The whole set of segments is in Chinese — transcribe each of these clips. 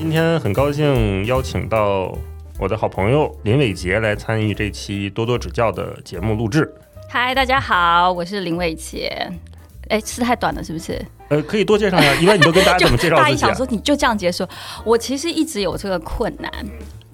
今天很高兴邀请到我的好朋友林伟杰来参与这期多多指教的节目录制。嗨，大家好，我是林伟杰。哎，是太短了，是不是？呃，可以多介绍一下，因为你都跟大家 怎么介绍自己、啊？大一想说你就这样结束，我其实一直有这个困难。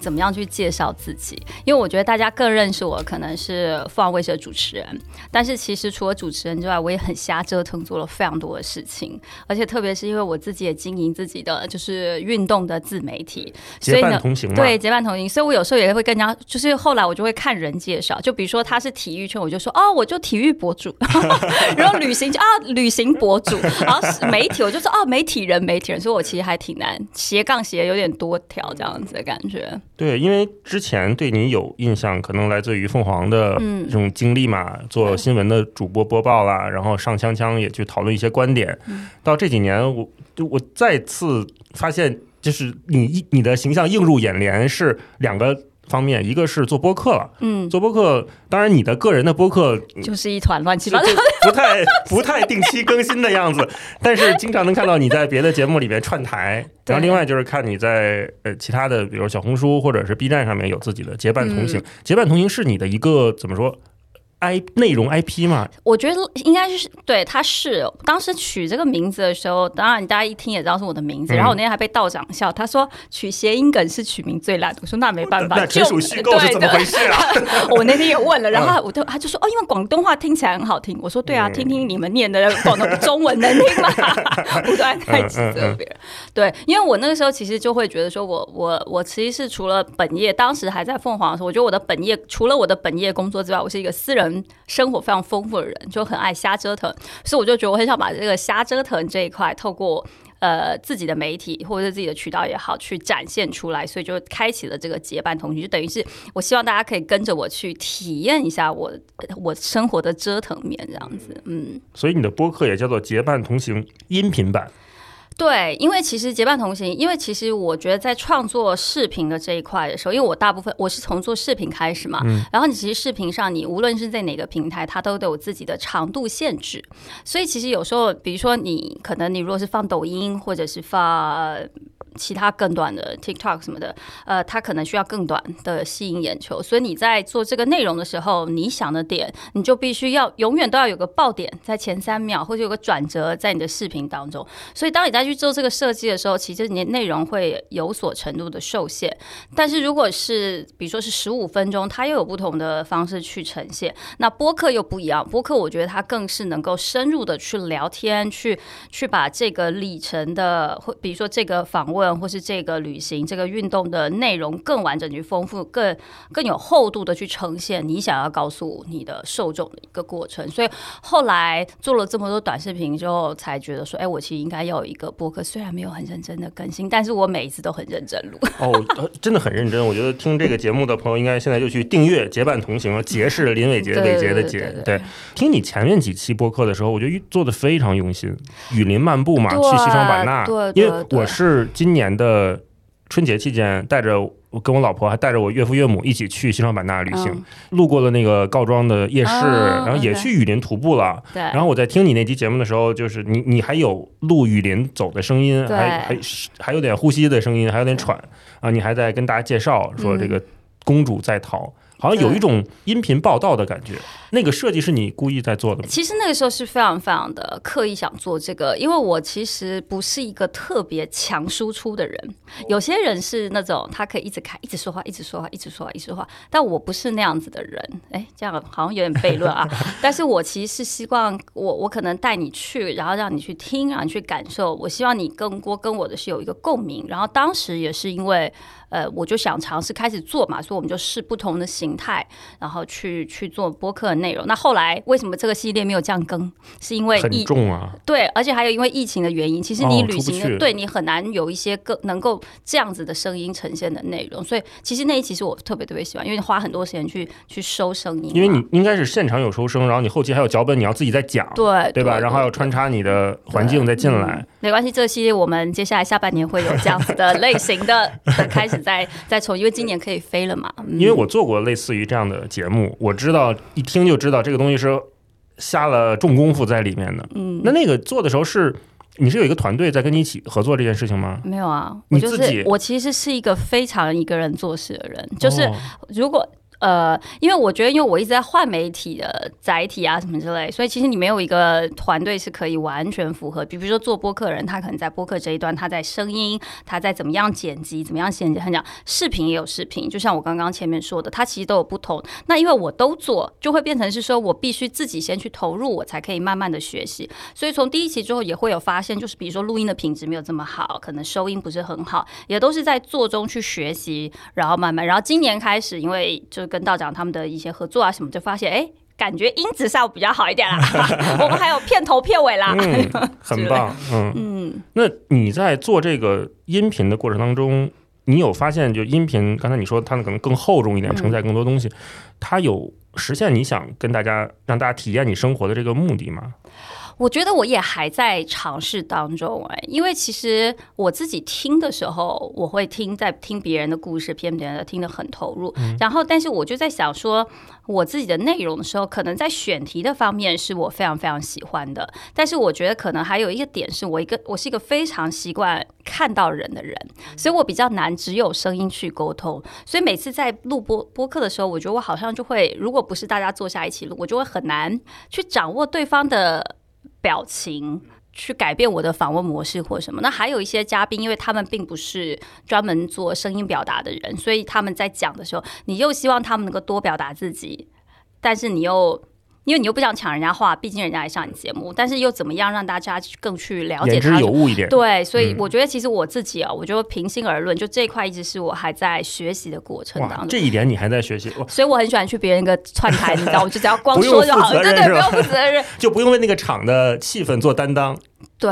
怎么样去介绍自己？因为我觉得大家更认识我，可能是凤凰卫视的主持人。但是其实除了主持人之外，我也很瞎折腾，做了非常多的事情。而且特别是因为我自己也经营自己的就是运动的自媒体，结伴同行对，结伴同行。所以我有时候也会跟人家，就是后来我就会看人介绍，就比如说他是体育圈，我就说哦，我就体育博主。然后旅行就啊，旅行博主。然后媒体我就说哦，媒体人，媒体人。所以我其实还挺难斜杠斜有点多条这样子的感觉。对，因为之前对你有印象，可能来自于凤凰的这种经历嘛，做新闻的主播播报啦，然后上锵锵也去讨论一些观点。到这几年，我就我再次发现，就是你你的形象映入眼帘是两个。方面，一个是做播客了，嗯，做播客，当然你的个人的播客就是一团乱七八糟，不太不太定期更新的样子，但是经常能看到你在别的节目里边串台，然后另外就是看你在呃其他的，比如小红书或者是 B 站上面有自己的结伴同行，结伴同行是你的一个怎么说？I 内容 IP 嘛，我觉得应该是对，他是当时取这个名字的时候，当然大家一听也知道是我的名字。然后我那天还被道长笑，他说取谐音梗是取名最烂的。我说那没办法，那纯属虚构是怎么回事啊？我那天也问了，然后我就他就说哦，因为广东话听起来很好听。我说对啊，听听你们念的广东中文能听吗？不断太指责别人。对，因为我那个时候其实就会觉得说我我我其实是除了本业，当时还在凤凰的时候，我觉得我的本业除了我的本业工作之外，我是一个私人。生活非常丰富的人，就很爱瞎折腾，所以我就觉得我很想把这个瞎折腾这一块，透过呃自己的媒体或者是自己的渠道也好，去展现出来，所以就开启了这个结伴同行，就等于是我希望大家可以跟着我去体验一下我 我生活的折腾面这样子，嗯。所以你的播客也叫做结伴同行音频版。对，因为其实结伴同行，因为其实我觉得在创作视频的这一块的时候，因为我大部分我是从做视频开始嘛，然后你其实视频上你无论是在哪个平台，它都都有自己的长度限制，所以其实有时候，比如说你可能你如果是放抖音或者是放。其他更短的 TikTok 什么的，呃，它可能需要更短的吸引眼球，所以你在做这个内容的时候，你想的点，你就必须要永远都要有个爆点在前三秒，或者有个转折在你的视频当中。所以当你再去做这个设计的时候，其实你的内容会有所程度的受限。但是如果是比如说是十五分钟，它又有不同的方式去呈现。那播客又不一样，播客我觉得它更是能够深入的去聊天，去去把这个里程的，或比如说这个访问。或是这个旅行、这个运动的内容更完整、去丰富、更更有厚度的去呈现你想要告诉你的受众的一个过程。所以后来做了这么多短视频之后，才觉得说，哎，我其实应该要有一个播客，虽然没有很认真的更新，但是我每一次都很认真录。哦，真的很认真。我觉得听这个节目的朋友，应该现在就去订阅“结伴同行”了。结是林伟杰、伟杰的杰。对，听你前面几期播客的时候，我觉得做的非常用心。雨林漫步嘛，去西双版纳。对，因为我是今年的春节期间，带着我跟我老婆，还带着我岳父岳母一起去西双版纳旅行，路过了那个告庄的夜市，然后也去雨林徒步了。对。然后我在听你那期节目的时候，就是你你还有录雨林走的声音，还还还有点呼吸的声音，还有点喘啊！你还在跟大家介绍说这个公主在逃。好像有一种音频报道的感觉，那个设计是你故意在做的吗？其实那个时候是非常非常的刻意想做这个，因为我其实不是一个特别强输出的人。有些人是那种他可以一直开、一直说话、一直说话、一直说话、一直说话，但我不是那样子的人。哎，这样好像有点悖论啊。但是我其实是希望我我可能带你去，然后让你去听，让你去感受。我希望你跟我跟我的是有一个共鸣。然后当时也是因为。呃，我就想尝试开始做嘛，所以我们就试不同的形态，然后去去做播客的内容。那后来为什么这个系列没有降更？是因为疫重啊，对，而且还有因为疫情的原因，其实你旅行的对你很难有一些更能够这样子的声音呈现的内容。所以其实那一期是我特别特别喜欢，因为你花很多时间去去收声音，因为你应该是现场有收声，然后你后期还有脚本，你要自己再讲，对对吧？然后要穿插你的环境再进来。没关系，这个系列我们接下来下半年会有这样子的 类型的开始。再再从，因为今年可以飞了嘛。因为我做过类似于这样的节目，我知道一听就知道这个东西是下了重功夫在里面的。嗯，那那个做的时候是你是有一个团队在跟你一起合作这件事情吗？没有啊，我就是我其实是一个非常一个人做事的人，就是如果。呃，因为我觉得，因为我一直在换媒体的载体啊，什么之类，所以其实你没有一个团队是可以完全符合。比如说做播客人，他可能在播客这一端，他在声音，他在怎么样剪辑，怎么样衔接，他讲视频也有视频，就像我刚刚前面说的，他其实都有不同。那因为我都做，就会变成是说我必须自己先去投入，我才可以慢慢的学习。所以从第一期之后也会有发现，就是比如说录音的品质没有这么好，可能收音不是很好，也都是在做中去学习，然后慢慢，然后今年开始，因为就跟道长他们的一些合作啊什么，就发现哎，感觉音质上比较好一点啦。我们还有片头片尾啦，很棒。嗯嗯，那你在做这个音频的过程当中，你有发现就音频？刚才你说它可能更厚重一点，承载更多东西，它有实现你想跟大家让大家体验你生活的这个目的吗？我觉得我也还在尝试当中哎，因为其实我自己听的时候，我会听在听别人的故事，偏偏的听得很投入。然后，但是我就在想说，我自己的内容的时候，可能在选题的方面是我非常非常喜欢的。但是我觉得可能还有一个点是，我一个我是一个非常习惯看到人的人，所以我比较难只有声音去沟通。所以每次在录播播客的时候，我觉得我好像就会，如果不是大家坐下一起录，我就会很难去掌握对方的。表情去改变我的访问模式或什么？那还有一些嘉宾，因为他们并不是专门做声音表达的人，所以他们在讲的时候，你又希望他们能够多表达自己，但是你又。因为你又不想抢人家话，毕竟人家来上你节目，但是又怎么样让大家更去了解他？有误一点。对，所以我觉得其实我自己啊，我就平心而论，就这一块一直是我还在学习的过程当中。这一点你还在学习，所以我很喜欢去别人一个串台，你知道，我 就只要光说就好了，对对，不用负责任，就不用为那个场的气氛做担当。对，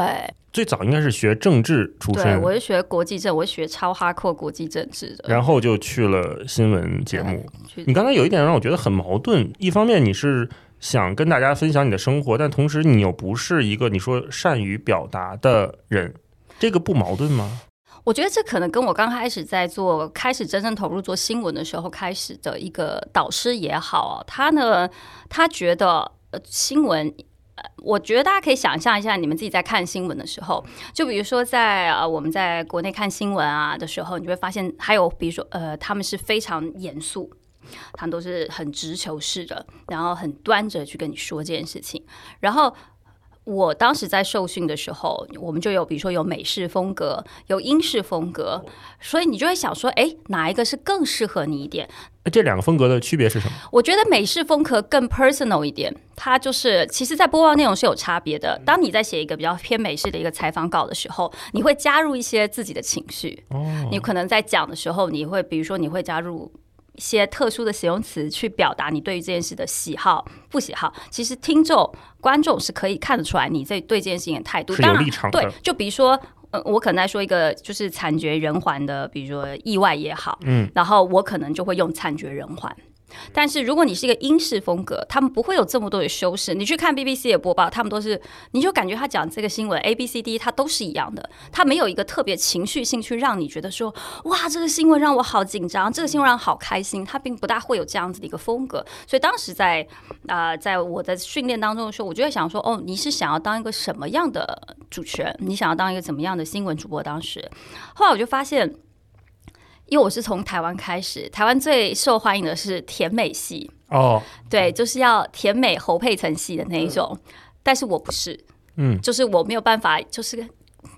最早应该是学政治出身，我是学国际政，我是学超哈阔国际政治的，然后就去了新闻节目。你刚才有一点让我觉得很矛盾，一方面你是。想跟大家分享你的生活，但同时你又不是一个你说善于表达的人，这个不矛盾吗？我觉得这可能跟我刚开始在做，开始真正投入做新闻的时候开始的一个导师也好，他呢，他觉得呃新闻，我觉得大家可以想象一下，你们自己在看新闻的时候，就比如说在呃我们在国内看新闻啊的时候，你就会发现还有比如说呃他们是非常严肃。他们都是很直球式的，然后很端着去跟你说这件事情。然后我当时在受训的时候，我们就有比如说有美式风格，有英式风格，所以你就会想说，哎，哪一个是更适合你一点？这两个风格的区别是什么？我觉得美式风格更 personal 一点，它就是其实，在播报内容是有差别的。当你在写一个比较偏美式的一个采访稿的时候，你会加入一些自己的情绪。哦，你可能在讲的时候，你会比如说你会加入。一些特殊的形容词去表达你对于这件事的喜好不喜好，其实听众观众是可以看得出来你这对这件事情的态度，当然对。就比如说，呃，我可能在说一个就是惨绝人寰的，比如说意外也好，嗯，然后我可能就会用惨绝人寰。但是如果你是一个英式风格，他们不会有这么多的修饰。你去看 BBC 的播报，他们都是，你就感觉他讲这个新闻 A B C D，它都是一样的，他没有一个特别情绪性去让你觉得说，哇，这个新闻让我好紧张，这个新闻让我好开心，他并不大会有这样子的一个风格。所以当时在啊，在我的训练当中的时候，我就在想说，哦，你是想要当一个什么样的主持人？你想要当一个怎么样的新闻主播？当时，后来我就发现。因为我是从台湾开始，台湾最受欢迎的是甜美系。哦，对，就是要甜美侯佩岑系的那一种，但是我不是，嗯，就是我没有办法，就是。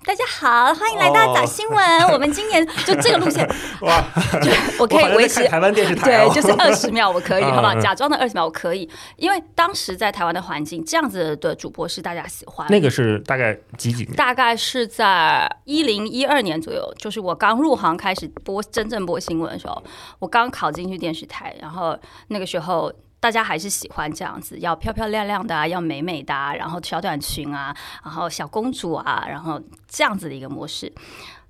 大家好，欢迎来到早新闻。我们今年就这个路线，哇，我可以维持台湾电视台，对，就是二十秒，我可以，好不好？假装的二十秒我可以，因为当时在台湾的环境，这样子的主播是大家喜欢。那个是大概几几年？大概是在一零一二年左右，就是我刚入行开始播真正播新闻的时候，我刚考进去电视台，然后那个时候。大家还是喜欢这样子，要漂漂亮亮的啊，要美美的啊，然后小短裙啊，然后小公主啊，然后这样子的一个模式。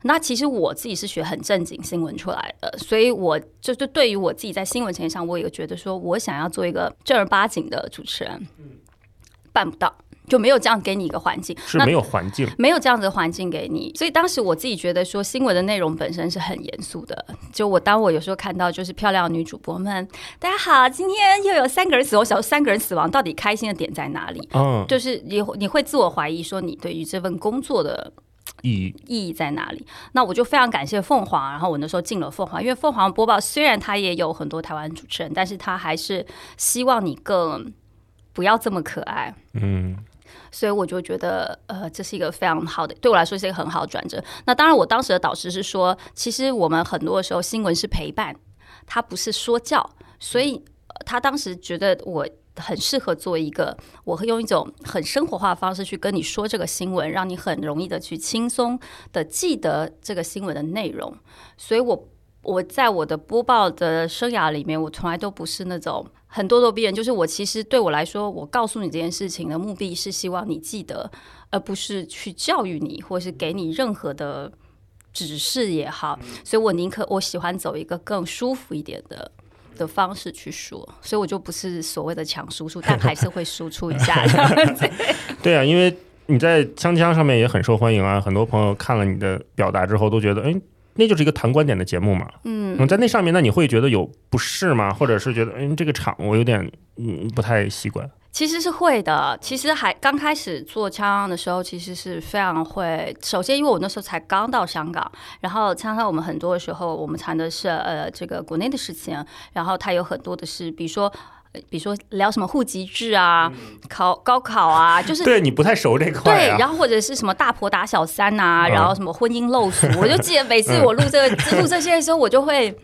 那其实我自己是学很正经新闻出来的，所以我就就对于我自己在新闻线上，我也觉得说我想要做一个正儿八经的主持人，办不到。就没有这样给你一个环境，是没有环境，没有这样子的环境给你。所以当时我自己觉得说，新闻的内容本身是很严肃的。就我当我有时候看到就是漂亮女主播们，大家好，今天又有三个人死亡，小三个人死亡，到底开心的点在哪里？嗯，就是你你会自我怀疑说，你对于这份工作的意义意义在哪里？那我就非常感谢凤凰，然后我那时候进了凤凰，因为凤凰播报虽然它也有很多台湾主持人，但是它还是希望你更不要这么可爱。嗯。所以我就觉得，呃，这是一个非常好的，对我来说是一个很好的转折。那当然，我当时的导师是说，其实我们很多的时候新闻是陪伴，他不是说教。所以他当时觉得我很适合做一个，我会用一种很生活化的方式去跟你说这个新闻，让你很容易的去轻松的记得这个新闻的内容。所以我我在我的播报的生涯里面，我从来都不是那种。很多都逼人，就是我其实对我来说，我告诉你这件事情的目的是希望你记得，而不是去教育你，或是给你任何的指示也好。所以我宁可我喜欢走一个更舒服一点的的方式去说，所以我就不是所谓的强输出，但还是会输出一下。对啊，因为你在锵锵上面也很受欢迎啊，很多朋友看了你的表达之后都觉得，哎。那就是一个谈观点的节目嘛，嗯，在那上面，那你会觉得有不适吗？或者是觉得，嗯，这个场我有点，嗯，不太习惯。其实是会的。其实还刚开始做枪的时候，其实是非常会。首先，因为我那时候才刚到香港，然后枪上我们很多的时候，我们谈的是呃这个国内的事情，然后它有很多的是，比如说。比如说聊什么户籍制啊，考高考啊，就是对你不太熟这块。对，然后或者是什么大婆打小三呐，然后什么婚姻陋俗，我就记得每次我录这个录这些的时候，我就会，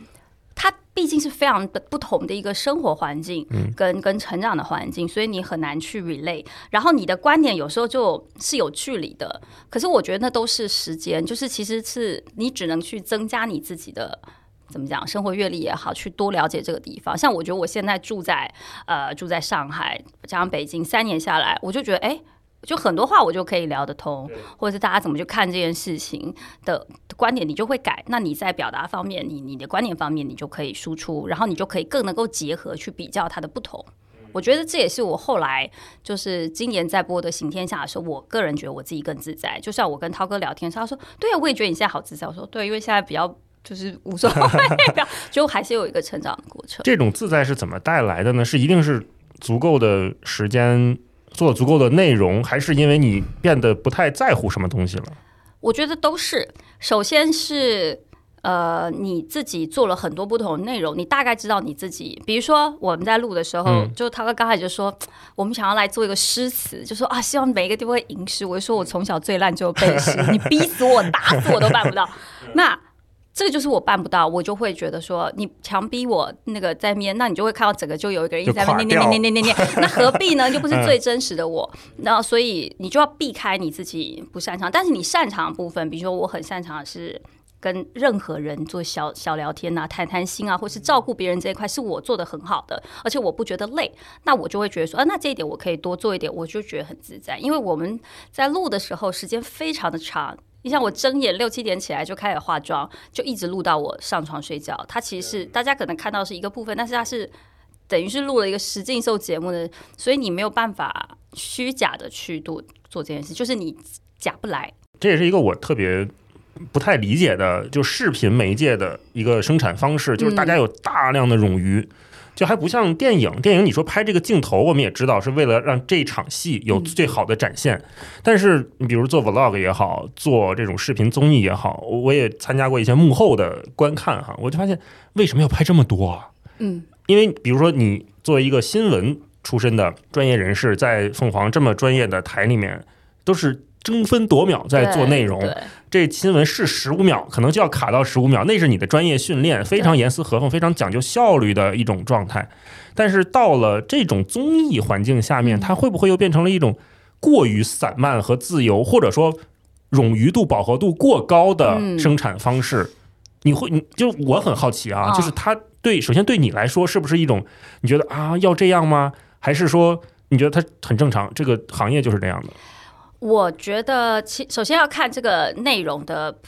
它毕竟是非常的不同的一个生活环境，跟跟成长的环境，所以你很难去 relate。然后你的观点有时候就是有距离的，可是我觉得那都是时间，就是其实是你只能去增加你自己的。怎么讲？生活阅历也好，去多了解这个地方。像我觉得我现在住在呃住在上海加上北京三年下来，我就觉得哎，就很多话我就可以聊得通，或者是大家怎么去看这件事情的观点，你就会改。那你在表达方面，你你的观点方面，你就可以输出，然后你就可以更能够结合去比较它的不同。我觉得这也是我后来就是今年在播的《行天下》的时候，我个人觉得我自己更自在。就像我跟涛哥聊天，他说：“对啊，我也觉得你现在好自在。”我说：“对，因为现在比较。”就是无所谓，就还是有一个成长的过程。这种自在是怎么带来的呢？是一定是足够的时间做足够的内容，还是因为你变得不太在乎什么东西了？我觉得都是。首先是呃，你自己做了很多不同的内容，你大概知道你自己。比如说我们在录的时候，就涛哥刚开始就说我们想要来做一个诗词，就说啊，希望每一个地方会吟诗。我就说我从小最烂就背诗，你逼死我、打死我都办不到。那这个就是我办不到，我就会觉得说你强逼我那个在面，那你就会看到整个就有一个人一直在念念念念念念念，那何必呢？就不是最真实的我。然后所以你就要避开你自己不擅长，但是你擅长的部分，比如说我很擅长的是跟任何人做小 小聊天啊、谈谈心啊，或是照顾别人这一块，是我做的很好的，而且我不觉得累。那我就会觉得说，啊，那这一点我可以多做一点，我就觉得很自在。因为我们在录的时候时间非常的长。你像我睁眼六七点起来就开始化妆，就一直录到我上床睡觉。它其实是大家可能看到是一个部分，但是它是等于是录了一个实境秀节目的，所以你没有办法虚假的去做做这件事，就是你假不来。这也是一个我特别不太理解的，就视频媒介的一个生产方式，就是大家有大量的冗余。就还不像电影，电影你说拍这个镜头，我们也知道是为了让这场戏有最好的展现。但是你比如做 vlog 也好，做这种视频综艺也好，我也参加过一些幕后的观看哈，我就发现为什么要拍这么多啊？嗯，因为比如说你作为一个新闻出身的专业人士，在凤凰这么专业的台里面，都是。争分夺秒在做内容，这新闻是十五秒，可能就要卡到十五秒，那是你的专业训练，非常严丝合缝，非常讲究效率的一种状态。但是到了这种综艺环境下面，它会不会又变成了一种过于散漫和自由，或者说冗余度、饱和度过高的生产方式？你会，你就我很好奇啊，就是它对，首先对你来说是不是一种你觉得啊要这样吗？还是说你觉得它很正常？这个行业就是这样的。我觉得，其首先要看这个内容的，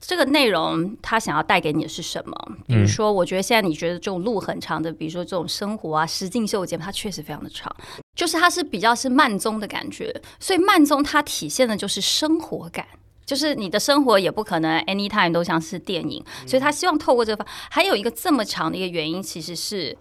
这个内容他想要带给你的是什么。比如说，我觉得现在你觉得这种路很长的，比如说这种生活啊、实境秀节目，它确实非常的长。就是它是比较是慢综的感觉，所以慢综它体现的就是生活感。就是你的生活也不可能 anytime 都像是电影，所以他希望透过这个方。还有一个这么长的一个原因，其实是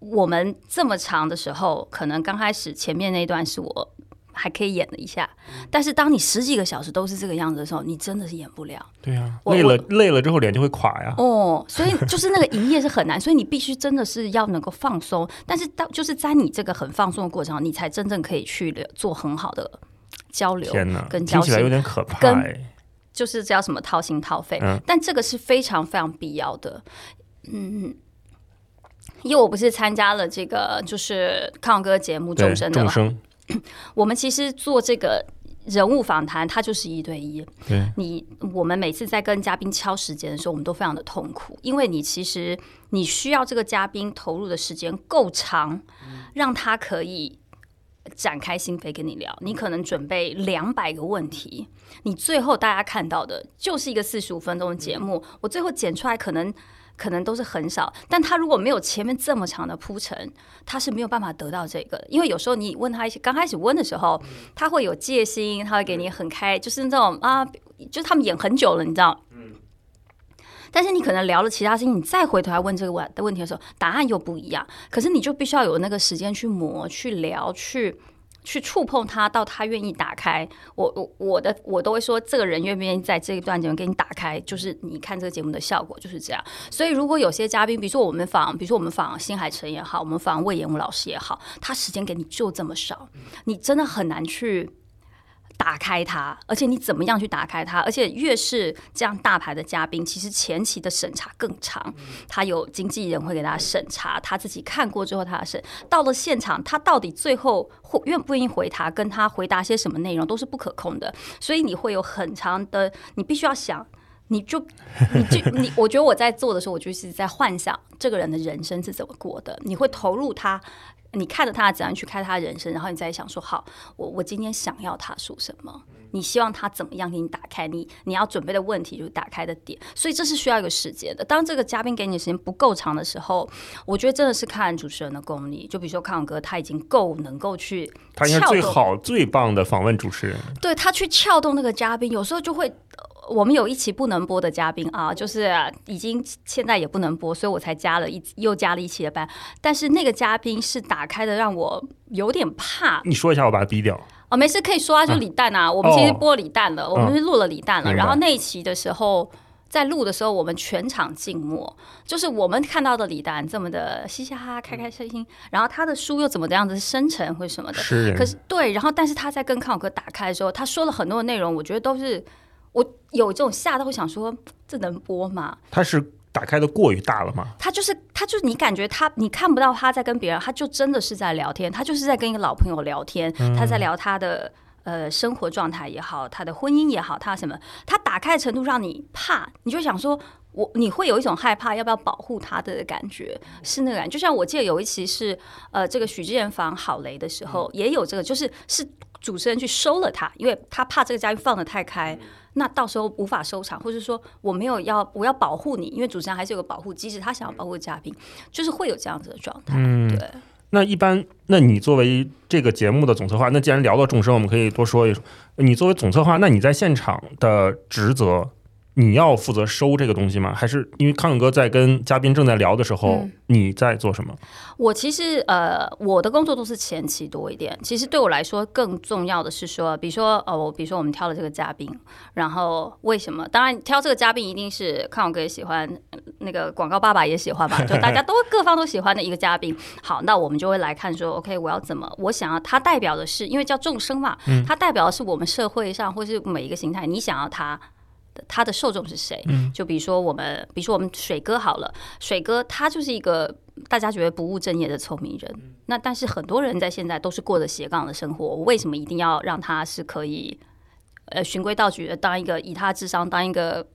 我们这么长的时候，可能刚开始前面那段是我还可以演了一下，但是当你十几个小时都是这个样子的时候，你真的是演不了。对啊，累了累了之后脸就会垮呀。哦，所以就是那个营业是很难，所以你必须真的是要能够放松，但是到就是在你这个很放松的过程，你才真正可以去做很好的。交流，天哪，听起来有点可怕。就是叫什么掏心掏肺，嗯但这个是非常非常必要的。嗯，因为我不是参加了这个就是抗哥节目众生的众生，我们其实做这个人物访谈，它就是一对一。对，你我们每次在跟嘉宾敲时间的时候，我们都非常的痛苦，因为你其实你需要这个嘉宾投入的时间够长，让他可以。展开心扉跟你聊，你可能准备两百个问题，你最后大家看到的就是一个四十五分钟的节目。我最后剪出来可能可能都是很少，但他如果没有前面这么长的铺陈，他是没有办法得到这个。因为有时候你问他一些刚开始问的时候，他会有戒心，他会给你很开，就是那种啊，就是他们演很久了，你知道。但是你可能聊了其他事情，你再回头来问这个问的问题的时候，答案又不一样。可是你就必须要有那个时间去磨、去聊、去去触碰他，到他愿意打开。我我我的我都会说，这个人愿不愿意在这一段节目给你打开，就是你看这个节目的效果就是这样。所以如果有些嘉宾，比如说我们访，比如说我们访新海诚也好，我们访魏延武老师也好，他时间给你就这么少，你真的很难去。打开它，而且你怎么样去打开它？而且越是这样大牌的嘉宾，其实前期的审查更长。他有经纪人会给他审查，他自己看过之后，他审到了现场，他到底最后会愿不愿意回答，跟他回答些什么内容都是不可控的。所以你会有很长的，你必须要想，你就你就你，我觉得我在做的时候，我就是在幻想这个人的人生是怎么过的。你会投入他。你看着他怎样去开他人生，然后你再想说，好，我我今天想要他说什么？你希望他怎么样给你打开？你你要准备的问题就是打开的点，所以这是需要一个时间的。当这个嘉宾给你的时间不够长的时候，我觉得真的是看主持人的功力。就比如说康永哥，他已经够能够去，他应该最好最棒的访问主持人。对他去撬动那个嘉宾，有时候就会。我们有一期不能播的嘉宾啊，就是已经现在也不能播，所以我才加了一又加了一期的班。但是那个嘉宾是打开的，让我有点怕。你说一下，我把它逼掉。哦，没事，可以说啊，就李诞啊。我们其实播李诞了，我们是录了李诞了。然后那一期的时候，在录的时候，我们全场静默，就是我们看到的李诞这么的嘻嘻哈哈、开开心心，然后他的书又怎么的样子深沉或什么的。可是对，然后但是他在跟康永哥打开的时候，他说了很多的内容，我觉得都是。我有这种吓到，会想说这能播吗？他是打开的过于大了吗？他就是，他就是你感觉他，你看不到他在跟别人，他就真的是在聊天，他就是在跟一个老朋友聊天，他在聊他的呃生活状态也好，他的婚姻也好，他什么，他打开的程度让你怕，你就想说，我你会有一种害怕，要不要保护他的感觉？是那个感觉，就像我记得有一期是呃，这个许志远访郝雷的时候，也有这个，就是是主持人去收了他，因为他怕这个嘉宾放的太开。那到时候无法收场，或者说我没有要我要保护你，因为主持人还是有个保护机制，他想要保护嘉宾，就是会有这样子的状态。嗯，对。那一般，那你作为这个节目的总策划，那既然聊到众生，我们可以多说一说。你作为总策划，那你在现场的职责？你要负责收这个东西吗？还是因为康永哥在跟嘉宾正在聊的时候，你在做什么？我其实呃，我的工作都是前期多一点。其实对我来说，更重要的是说，比如说呃，我比如说我们挑了这个嘉宾，然后为什么？当然挑这个嘉宾一定是康永哥也喜欢，那个广告爸爸也喜欢吧？就大家都各方都喜欢的一个嘉宾。好，那我们就会来看说，OK，我要怎么？我想要他代表的是，因为叫众生嘛，他代表的是我们社会上或是每一个形态，你想要他。他的受众是谁？就比如说我们，比如说我们水哥好了，水哥他就是一个大家觉得不务正业的聪明人。那但是很多人在现在都是过着斜杠的生活，我为什么一定要让他是可以呃循规蹈矩的当一个以他智商当一个？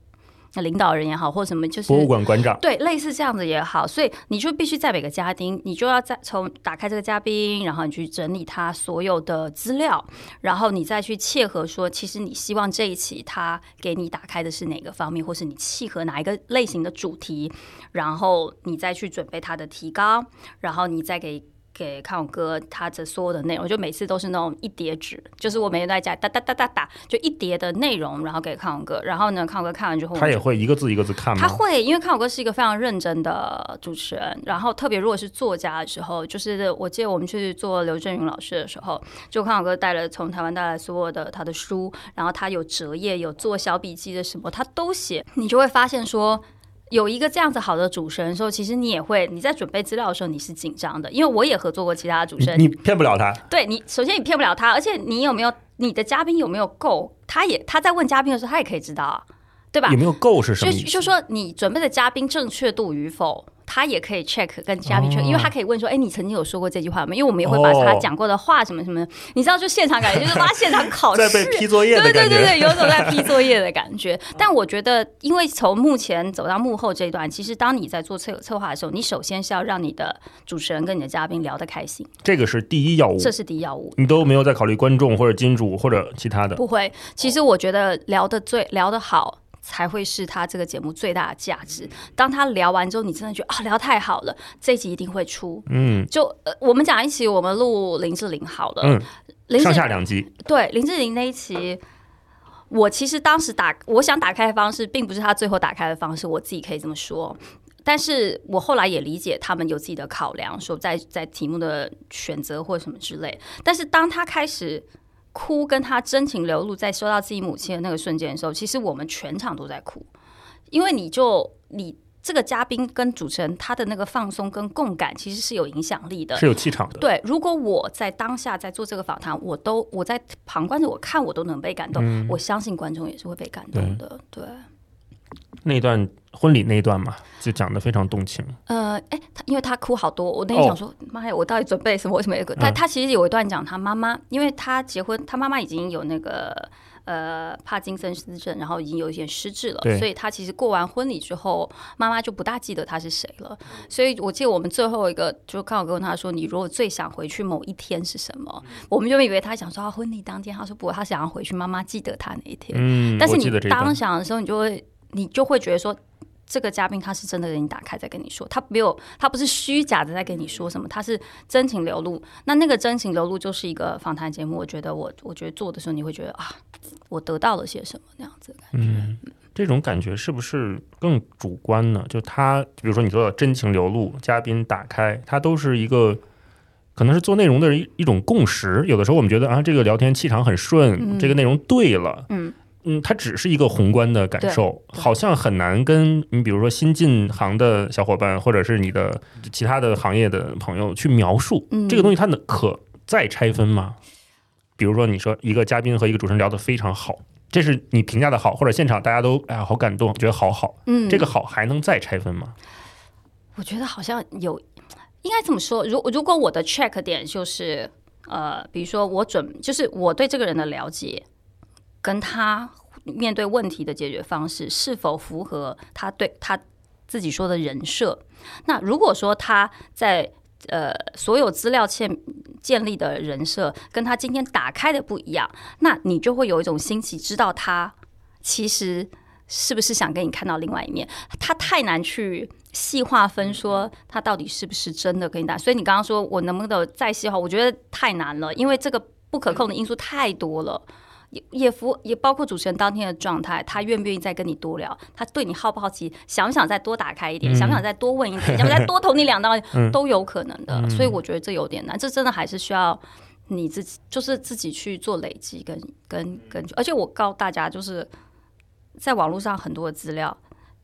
那领导人也好，或者什么，就是博物馆馆长，对，类似这样子也好，所以你就必须在每个家庭，你就要在从打开这个嘉宾，然后你去整理他所有的资料，然后你再去切合说，其实你希望这一期他给你打开的是哪个方面，或是你契合哪一个类型的主题，然后你再去准备他的提纲，然后你再给给康永哥他的所有的内容，就每次都是那种一叠纸，就是我每天在家哒哒哒哒哒，就一叠的内容，然后给康永哥，然后呢，康永哥看完之后，他也会一个字一个字看吗？他会，因为康永哥是一个非常认真的主持人，然后特别如果是作家的时候，就是我记得我们去做刘震云老师的时候，就康永哥带了从台湾带来所有的他的书，然后他有折页，有做小笔记的什么，他都写，你就会发现说。有一个这样子好的主持人的时候，其实你也会你在准备资料的时候你是紧张的，因为我也合作过其他的主持人，你骗不了他。对你，首先你骗不了他，而且你有没有你的嘉宾有没有够，他也他在问嘉宾的时候，他也可以知道，对吧？有没有够是什么意思？就说你准备的嘉宾正确度与否。他也可以 check 跟嘉宾 check，因为他可以问说：“哎，你曾经有说过这句话吗？”因为我们也会把他讲过的话什么什么，你知道，就现场感觉就是他现场考试，在被批作业的感觉，对对对对，有种在批作业的感觉。但我觉得，因为从幕前走到幕后这一段，其实当你在做策策划的时候，你首先是要让你的主持人跟你的嘉宾聊得开心，这个是第一要务，这是第一要务。你都没有在考虑观众或者金主或者其他的？不会，其实我觉得聊得最聊得好。才会是他这个节目最大的价值。当他聊完之后，你真的觉得啊，聊太好了，这一集一定会出。嗯，就呃，我们讲一期，我们录林志玲好了。嗯，上下两集。对，林志玲那一期，我其实当时打，我想打开的方式，并不是他最后打开的方式，我自己可以这么说。但是我后来也理解他们有自己的考量，说在在题目的选择或什么之类。但是当他开始。哭跟他真情流露，在说到自己母亲的那个瞬间的时候，其实我们全场都在哭，因为你就你这个嘉宾跟主持人他的那个放松跟共感，其实是有影响力的，是有气场的。对，如果我在当下在做这个访谈，我都我在旁观着，我看我都能被感动，我相信观众也是会被感动的。对。那段婚礼那一段嘛，就讲的非常动情。呃，哎，他因为他哭好多，我那天想说，妈呀，我到底准备什么？为什么有个？但他其实有一段讲他妈妈，因为他结婚，他妈妈已经有那个呃帕金森氏症，然后已经有一点失智了，所以他其实过完婚礼之后，妈妈就不大记得他是谁了。所以我记得我们最后一个就刚好跟他说，你如果最想回去某一天是什么？我们就以为他想说他婚礼当天，他说不，他想要回去妈妈记得他那一天。嗯，但是你当想的时候，你就会。你就会觉得说，这个嘉宾他是真的给你打开在跟你说，他没有，他不是虚假的在跟你说什么，他是真情流露。那那个真情流露就是一个访谈节目。我觉得我，我觉得做的时候你会觉得啊，我得到了些什么那样子的感觉。嗯，这种感觉是不是更主观呢？就他，比如说你说的真情流露，嘉宾打开，他都是一个可能是做内容的一一种共识。有的时候我们觉得啊，这个聊天气场很顺，这个内容对了，嗯。嗯，它只是一个宏观的感受，好像很难跟你，比如说新进行的小伙伴，或者是你的其他的行业的朋友去描述这个东西，它能可再拆分吗？比如说，你说一个嘉宾和一个主持人聊得非常好，这是你评价的好，或者现场大家都哎呀好感动，觉得好好，嗯，这个好还能再拆分吗？我觉得好像有，应该这么说。如如果我的 check 点就是呃，比如说我准，就是我对这个人的了解。跟他面对问题的解决方式是否符合他对他自己说的人设？那如果说他在呃所有资料建建立的人设跟他今天打开的不一样，那你就会有一种新奇，知道他其实是不是想给你看到另外一面？他太难去细划分，说他到底是不是真的跟你打。所以你刚刚说我能不能再细化？我觉得太难了，因为这个不可控的因素太多了。也也服也包括主持人当天的状态，他愿不愿意再跟你多聊？他对你好不好奇？想不想再多打开一点？想不想再多问一点？想不想再多捅你两刀？都有可能的。所以我觉得这有点难，这真的还是需要你自己，就是自己去做累积跟跟跟。而且我告诉大家，就是在网络上很多的资料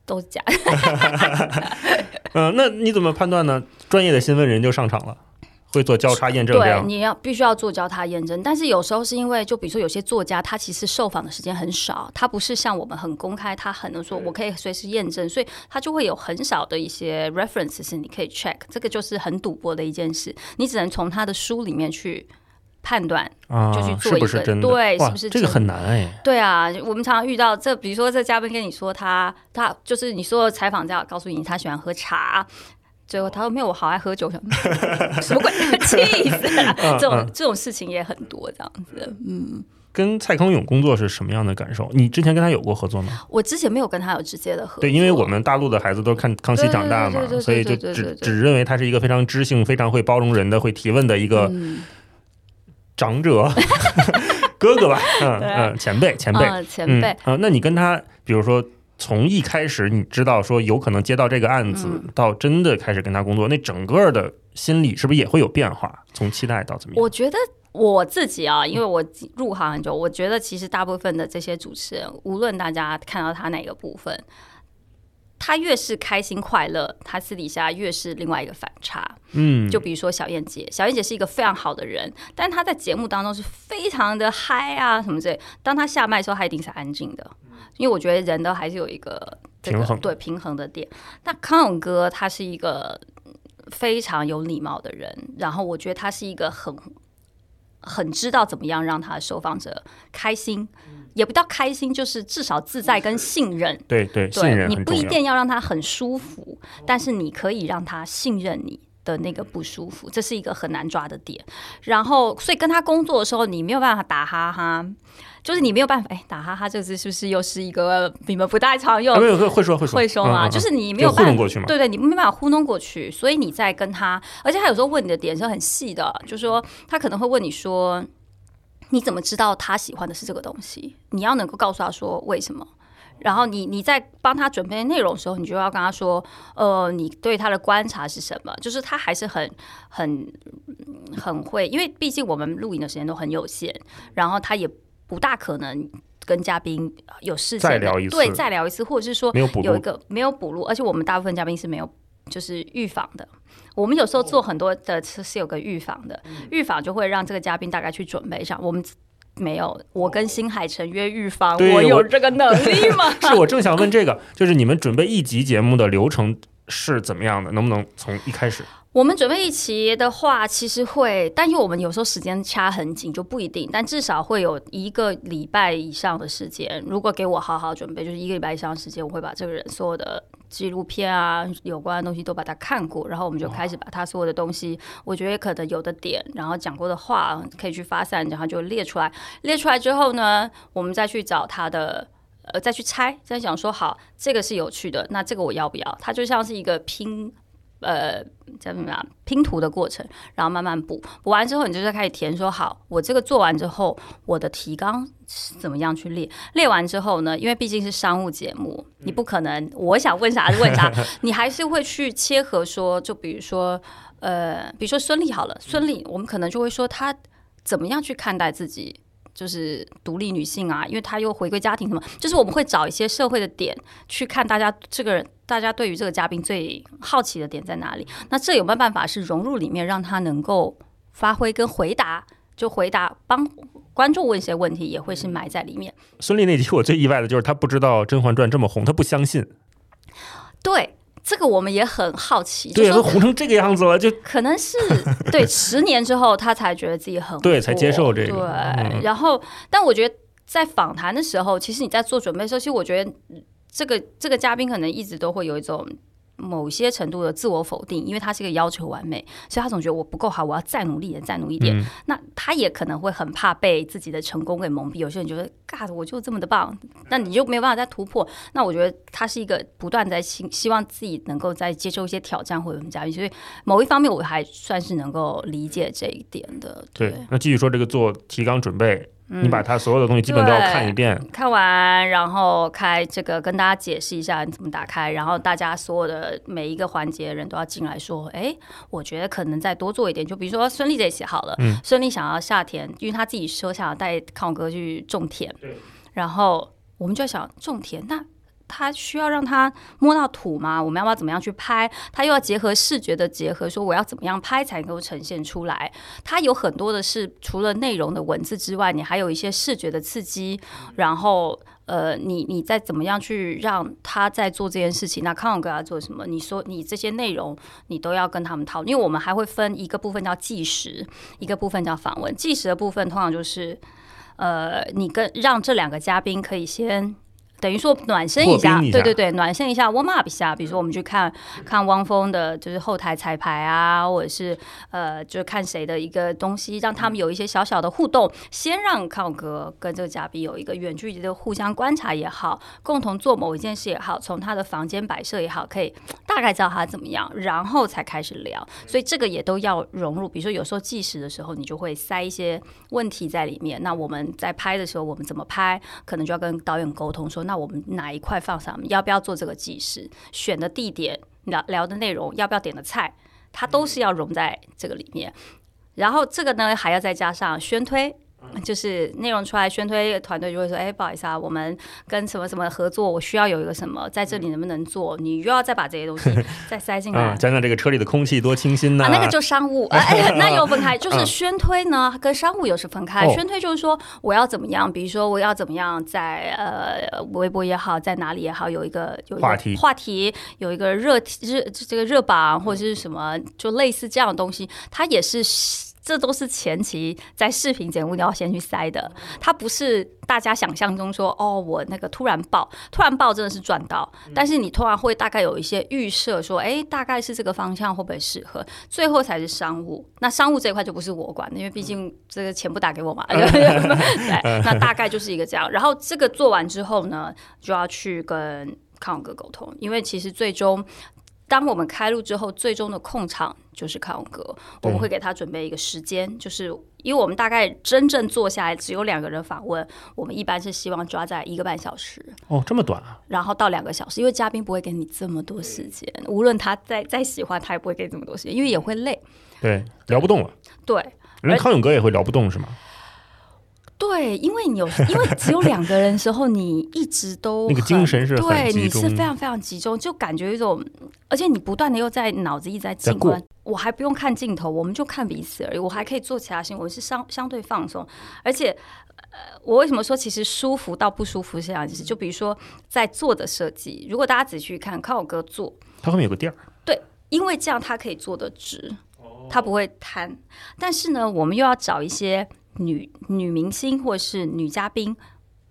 都是假。嗯，那你怎么判断呢？专业的新闻人就上场了。会做交叉验证，对，你要必须要做交叉验证。但是有时候是因为，就比如说有些作家，他其实受访的时间很少，他不是像我们很公开，他很能说我可以随时验证，所以他就会有很少的一些 reference 是你可以 check。这个就是很赌博的一件事，你只能从他的书里面去判断，就去做一个对，是不是这个很难哎？对啊，我们常常遇到这，比如说这嘉宾跟你说他他就是你说采访这样告诉你他喜欢喝茶。最后他说没有，我好爱喝酒，什么 什么鬼，气死了！这种这种事情也很多，这样子，嗯，跟蔡康永工作是什么样的感受？你之前跟他有过合作吗？我之前没有跟他有直接的合作。对，因为我们大陆的孩子都是看康熙长大嘛，所以就只只认为他是一个非常知性、非常会包容人的、会提问的一个长者 哥哥吧？嗯嗯，前辈前辈前辈啊。那你跟他，比如说从一开始你知道说有可能接到这个案子，到真的开始跟他工作，那整个的心理是不是也会有变化？从期待到怎么样？我觉得。我自己啊，因为我入行很久，我觉得其实大部分的这些主持人，无论大家看到他哪个部分，他越是开心快乐，他私底下越是另外一个反差。嗯，就比如说小燕姐，小燕姐是一个非常好的人，但她在节目当中是非常的嗨啊什么之类。当她下麦的时候，她一定是安静的，因为我觉得人都还是有一个平衡对平衡的点。那康永哥他是一个非常有礼貌的人，然后我觉得他是一个很。很知道怎么样让他的受访者开心，也不叫开心，就是至少自在跟信任。对对，信任你不一定要让他很舒服，但是你可以让他信任你的那个不舒服，这是一个很难抓的点。然后，所以跟他工作的时候，你没有办法打哈哈。就是你没有办法，哎，打哈哈这个字是不是又是一个你们不太常用？没有会说会说会说嘛？就是你没有糊弄过去嘛？对对，你没办法糊弄过去，所以你在跟他，而且他有时候问你的点是很细的，就是说他可能会问你说，你怎么知道他喜欢的是这个东西？你要能够告诉他说为什么。然后你你在帮他准备内容的时候，你就要跟他说，呃，你对他的观察是什么？就是他还是很很很会，因为毕竟我们录影的时间都很有限，然后他也。不大可能跟嘉宾有事再聊一次，对，再聊一次，或者是说有一个没有补录，而且我们大部分嘉宾是没有就是预防的。我们有时候做很多的是有个预防的，预防就会让这个嘉宾大概去准备一下。我们没有，我跟新海诚约预防，我有这个能力吗？是我正想问这个，就是你们准备一集节目的流程是怎么样的？能不能从一开始？我们准备一期的话，其实会，但因为我们有时候时间掐很紧，就不一定。但至少会有一个礼拜以上的时间。如果给我好好准备，就是一个礼拜以上的时间，我会把这个人所有的纪录片啊、有关的东西都把它看过，然后我们就开始把他所有的东西，我觉得可能有的点，然后讲过的话可以去发散，然后就列出来。列出来之后呢，我们再去找他的，呃，再去猜，再想说好，这个是有趣的，那这个我要不要？它就像是一个拼。呃，叫什么呀？拼图的过程，然后慢慢补，补完之后，你就开始填。说好，我这个做完之后，我的提纲怎么样去列？列完之后呢？因为毕竟是商务节目，你不可能我想问啥就问啥，你还是会去切合。说，就比如说，呃，比如说孙俪好了，孙俪，我们可能就会说她怎么样去看待自己。就是独立女性啊，因为她又回归家庭什么，就是我们会找一些社会的点去看大家这个人，大家对于这个嘉宾最好奇的点在哪里？那这有没有办法是融入里面，让他能够发挥跟回答？就回答帮观众问一些问题，也会是埋在里面。孙俪那集我最意外的就是她不知道《甄嬛传》这么红，她不相信。对。这个我们也很好奇，对，都红成这个样子了，就可能是 对十年之后他才觉得自己很对，才接受这个。对，然后，但我觉得在访谈的时候，其实你在做准备的时候，其实我觉得这个这个嘉宾可能一直都会有一种。某些程度的自我否定，因为他是一个要求完美，所以他总觉得我不够好，我要再努力点，再努力一点。那他也可能会很怕被自己的成功给蒙蔽。有些人觉得，嘎，我就这么的棒，那你就没有办法再突破。那我觉得他是一个不断在希希望自己能够再接受一些挑战或者什么嘉宾，所以某一方面我还算是能够理解这一点的。对，那继续说这个做提纲准备。你把他所有的东西基本都要看一遍，看完然后开这个跟大家解释一下你怎么打开，然后大家所有的每一个环节人都要进来说，哎，我觉得可能再多做一点，就比如说孙俪这写好了，孙俪想要下田，因为他自己说想要带康哥去种田，然后我们就想种田那。他需要让他摸到土吗？我们要不要怎么样去拍？他又要结合视觉的结合，说我要怎么样拍才能够呈现出来？他有很多的是除了内容的文字之外，你还有一些视觉的刺激。然后，呃，你你再怎么样去让他在做这件事情？那康永哥要做什么？你说你这些内容你都要跟他们讨论，因为我们还会分一个部分叫计时，一个部分叫访问。计时的部分通常就是，呃，你跟让这两个嘉宾可以先。等于说暖身一下，对对对，暖身一下，warm up 一下。比如说我们去看看汪峰的，就是后台彩排啊，或者是呃，就是看谁的一个东西，让他们有一些小小的互动。先让康哥跟这个嘉宾有一个远距离的互相观察也好，共同做某一件事也好，从他的房间摆设也好，可以大概知道他怎么样，然后才开始聊。所以这个也都要融入。比如说有时候计时的时候，你就会塞一些问题在里面。那我们在拍的时候，我们怎么拍，可能就要跟导演沟通说，那我们哪一块放上？要不要做这个计时？选的地点、聊聊的内容，要不要点的菜，它都是要融在这个里面。然后这个呢，还要再加上宣推。就是内容出来，宣推团队就会说：“哎，不好意思啊，我们跟什么什么合作，我需要有一个什么，在这里能不能做？你又要再把这些东西 再塞进来，讲讲这个车里的空气多清新呢？那个就商务，哎，那又分开。就是宣推呢，跟商务又是分开。宣推就是说我要怎么样，比如说我要怎么样，在呃微博也好，在哪里也好，有一个有话题，话题有一个热热这个热榜或者是什么，就类似这样的东西，它也是。”这都是前期在视频节目你要先去塞的，它不是大家想象中说哦，我那个突然爆，突然爆真的是赚到，但是你突然会大概有一些预设，说哎，大概是这个方向会不会适合，最后才是商务。那商务这一块就不是我管的，因为毕竟这个钱不打给我嘛。对，那大概就是一个这样。然后这个做完之后呢，就要去跟康永哥沟通，因为其实最终。当我们开路之后，最终的控场就是康永哥，我们会给他准备一个时间，就是因为我们大概真正坐下来只有两个人访问，我们一般是希望抓在一个半小时。哦，这么短啊？然后到两个小时，因为嘉宾不会给你这么多时间，无论他再再喜欢，他也不会给这么多时间，因为也会累。对，聊不动了。对，连康永哥也会聊不动，是吗？对，因为你有，因为只有两个人的时候，你一直都 那个精神是对，你是非常非常集中，就感觉一种，而且你不断的又在脑子一直在进关，我还不用看镜头，我们就看彼此而已，我还可以做其他事情，我是相相对放松，而且，呃，我为什么说其实舒服到不舒服是这样子？就比如说在做的设计，如果大家仔细去看，靠我哥做，他后面有个垫儿，对，因为这样他可以做的直，他不会瘫，但是呢，我们又要找一些。女女明星或是女嘉宾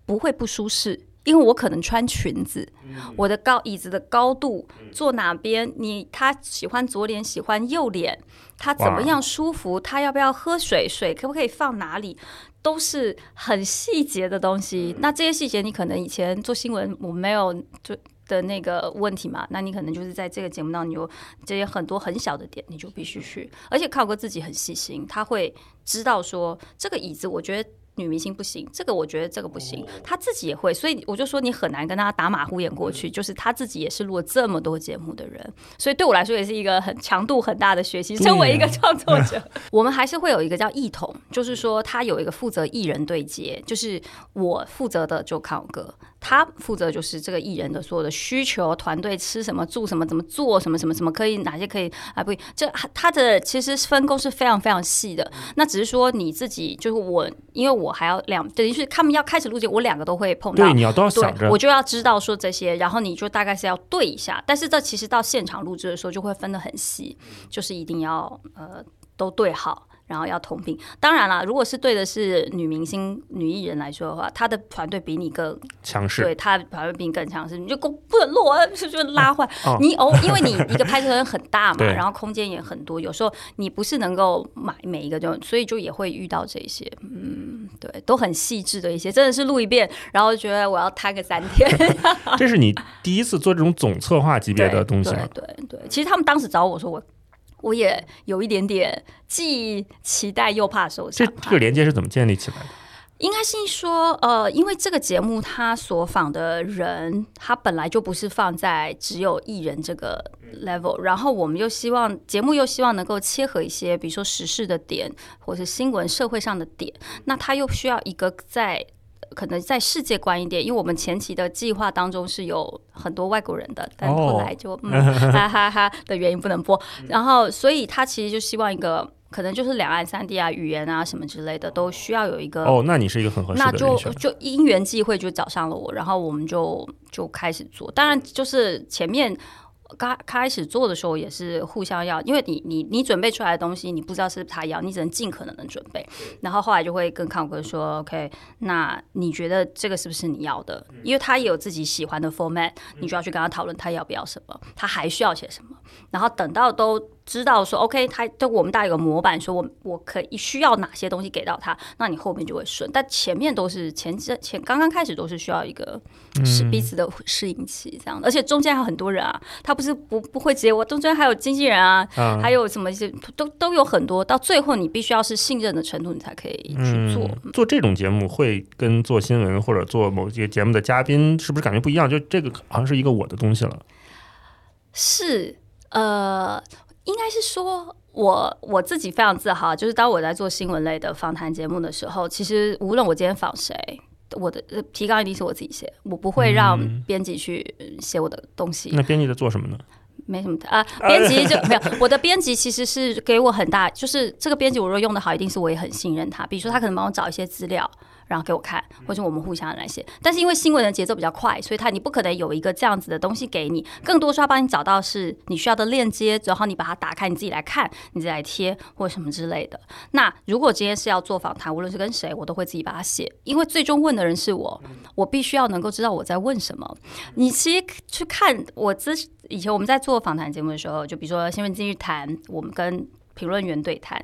不会不舒适，因为我可能穿裙子，我的高椅子的高度坐哪边，你他喜欢左脸喜欢右脸，他怎么样舒服，他要不要喝水，水可不可以放哪里，都是很细节的东西。那这些细节你可能以前做新闻我没有就。的那个问题嘛，那你可能就是在这个节目当中，你有这些很多很小的点，你就必须去。而且靠哥自己很细心，他会知道说这个椅子，我觉得。女明星不行，这个我觉得这个不行，他自己也会，所以我就说你很难跟他打马虎眼过去。就是他自己也是录了这么多节目的人，所以对我来说也是一个很强度很大的学习。身为一个创作者，我们还是会有一个叫艺统，就是说他有一个负责艺人对接，就是我负责的就靠哥，他负责就是这个艺人的所有的需求，团队吃什么住什么怎么做什么什么什么可以哪些可以啊不，这他的其实分工是非常非常细的。那只是说你自己就是我，因为我。还要两，等于是他们要开始录节，我两个都会碰到。对，你要都要想着，我就要知道说这些，然后你就大概是要对一下。但是这其实到现场录制的时候就会分得很细，就是一定要呃都对好。然后要同频，当然了，如果是对的是女明星、女艺人来说的话，她的团队比你更强势，对，她团队比你更强势，你就不能落，是不是拉坏？你哦，因为你一个拍摄人很大嘛，然后空间也很多，有时候你不是能够买每一个，就所以就也会遇到这些，嗯，对，都很细致的一些，真的是录一遍，然后觉得我要摊个三天。这是你第一次做这种总策划级别的东西吗？对对，其实他们当时找我说我。我也有一点点既期待又怕受伤。这这个连接是怎么建立起来的？应该是说，呃，因为这个节目它所访的人，他本来就不是放在只有艺人这个 level，然后我们又希望节目又希望能够切合一些，比如说时事的点，或是新闻社会上的点，那他又需要一个在。可能在世界观一点，因为我们前期的计划当中是有很多外国人的，但后来就嗯 哈哈哈的原因不能播。然后，所以他其实就希望一个，可能就是两岸三地啊，语言啊什么之类的，都需要有一个。哦，那你是一个很合适的。那就就因缘际会就找上了我，然后我们就就开始做。当然，就是前面刚开始做的时候也是互相要，因为你你你准备出来的东西，你不知道是不是他要，你只能尽可能的准备。然后后来就会跟康哥说，OK，那你觉得这个是不是你要的？因为他也有自己喜欢的 format，你就要去跟他讨论他要不要什么，他还需要些什么。然后等到都。知道说 OK，他就我们大家有个模板，说我我可以需要哪些东西给到他，那你后面就会顺。但前面都是前前刚刚开始都是需要一个是彼此的适应期这样，而且中间还有很多人啊，他不是不不会接我，中间还有经纪人啊，还有什么一些都都有很多，到最后你必须要是信任的程度，你才可以去做。做这种节目会跟做新闻或者做某些节目的嘉宾是不是感觉不一样？就这个好像是一个我的东西了。是呃。应该是说，我我自己非常自豪，就是当我在做新闻类的访谈节目的时候，其实无论我今天访谁，我的提纲一定是我自己写，我不会让编辑去写我的东西。那编辑在做什么呢？没什么啊，编辑就没有。我的编辑其实是给我很大，就是这个编辑，我如果用的好，一定是我也很信任他。比如说，他可能帮我找一些资料。然后给我看，或者我们互相来写。但是因为新闻的节奏比较快，所以他你不可能有一个这样子的东西给你，更多是要帮你找到是你需要的链接，然后你把它打开，你自己来看，你自己来贴或什么之类的。那如果今天是要做访谈，无论是跟谁，我都会自己把它写，因为最终问的人是我，我必须要能够知道我在问什么。你其实去看我之以前我们在做访谈节目的时候，就比如说新闻今日谈，我们跟评论员对谈，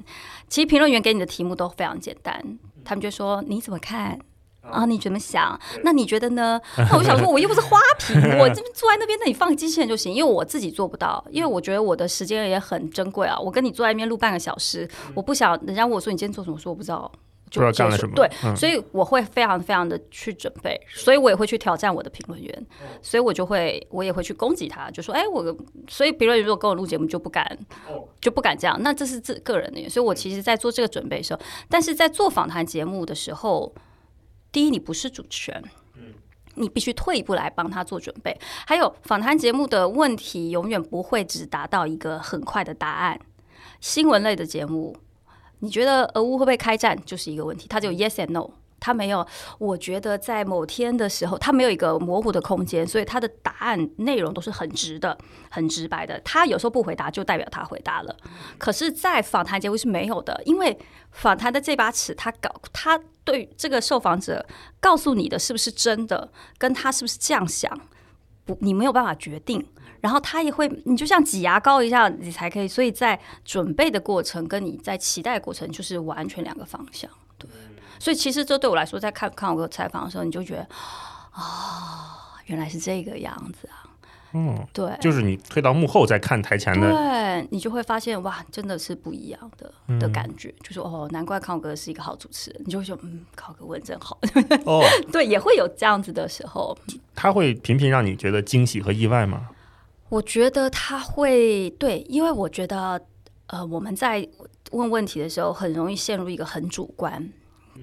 其实评论员给你的题目都非常简单。他们就说你怎么看啊？你怎么想？那你觉得呢？那我想说，我又不是花瓶，我这边坐在那边，那你放个机器人就行。因为我自己做不到，因为我觉得我的时间也很珍贵啊。我跟你坐在那边录半个小时，我不想人家问我说你今天做什么，说我不知道。不知道干了什么？对，所以我会非常非常的去准备，所以我也会去挑战我的评论员，所以我就会我也会去攻击他，就说：“哎，我所以评论员如果跟我录节目就不敢，就不敢这样。”那这是自个人的，所以我其实，在做这个准备的时候，但是在做访谈节目的时候，第一，你不是主持人，你必须退一步来帮他做准备。还有访谈节目的问题，永远不会只达到一个很快的答案。新闻类的节目。你觉得俄乌会不会开战就是一个问题，他只有 yes and no，他没有。我觉得在某天的时候，他没有一个模糊的空间，所以他的答案内容都是很直的、很直白的。他有时候不回答，就代表他回答了。可是，在访谈节目是没有的，因为访谈的这把尺，他搞他对这个受访者告诉你的是不是真的，跟他是不是这样想，不，你没有办法决定。然后他也会，你就像挤牙膏一样，你才可以。所以在准备的过程跟你在期待过程就是完全两个方向，对。所以其实这对我来说，在看看我采访的时候，你就觉得啊，原来是这个样子啊。嗯，对，就是你退到幕后再看台前的，对你就会发现哇，真的是不一样的的感觉。就是哦，难怪康哥是一个好主持人，你就会说嗯，康哥问真好。哦，对，也会有这样子的时候。他会频频让你觉得惊喜和意外吗？我觉得他会对，因为我觉得，呃，我们在问问题的时候，很容易陷入一个很主观。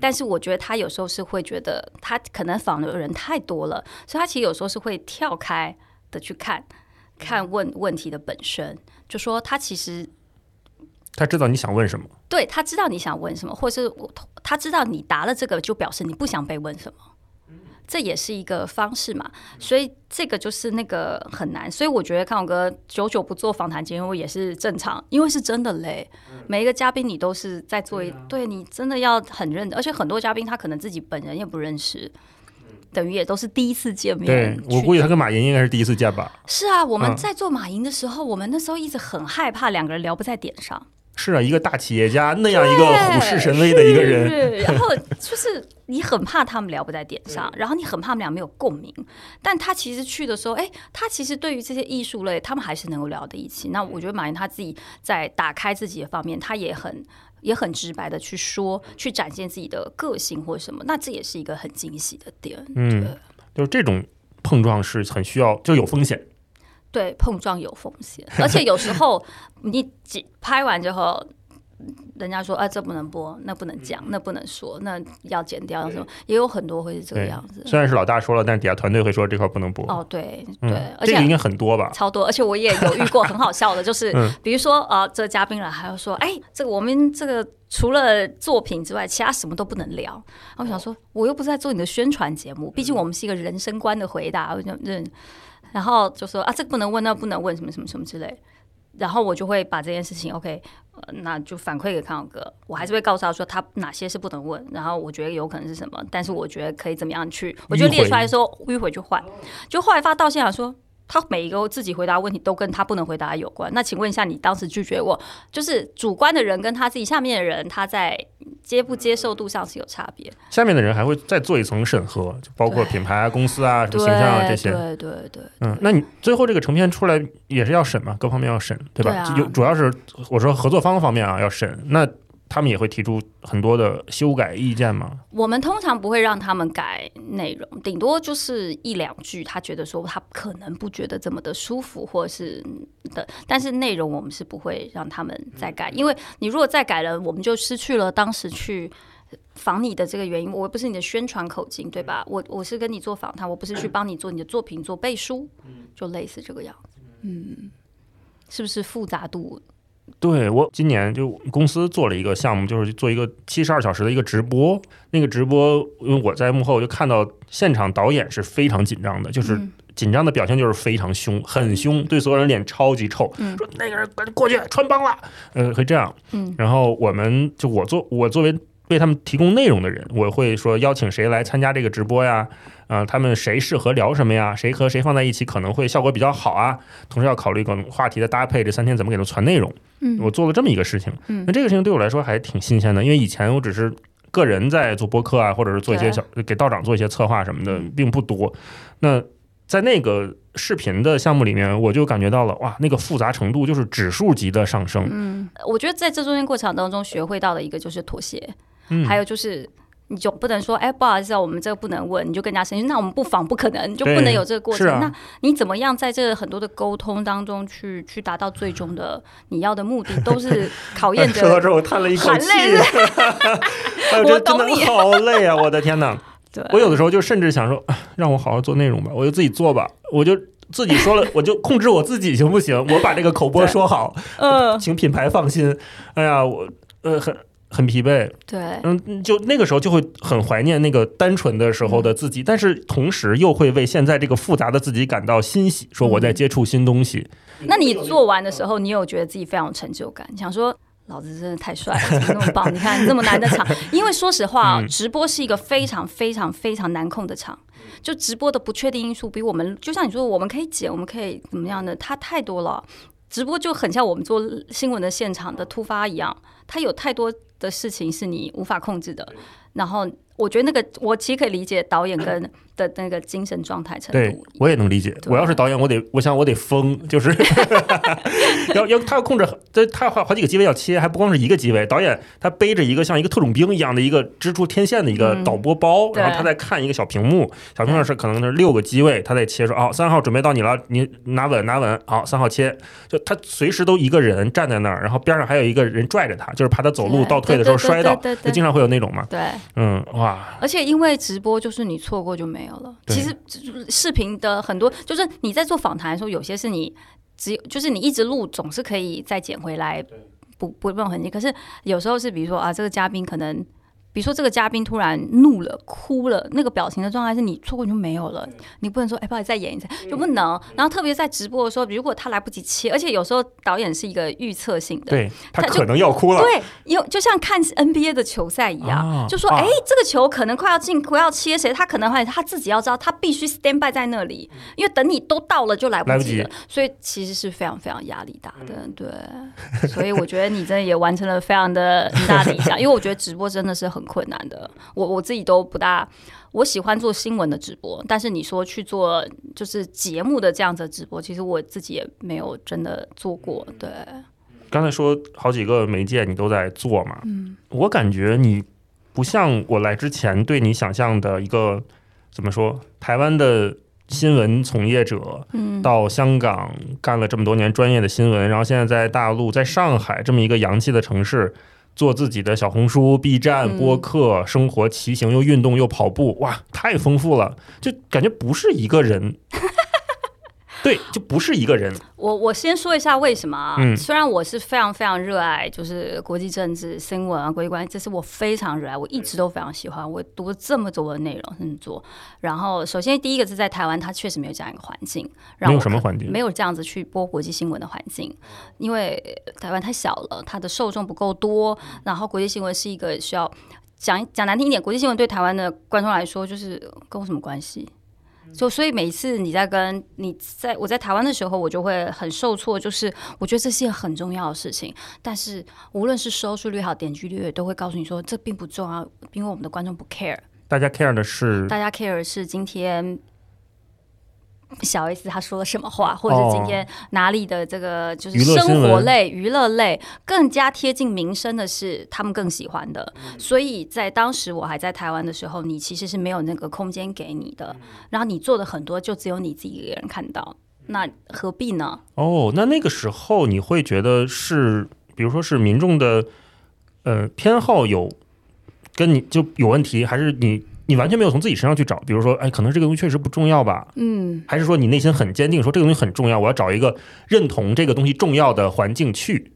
但是我觉得他有时候是会觉得，他可能访的人太多了，所以他其实有时候是会跳开的去看，看问问题的本身，就说他其实他知道你想问什么，对他知道你想问什么，或者是他知道你答了这个，就表示你不想被问什么。这也是一个方式嘛，所以这个就是那个很难，所以我觉得康永哥久久不做访谈节目也是正常，因为是真的累。每一个嘉宾你都是在做一，对你真的要很认，而且很多嘉宾他可能自己本人也不认识，等于也都是第一次见面。对我估计他跟马云应该是第一次见吧。是啊，我们在做马云的时候，我们那时候一直很害怕两个人聊不在点上。是啊，一个大企业家那样一个虎视神威的一个人，然后就是你很怕他们聊不在点上，然后你很怕他们俩没有共鸣。但他其实去的时候，哎，他其实对于这些艺术类，他们还是能够聊在一起。那我觉得马云他自己在打开自己的方面，他也很也很直白的去说，去展现自己的个性或什么。那这也是一个很惊喜的点。嗯，就是这种碰撞是很需要，就有风险。对，碰撞有风险，而且有时候你拍完之后，人家说啊，这不能播，那不能讲，那不能说，那要剪掉，什么也有很多会是这个样子。虽然是老大说了，但是底下团队会说这块不能播。哦，对对，而且应该很多吧？超多，而且我也有遇过很好笑的，就是比如说啊，这个嘉宾来，还要说，哎，这个我们这个除了作品之外，其他什么都不能聊。我想说，我又不是在做你的宣传节目，毕竟我们是一个人生观的回答，我就认。然后就说啊，这个不能问，那不能问，什么什么什么之类。然后我就会把这件事情 OK，呃，那就反馈给康永哥。我还是会告诉他说他哪些是不能问，然后我觉得有可能是什么，但是我觉得可以怎么样去，我就列出来说迂回就换。就后来发到现场说。他每一个自己回答问题都跟他不能回答有关。那请问一下，你当时拒绝我，就是主观的人跟他自己下面的人，他在接不接受度上是有差别。下面的人还会再做一层审核，就包括品牌啊、公司啊、什么形象啊这些。对对对。嗯，那你最后这个成片出来也是要审嘛？各方面要审，对吧？有主要是我说合作方方面啊要审。那。他们也会提出很多的修改意见吗？我们通常不会让他们改内容，顶多就是一两句，他觉得说他可能不觉得这么的舒服，或是的。但是内容我们是不会让他们再改，因为你如果再改了，我们就失去了当时去访你的这个原因。我不是你的宣传口径，对吧？我我是跟你做访谈，我不是去帮你做你的作品做背书，就类似这个样子。嗯，是不是复杂度？对我今年就公司做了一个项目，就是做一个七十二小时的一个直播。那个直播，因为我在幕后就看到现场导演是非常紧张的，就是紧张的表现就是非常凶，很凶，对所有人脸超级臭，说那个人赶紧过去穿帮了，呃，会这样。然后我们就我做我作为为他们提供内容的人，我会说邀请谁来参加这个直播呀？啊，他们谁适合聊什么呀？谁和谁放在一起可能会效果比较好啊？同时要考虑各种话题的搭配，这三天怎么给他传内容？嗯，我做了这么一个事情。嗯，那这个事情对我来说还挺新鲜的，因为以前我只是个人在做播客啊，或者是做一些小给道长做一些策划什么的，并不多。那在那个视频的项目里面，我就感觉到了哇，那个复杂程度就是指数级的上升。嗯，我觉得在这中间过程当中学会到的一个就是妥协，嗯，还有就是。你就不能说，哎，不好意思啊，我们这个不能问，你就更加生气。那我们不访不可能，就不能有这个过程。那你怎么样在这很多的沟通当中去去达到最终的你要的目的，都是考验着。说到这，我叹了一口气。我懂你，好累啊！我的天哪！我有的时候就甚至想说，让我好好做内容吧，我就自己做吧，我就自己说了，我就控制我自己行不行？我把这个口播说好，嗯，请品牌放心。哎呀，我呃很。很疲惫，对，嗯，就那个时候就会很怀念那个单纯的时候的自己，但是同时又会为现在这个复杂的自己感到欣喜，说我在接触新东西。那你做完的时候，你有觉得自己非常有成就感？想说老子真的太帅了，那么棒！你看这么难的场，因为说实话，直播是一个非常非常非常难控的场，就直播的不确定因素比我们，就像你说，我们可以剪，我们可以怎么样的，它太多了。直播就很像我们做新闻的现场的突发一样，它有太多。的事情是你无法控制的，然后我觉得那个我其实可以理解导演跟。的那个精神状态程度，对我也能理解。我要是导演，我得，我想我得疯，就是 要要他要控制，这他要好好几个机位要切，还不光是一个机位。导演他背着一个像一个特种兵一样的一个支出天线的一个导播包，然后他在看一个小屏幕，小屏幕是可能是六个机位，他在切说哦，三号准备到你了，你拿稳拿稳，好，三号切。就他随时都一个人站在那儿，然后边上还有一个人拽着他，就是怕他走路倒退的时候摔倒，就经常会有那种嘛。对，嗯，哇。而且因为直播就是你错过就没有了。其实视频的很多，就是你在做访谈的时候，有些是你只有就是你一直录，总是可以再捡回来，不不用痕迹。可是有时候是比如说啊，这个嘉宾可能。比如说这个嘉宾突然怒了、哭了，那个表情的状态是你错过就没有了，你不能说哎，不好意思再演一次，就不能。然后特别在直播的时候，如果他来不及切，而且有时候导演是一个预测性的，对他可能要哭了。对，有就像看 NBA 的球赛一样，就说哎，这个球可能快要进，快要切谁，他可能会他自己要知道，他必须 stand by 在那里，因为等你都到了就来不及了，所以其实是非常非常压力大的。对，所以我觉得你真的也完成了非常的大的理想，因为我觉得直播真的是很。很困难的，我我自己都不大。我喜欢做新闻的直播，但是你说去做就是节目的这样子直播，其实我自己也没有真的做过。对，刚才说好几个媒介你都在做嘛，嗯，我感觉你不像我来之前对你想象的一个怎么说，台湾的新闻从业者，嗯，到香港干了这么多年专业的新闻，然后现在在大陆，在上海这么一个洋气的城市。做自己的小红书、B 站、播客，生活骑行又运动又跑步，哇，太丰富了，就感觉不是一个人。对，就不是一个人。我我先说一下为什么啊？嗯，虽然我是非常非常热爱，就是国际政治、新闻啊、国际关系，这是我非常热爱，我一直都非常喜欢。我读了这么多的内容，甚至做。然后，首先第一个是在台湾，它确实没有这样一个环境。没有什么环境？没有这样子去播国际新闻的环境，因为台湾太小了，它的受众不够多。然后，国际新闻是一个需要讲讲难听一点，国际新闻对台湾的观众来说，就是跟我什么关系？就所以每次你在跟你在我在台湾的时候，我就会很受挫。就是我觉得这是件很重要的事情，但是无论是收视率好、点击率，都会告诉你说这并不重要，因为我们的观众不 care。大家 care 的是，大家 care 的是今天。小 S 他说了什么话，或者是今天哪里的这个就是生活类、娱乐类更加贴近民生的是他们更喜欢的。所以在当时我还在台湾的时候，你其实是没有那个空间给你的。然后你做的很多就只有你自己一个人看到，那何必呢？哦，那那个时候你会觉得是，比如说是民众的呃偏好有跟你就有问题，还是你？你完全没有从自己身上去找，比如说，哎，可能这个东西确实不重要吧？嗯，还是说你内心很坚定，说这个东西很重要，我要找一个认同这个东西重要的环境去。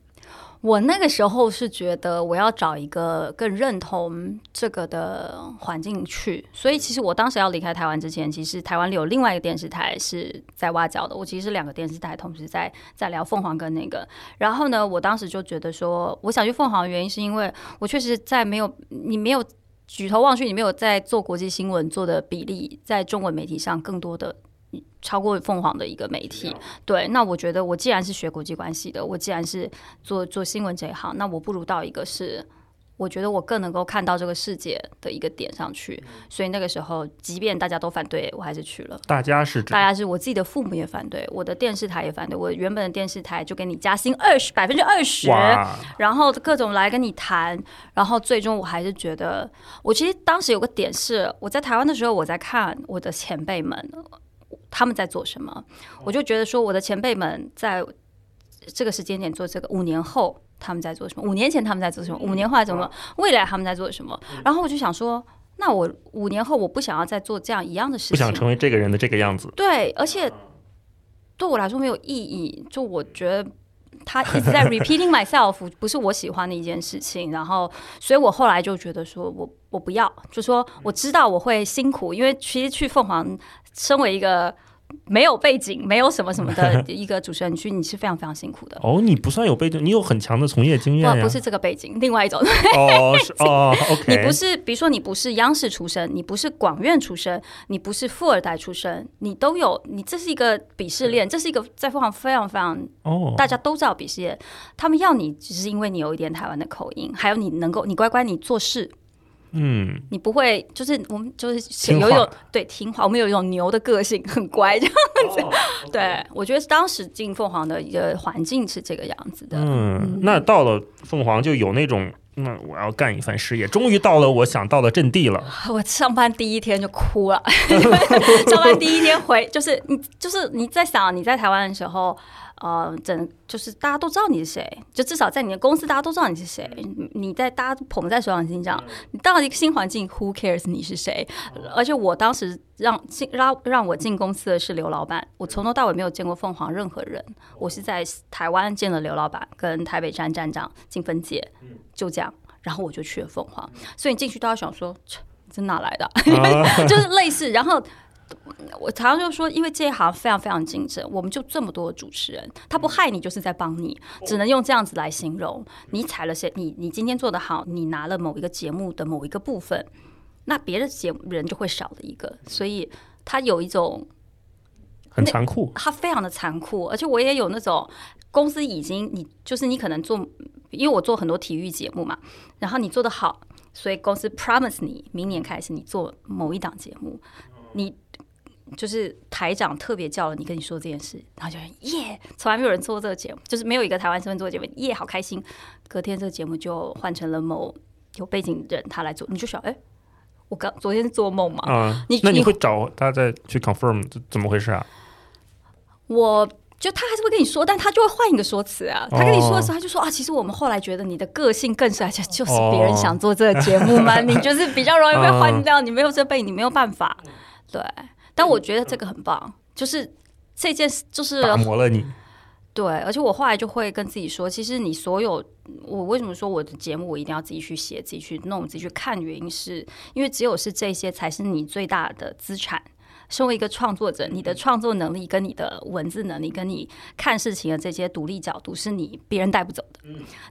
我那个时候是觉得我要找一个更认同这个的环境去，所以其实我当时要离开台湾之前，其实台湾里有另外一个电视台是在挖角的。我其实是两个电视台同时在在聊凤凰跟那个，然后呢，我当时就觉得说，我想去凤凰的原因是因为我确实在没有你没有。举头望去，你没有在做国际新闻做的比例，在中文媒体上更多的超过凤凰的一个媒体。对，那我觉得我既然是学国际关系的，我既然是做做新闻这一行，那我不如到一个是。我觉得我更能够看到这个世界的一个点上去，所以那个时候，即便大家都反对，我还是去了。大家是大家是我自己的父母也反对，我的电视台也反对。我原本的电视台就给你加薪二十百分之二十，然后各种来跟你谈，然后最终我还是觉得，我其实当时有个点是，我在台湾的时候，我在看我的前辈们他们在做什么，我就觉得说，我的前辈们在这个时间点做这个，五年后。他们在做什么？五年前他们在做什么？五年后来怎么？未来他们在做什么？然后我就想说，那我五年后我不想要再做这样一样的事情，不想成为这个人的这个样子。对，而且对我来说没有意义。就我觉得他一直在 repeating myself，不是我喜欢的一件事情。然后，所以我后来就觉得说我我不要，就说我知道我会辛苦，因为其实去凤凰，身为一个。没有背景，没有什么什么的 一个主持人，去你是非常非常辛苦的。哦，你不算有背景，你有很强的从业经验不，不是这个背景，另外一种。哦，哦，OK。你不是，比如说你不是央视出身，你不是广院出身，你不是富二代出身，你都有，你这是一个鄙视链，这是一个在凤凰非常非常哦，大家都知道鄙视链。他们要你，只是因为你有一点台湾的口音，还有你能够，你乖乖，你做事。嗯，你不会就是我们就是有一种对听话，我们有一种牛的个性，很乖这样子。对，我觉得当时进凤凰的一个环境是这个样子的。嗯，那到了凤凰就有那种，那我要干一番事业，终于到了我想到的阵地了。我上班第一天就哭了，上班第一天回就是你就是你在想你在台湾的时候。呃，整就是大家都知道你是谁，就至少在你的公司，大家都知道你是谁。你在大家都捧在手掌心上，你到了一个新环境，Who cares 你是谁？而且我当时让进让让我进公司的是刘老板，我从头到尾没有见过凤凰任何人，我是在台湾见了刘老板跟台北站站长金芬姐，就这样，然后我就去了凤凰。所以你进去都要想说，这哪来的？就是类似，然后。我常常就说，因为这一行非常非常竞争，我们就这么多主持人，他不害你就是在帮你，只能用这样子来形容。你踩了谁？你你今天做的好，你拿了某一个节目的某一个部分，那别的节人就会少了一个，所以他有一种很残酷，他非常的残酷。而且我也有那种公司已经你就是你可能做，因为我做很多体育节目嘛，然后你做的好，所以公司 promise 你明年开始你做某一档节目。你就是台长特别叫了你跟你说这件事，然后就耶，从来没有人做过这个节目，就是没有一个台湾身份做节目，耶，好开心。隔天这个节目就换成了某有背景人他来做，你就想，哎，我刚昨天是做梦嘛？啊，你那你会找他再去 confirm 怎么回事啊？我就他还是会跟你说，但他就会换一个说辞啊。他跟你说的时候，他就说啊，其实我们后来觉得你的个性更是，而且就是别人想做这个节目嘛，你就是比较容易被换掉，你没有这辈，你没有办法。对，但我觉得这个很棒，就是这件事就是打磨了你。对，而且我后来就会跟自己说，其实你所有，我为什么说我的节目我一定要自己去写、自己去弄、自己去看？原因是因为只有是这些才是你最大的资产。身为一个创作者，你的创作能力、跟你的文字能力、跟你看事情的这些独立角度，是你别人带不走的。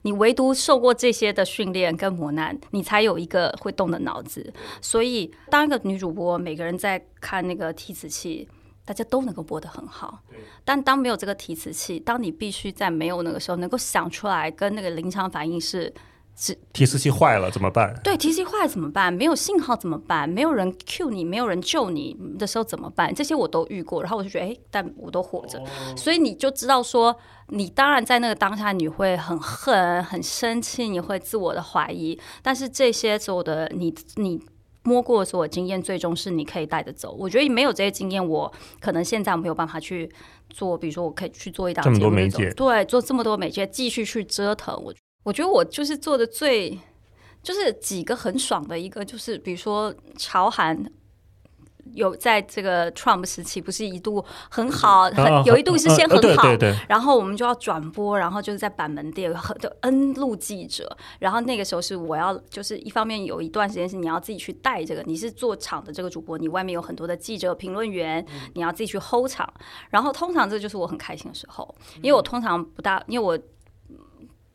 你唯独受过这些的训练跟磨难，你才有一个会动的脑子。所以，当一个女主播，每个人在看那个提词器。大家都能够播得很好，但当没有这个提词器，当你必须在没有那个时候能够想出来，跟那个临场反应是，是提示器坏了怎么办？对，提示器坏了怎么办？没有信号怎么办？没有人 cue 你，没有人救你的时候怎么办？这些我都遇过，然后我就觉得，哎，但我都活着，所以你就知道说，你当然在那个当下你会很恨、很生气，你会自我的怀疑，但是这些所有的你，你。摸过所有经验，最终是你可以带着走。我觉得没有这些经验，我可能现在没有办法去做。比如说，我可以去做一档这么多媒介，对，做这么多媒介，继续去折腾。我我觉得我就是做的最，就是几个很爽的一个，就是比如说朝韩。有在这个 Trump 时期，不是一度很好，很有一度是先很好，然后我们就要转播，然后就是在板门店很多 N 路记者，然后那个时候是我要就是一方面有一段时间是你要自己去带这个，你是做场的这个主播，你外面有很多的记者评论员，你要自己去 hold 场，然后通常这就是我很开心的时候，因为我通常不大，因为我。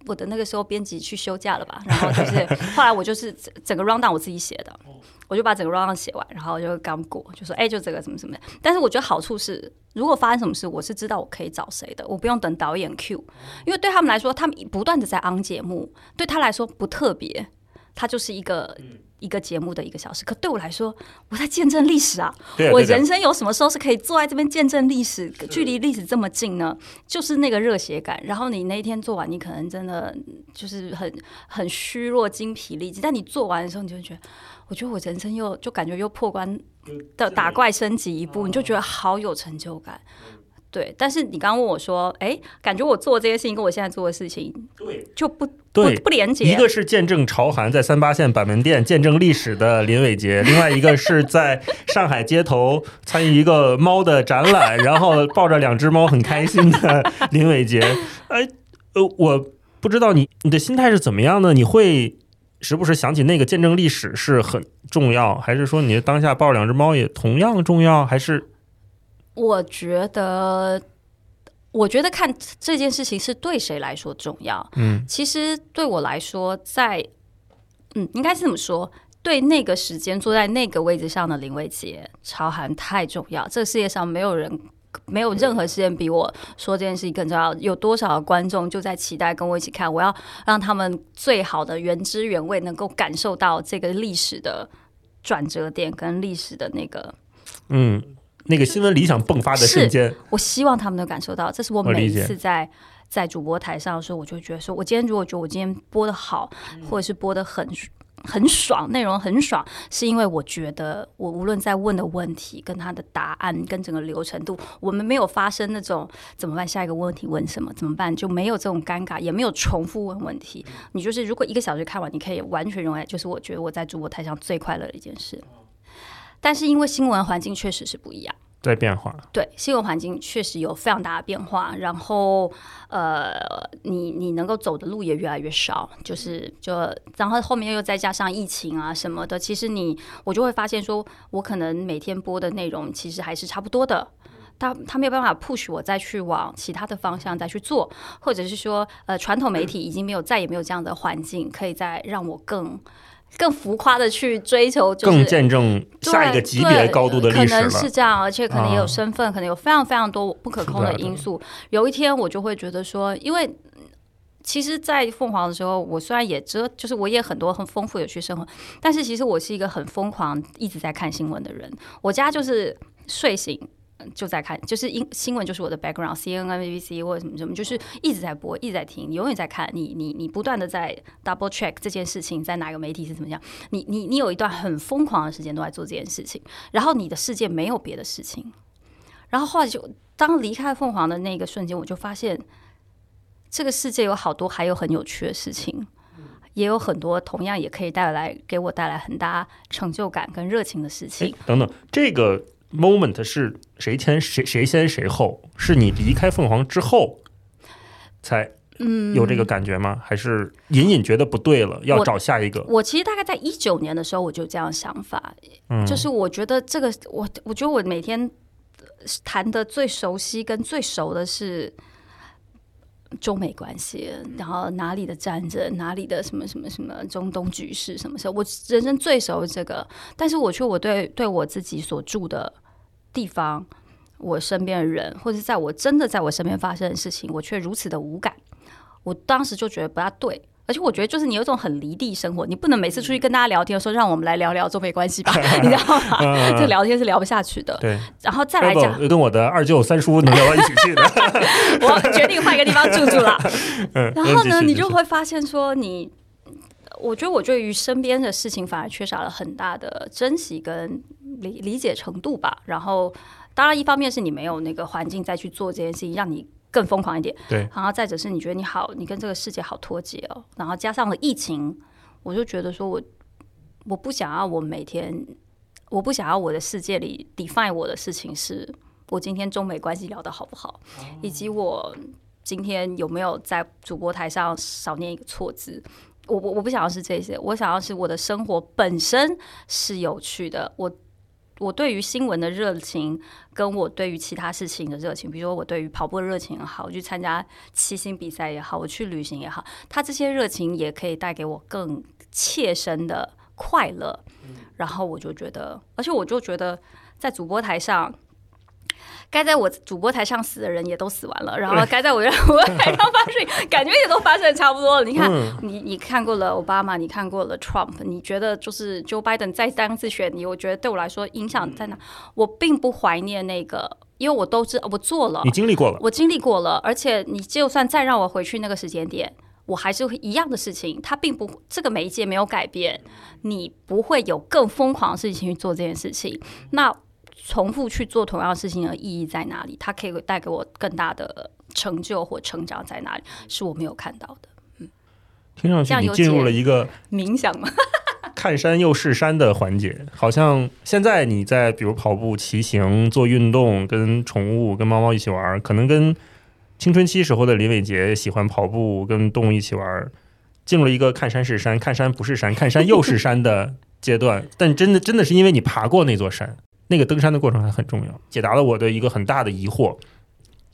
我的那个时候编辑去休假了吧，然后就是后来我就是整个 round down 我自己写的，我就把整个 round down 写完，然后就刚过，就说哎，就这个什么什么。但是我觉得好处是，如果发生什么事，我是知道我可以找谁的，我不用等导演 Q，因为对他们来说，他们不断的在 on 节目，对他来说不特别，他就是一个。一个节目的一个小时，可对我来说，我在见证历史啊！我人生有什么时候是可以坐在这边见证历史，距离历史这么近呢？就是那个热血感。然后你那一天做完，你可能真的就是很很虚弱、精疲力尽。但你做完的时候，你就觉得，我觉得我人生又就感觉又破关的打怪升级一步，你就觉得好有成就感。对，但是你刚刚问我说，哎，感觉我做这些事情跟我现在做的事情，对，就不不不连接。一个是见证朝韩在三八线板门店见证历史的林伟杰，另外一个是在上海街头参与一个猫的展览，然后抱着两只猫很开心的林伟杰。哎，呃，我不知道你你的心态是怎么样的？你会时不时想起那个见证历史是很重要，还是说你当下抱两只猫也同样重要？还是？我觉得，我觉得看这件事情是对谁来说重要。嗯，其实对我来说，在嗯，应该是这么说，对那个时间坐在那个位置上的林伟杰、朝韩太重要。这个世界上没有人，没有任何事件比我说这件事情更重要。有多少观众就在期待跟我一起看？我要让他们最好的原汁原味，能够感受到这个历史的转折点跟历史的那个嗯。那个新闻理想迸发的瞬间，我希望他们能感受到。这是我每一次在在主播台上的时候，我就觉得说，我今天如果觉得我今天播的好，或者是播的很很爽，内容很爽，是因为我觉得我无论在问的问题、跟他的答案、跟整个流程度，我们没有发生那种怎么办？下一个问题问什么？怎么办？就没有这种尴尬，也没有重复问问题。你就是如果一个小时看完，你可以完全认为，就是我觉得我在主播台上最快乐的一件事。但是因为新闻环境确实是不一样，在变化。对，新闻环境确实有非常大的变化，然后呃，你你能够走的路也越来越少，就是就然后后面又再加上疫情啊什么的，其实你我就会发现说，我可能每天播的内容其实还是差不多的，他他没有办法 push 我再去往其他的方向再去做，或者是说呃，传统媒体已经没有再也没有这样的环境，可以再让我更。更浮夸的去追求，更见证下一个级别高度的历史可能是这样，而且可能也有身份，可能有非常非常多不可控的因素。有一天我就会觉得说，因为其实，在凤凰的时候，我虽然也知，就是我也很多很丰富有趣生活，但是其实我是一个很疯狂一直在看新闻的人。我家就是睡醒。就在看，就是英新闻就是我的 background，C N N B B C 或者什么什么，就是一直在播，一直在听，你永远在看，你你你不断的在 double check 这件事情在哪个媒体是怎么样，你你你有一段很疯狂的时间都在做这件事情，然后你的世界没有别的事情，然后后来就当离开凤凰的那个瞬间，我就发现这个世界有好多还有很有趣的事情，也有很多同样也可以带来给我带来很大成就感跟热情的事情。等等，这个。moment 是谁先谁谁先谁后？是你离开凤凰之后才嗯有这个感觉吗？还是隐隐觉得不对了，要找下一个？我其实大概在一九年的时候我就这样想法，就是我觉得这个我我觉得我每天谈的最熟悉跟最熟的是。中美关系，然后哪里的战争，哪里的什么什么什么中东局势，什么时候我人生最熟这个，但是我却我对对我自己所住的地方，我身边的人，或者在我真的在我身边发生的事情，我却如此的无感，我当时就觉得不大对。而且我觉得，就是你有一种很离地生活，你不能每次出去跟大家聊天，说让我们来聊聊中美关系吧，你知道吗？这聊天是聊不下去的。对，然后再来讲，跟我的二舅三叔能聊到一起去的。我决定换一个地方住住了。然后呢，你就会发现说，你，我觉得我对于身边的事情反而缺少了很大的珍惜跟理理解程度吧。然后，当然一方面是你没有那个环境再去做这件事情，让你。更疯狂一点，对。然后再者是你觉得你好，你跟这个世界好脱节哦。然后加上了疫情，我就觉得说我我不想要我每天，我不想要我的世界里 define 我的事情是我今天中美关系聊得好不好，以及我今天有没有在主播台上少念一个错字。我我我不想要是这些，我想要是我的生活本身是有趣的。我。我对于新闻的热情，跟我对于其他事情的热情，比如说我对于跑步的热情也好，我去参加骑行比赛也好，我去旅行也好，他这些热情也可以带给我更切身的快乐。然后我就觉得，而且我就觉得在主播台上。该在我主播台上死的人也都死完了，然后该在我主播台上发生，感觉也都发生的差不多了。你看，你你看过了奥巴马，你看过了 Trump，你觉得就是 Joe Biden 再三次选你，我觉得对我来说影响在哪？我并不怀念那个，因为我都知我做了，你经历过了，我经历过了，而且你就算再让我回去那个时间点，我还是会一样的事情，它并不这个媒介没有改变，你不会有更疯狂的事情去做这件事情。那重复去做同样的事情的意义在哪里？它可以带给我更大的成就或成长在哪里？是我没有看到的。嗯，听上去你进入了一个冥想吗？看山又是山的环节，好像现在你在比如跑步、骑行、做运动、跟宠物、跟猫猫一起玩，可能跟青春期时候的林伟杰喜欢跑步、跟动物一起玩，进入了一个看山是山、看山不是山、看山又是山的阶段。但真的，真的是因为你爬过那座山。那个登山的过程还很重要，解答了我的一个很大的疑惑。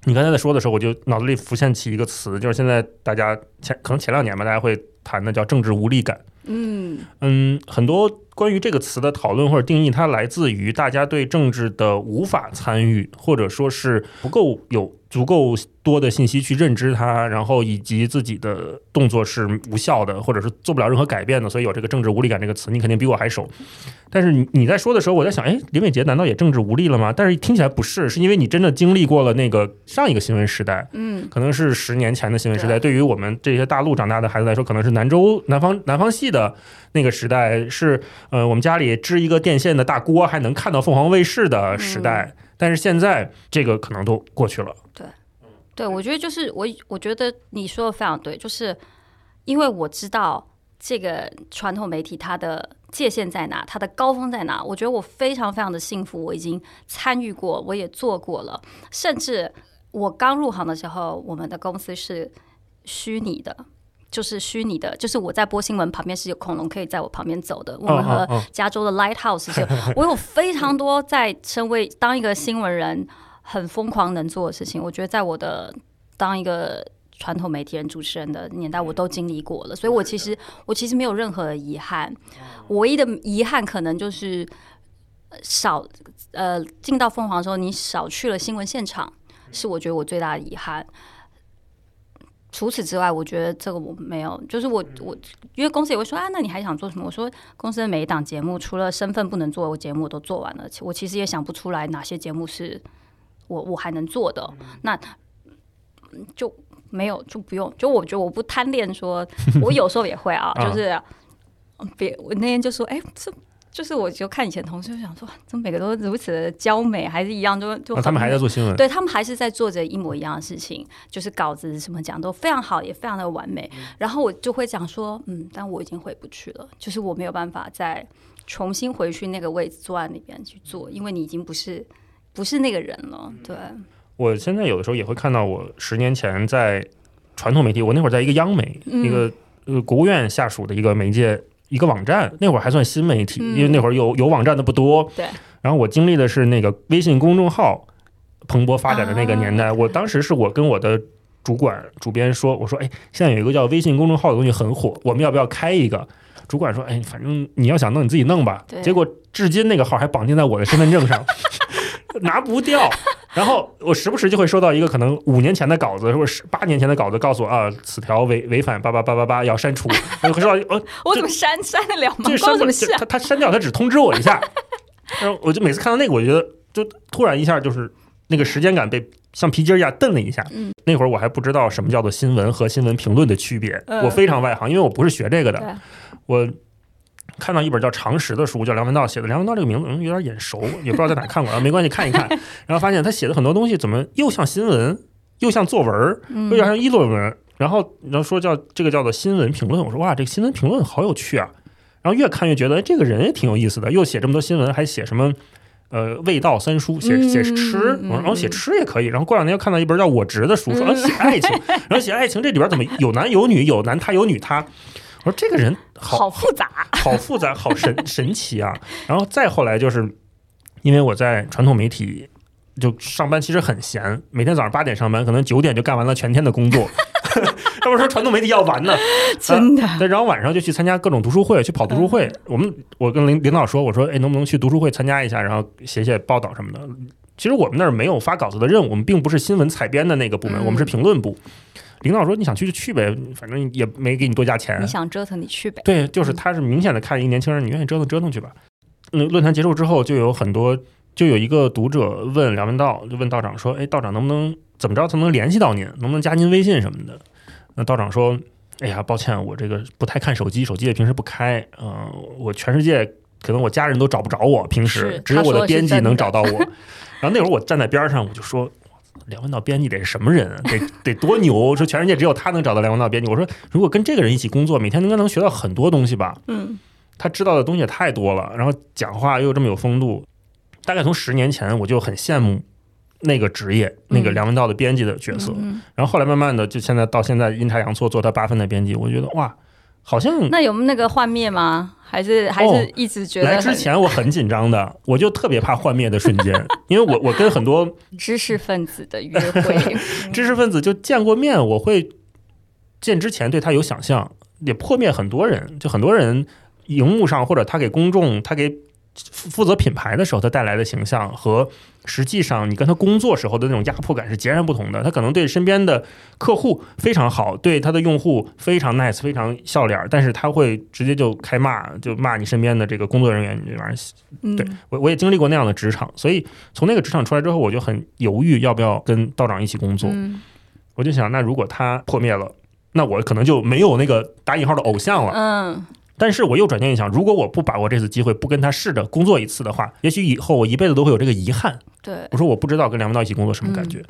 你刚才在说的时候，我就脑子里浮现起一个词，就是现在大家前可能前两年吧，大家会谈的叫政治无力感。嗯嗯，很多关于这个词的讨论或者定义，它来自于大家对政治的无法参与，或者说是不够有足够多的信息去认知它，然后以及自己的动作是无效的，或者是做不了任何改变的，所以有这个政治无力感这个词，你肯定比我还熟。但是你你在说的时候，我在想，哎，林伟杰难道也政治无力了吗？但是听起来不是，是因为你真的经历过了那个上一个新闻时代，嗯，可能是十年前的新闻时代。对于我们这些大陆长大的孩子来说，可能是南州南方南方系的那个时代，是呃，我们家里支一个电线的大锅还能看到凤凰卫视的时代。但是现在这个可能都过去了。对，对，我觉得就是我，我觉得你说的非常对，就是因为我知道这个传统媒体它的。界限在哪？它的高峰在哪？我觉得我非常非常的幸福，我已经参与过，我也做过了。甚至我刚入行的时候，我们的公司是虚拟的，就是虚拟的，就是我在播新闻旁边是有恐龙可以在我旁边走的。我们和加州的 Lighthouse 是，我有非常多在身为当一个新闻人很疯狂能做的事情。我觉得在我的当一个。传统媒体人、主持人的年代，我都经历过了，所以我其实我其实没有任何的遗憾。唯一的遗憾可能就是少呃进到凤凰的时候，你少去了新闻现场，是我觉得我最大的遗憾。除此之外，我觉得这个我没有，就是我我因为公司也会说啊，那你还想做什么？我说公司的每一档节目，除了身份不能做我节目，我都做完了。我其实也想不出来哪些节目是我我还能做的。那就。没有就不用，就我觉得我不贪恋，说我有时候也会啊，就是别我那天就说，哎，这就是我就看以前同事就想说，怎么每个都如此的娇美，还是一样，就就他们还在做新闻，对他们还是在做着一模一样的事情，就是稿子什么讲都非常好，也非常的完美。然后我就会讲说，嗯，但我已经回不去了，就是我没有办法再重新回去那个位置坐在那边去做，因为你已经不是不是那个人了。对，我现在有的时候也会看到，我十年前在传统媒体，我那会儿在一个央媒，一个呃国务院下属的一个媒介一个网站，那会儿还算新媒体，因为那会儿有有网站的不多。对。然后我经历的是那个微信公众号蓬勃发展的那个年代，我当时是我跟我的主管主编说，我说，哎，现在有一个叫微信公众号的东西很火，我们要不要开一个？主管说：“哎，反正你要想弄，你自己弄吧。”结果至今那个号还绑定在我的身份证上，拿不掉。然后我时不时就会收到一个可能五年前的稿子，或者是八年前的稿子，告诉我啊，此条违违反八八八八八要删除。我会收到，呃，我怎么删删得了吗？这删怎么他他删掉，他只通知我一下。然后我就每次看到那个，我觉得就突然一下就是那个时间感被像皮筋一样蹬了一下。嗯，那会儿我还不知道什么叫做新闻和新闻评论的区别，我非常外行，因为我不是学这个的。我看到一本叫《常识》的书，叫梁文道写的。梁文道这个名字有点眼熟，也不知道在哪看过，没关系，看一看。然后发现他写的很多东西怎么又像新闻，又像作文，又像议论文。然后然后说叫这个叫做新闻评论。我说哇，这个新闻评论好有趣啊！然后越看越觉得这个人也挺有意思的，又写这么多新闻，还写什么呃味道三书，写写吃，然后写吃也可以。然后过两天又看到一本叫《我侄》的书，说 写爱情，然后写爱情这里边怎么有男有女，有男他有女他。我说这个人好复杂，好复杂，好神 神奇啊！然后再后来就是，因为我在传统媒体就上班，其实很闲，每天早上八点上班，可能九点就干完了全天的工作。他们说传统媒体要完呢，真的。然后晚上就去参加各种读书会，去跑读书会。我们我跟领领导说，我说哎，能不能去读书会参加一下，然后写写报道什么的。其实我们那儿没有发稿子的任务，我们并不是新闻采编的那个部门，我们是评论部。领导说：“你想去就去呗，反正也没给你多加钱。你想折腾你去呗。”对，就是他是明显的看一个年轻人，你愿意折腾折腾去吧。那，论坛结束之后，就有很多，就有一个读者问梁文道，就问道长说：“哎，道长能不能怎么着才能联系到您？能不能加您微信什么的？”那道长说：“哎呀，抱歉，我这个不太看手机，手机也平时不开。嗯，我全世界可能我家人都找不着我，平时只有我的编辑能找到我。然后那会儿我站在边上，我就说。”梁文道编辑得是什么人？得得多牛！说全世界只有他能找到梁文道编辑。我说，如果跟这个人一起工作，每天应该能学到很多东西吧？嗯，他知道的东西也太多了，然后讲话又这么有风度。大概从十年前我就很羡慕那个职业，那个梁文道的编辑的角色。然后后来慢慢的，就现在到现在阴差阳错做他八分的编辑，我觉得哇。好像那有那个幻灭吗？还是还是一直觉得来之前我很紧张的，我就特别怕幻灭的瞬间，因为我我跟很多知识分子的约会，知识分子就见过面，我会见之前对他有想象，也破灭很多人，就很多人荧幕上或者他给公众他给。负责品牌的时候，他带来的形象和实际上你跟他工作时候的那种压迫感是截然不同的。他可能对身边的客户非常好，对他的用户非常 nice，非常笑脸，但是他会直接就开骂，就骂你身边的这个工作人员你这玩意儿。对我我也经历过那样的职场，所以从那个职场出来之后，我就很犹豫要不要跟道长一起工作。我就想，那如果他破灭了，那我可能就没有那个打引号的偶像了。嗯。但是我又转念一想，如果我不把握这次机会，不跟他试着工作一次的话，也许以后我一辈子都会有这个遗憾。对，我说我不知道跟梁文道一起工作什么感觉，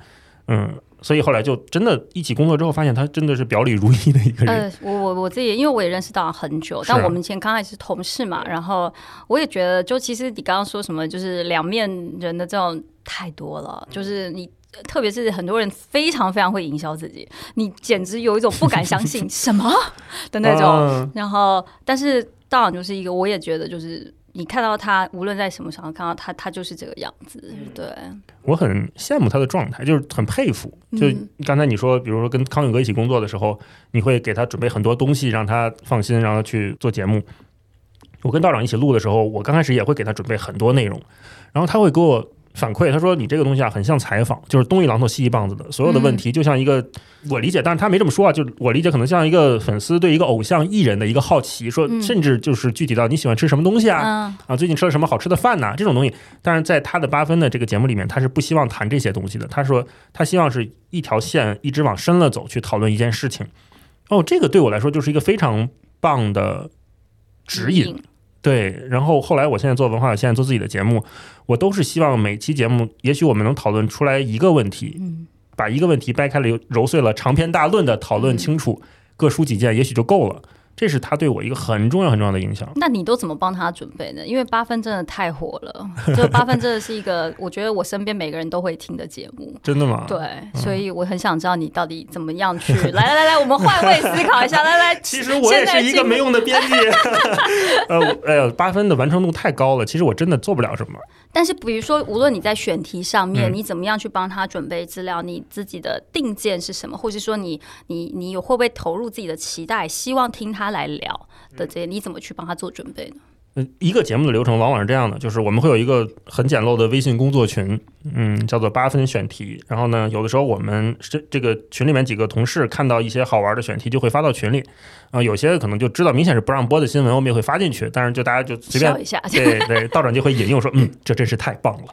嗯，所以后来就真的一起工作之后，发现他真的是表里如一的一个人。我我我自己，因为我也认识到很久，但我们以前刚开始是同事嘛，然后我也觉得，就其实你刚刚说什么，就是两面人的这种太多了，就是你。特别是很多人非常非常会营销自己，你简直有一种不敢相信 什么的那种。然后，但是道长就是一个，我也觉得就是你看到他，无论在什么场合看到他，他就是这个样子。对，我很羡慕他的状态，就是很佩服。就刚才你说，比如说跟康永哥一起工作的时候，你会给他准备很多东西，让他放心，让他去做节目。我跟道长一起录的时候，我刚开始也会给他准备很多内容，然后他会给我。反馈他说你这个东西啊很像采访，就是东一榔头西一棒子的，所有的问题就像一个我理解，但是他没这么说啊，就我理解可能像一个粉丝对一个偶像艺人的一个好奇，说甚至就是具体到你喜欢吃什么东西啊啊最近吃了什么好吃的饭呐这种东西，但是在他的八分的这个节目里面，他是不希望谈这些东西的，他说他希望是一条线一直往深了走去讨论一件事情，哦这个对我来说就是一个非常棒的指引。对，然后后来我现在做文化，现在做自己的节目，我都是希望每期节目，也许我们能讨论出来一个问题，把一个问题掰开了揉碎了，长篇大论的讨论清楚，各抒己见，也许就够了。这是他对我一个很重要很重要的影响。那你都怎么帮他准备呢？因为八分真的太火了，就八分真的是一个我觉得我身边每个人都会听的节目。真的吗？对，所以我很想知道你到底怎么样去。来来来来，我们换位思考一下。来来，其实我也是一个没用的编辑。呃，哎呀，八分的完成度太高了，其实我真的做不了什么。但是，比如说，无论你在选题上面，你怎么样去帮他准备资料，你自己的定见是什么，或是说你你你有会不会投入自己的期待，希望听他来聊的这些，你怎么去帮他做准备呢？嗯，一个节目的流程往往是这样的，就是我们会有一个很简陋的微信工作群，嗯，叫做八分选题。然后呢，有的时候我们这这个群里面几个同事看到一些好玩的选题，就会发到群里。啊，有些可能就知道明显是不让播的新闻，我们也会发进去。但是就大家就随便一下，对对，道长就会引用说，嗯，这真是太棒了。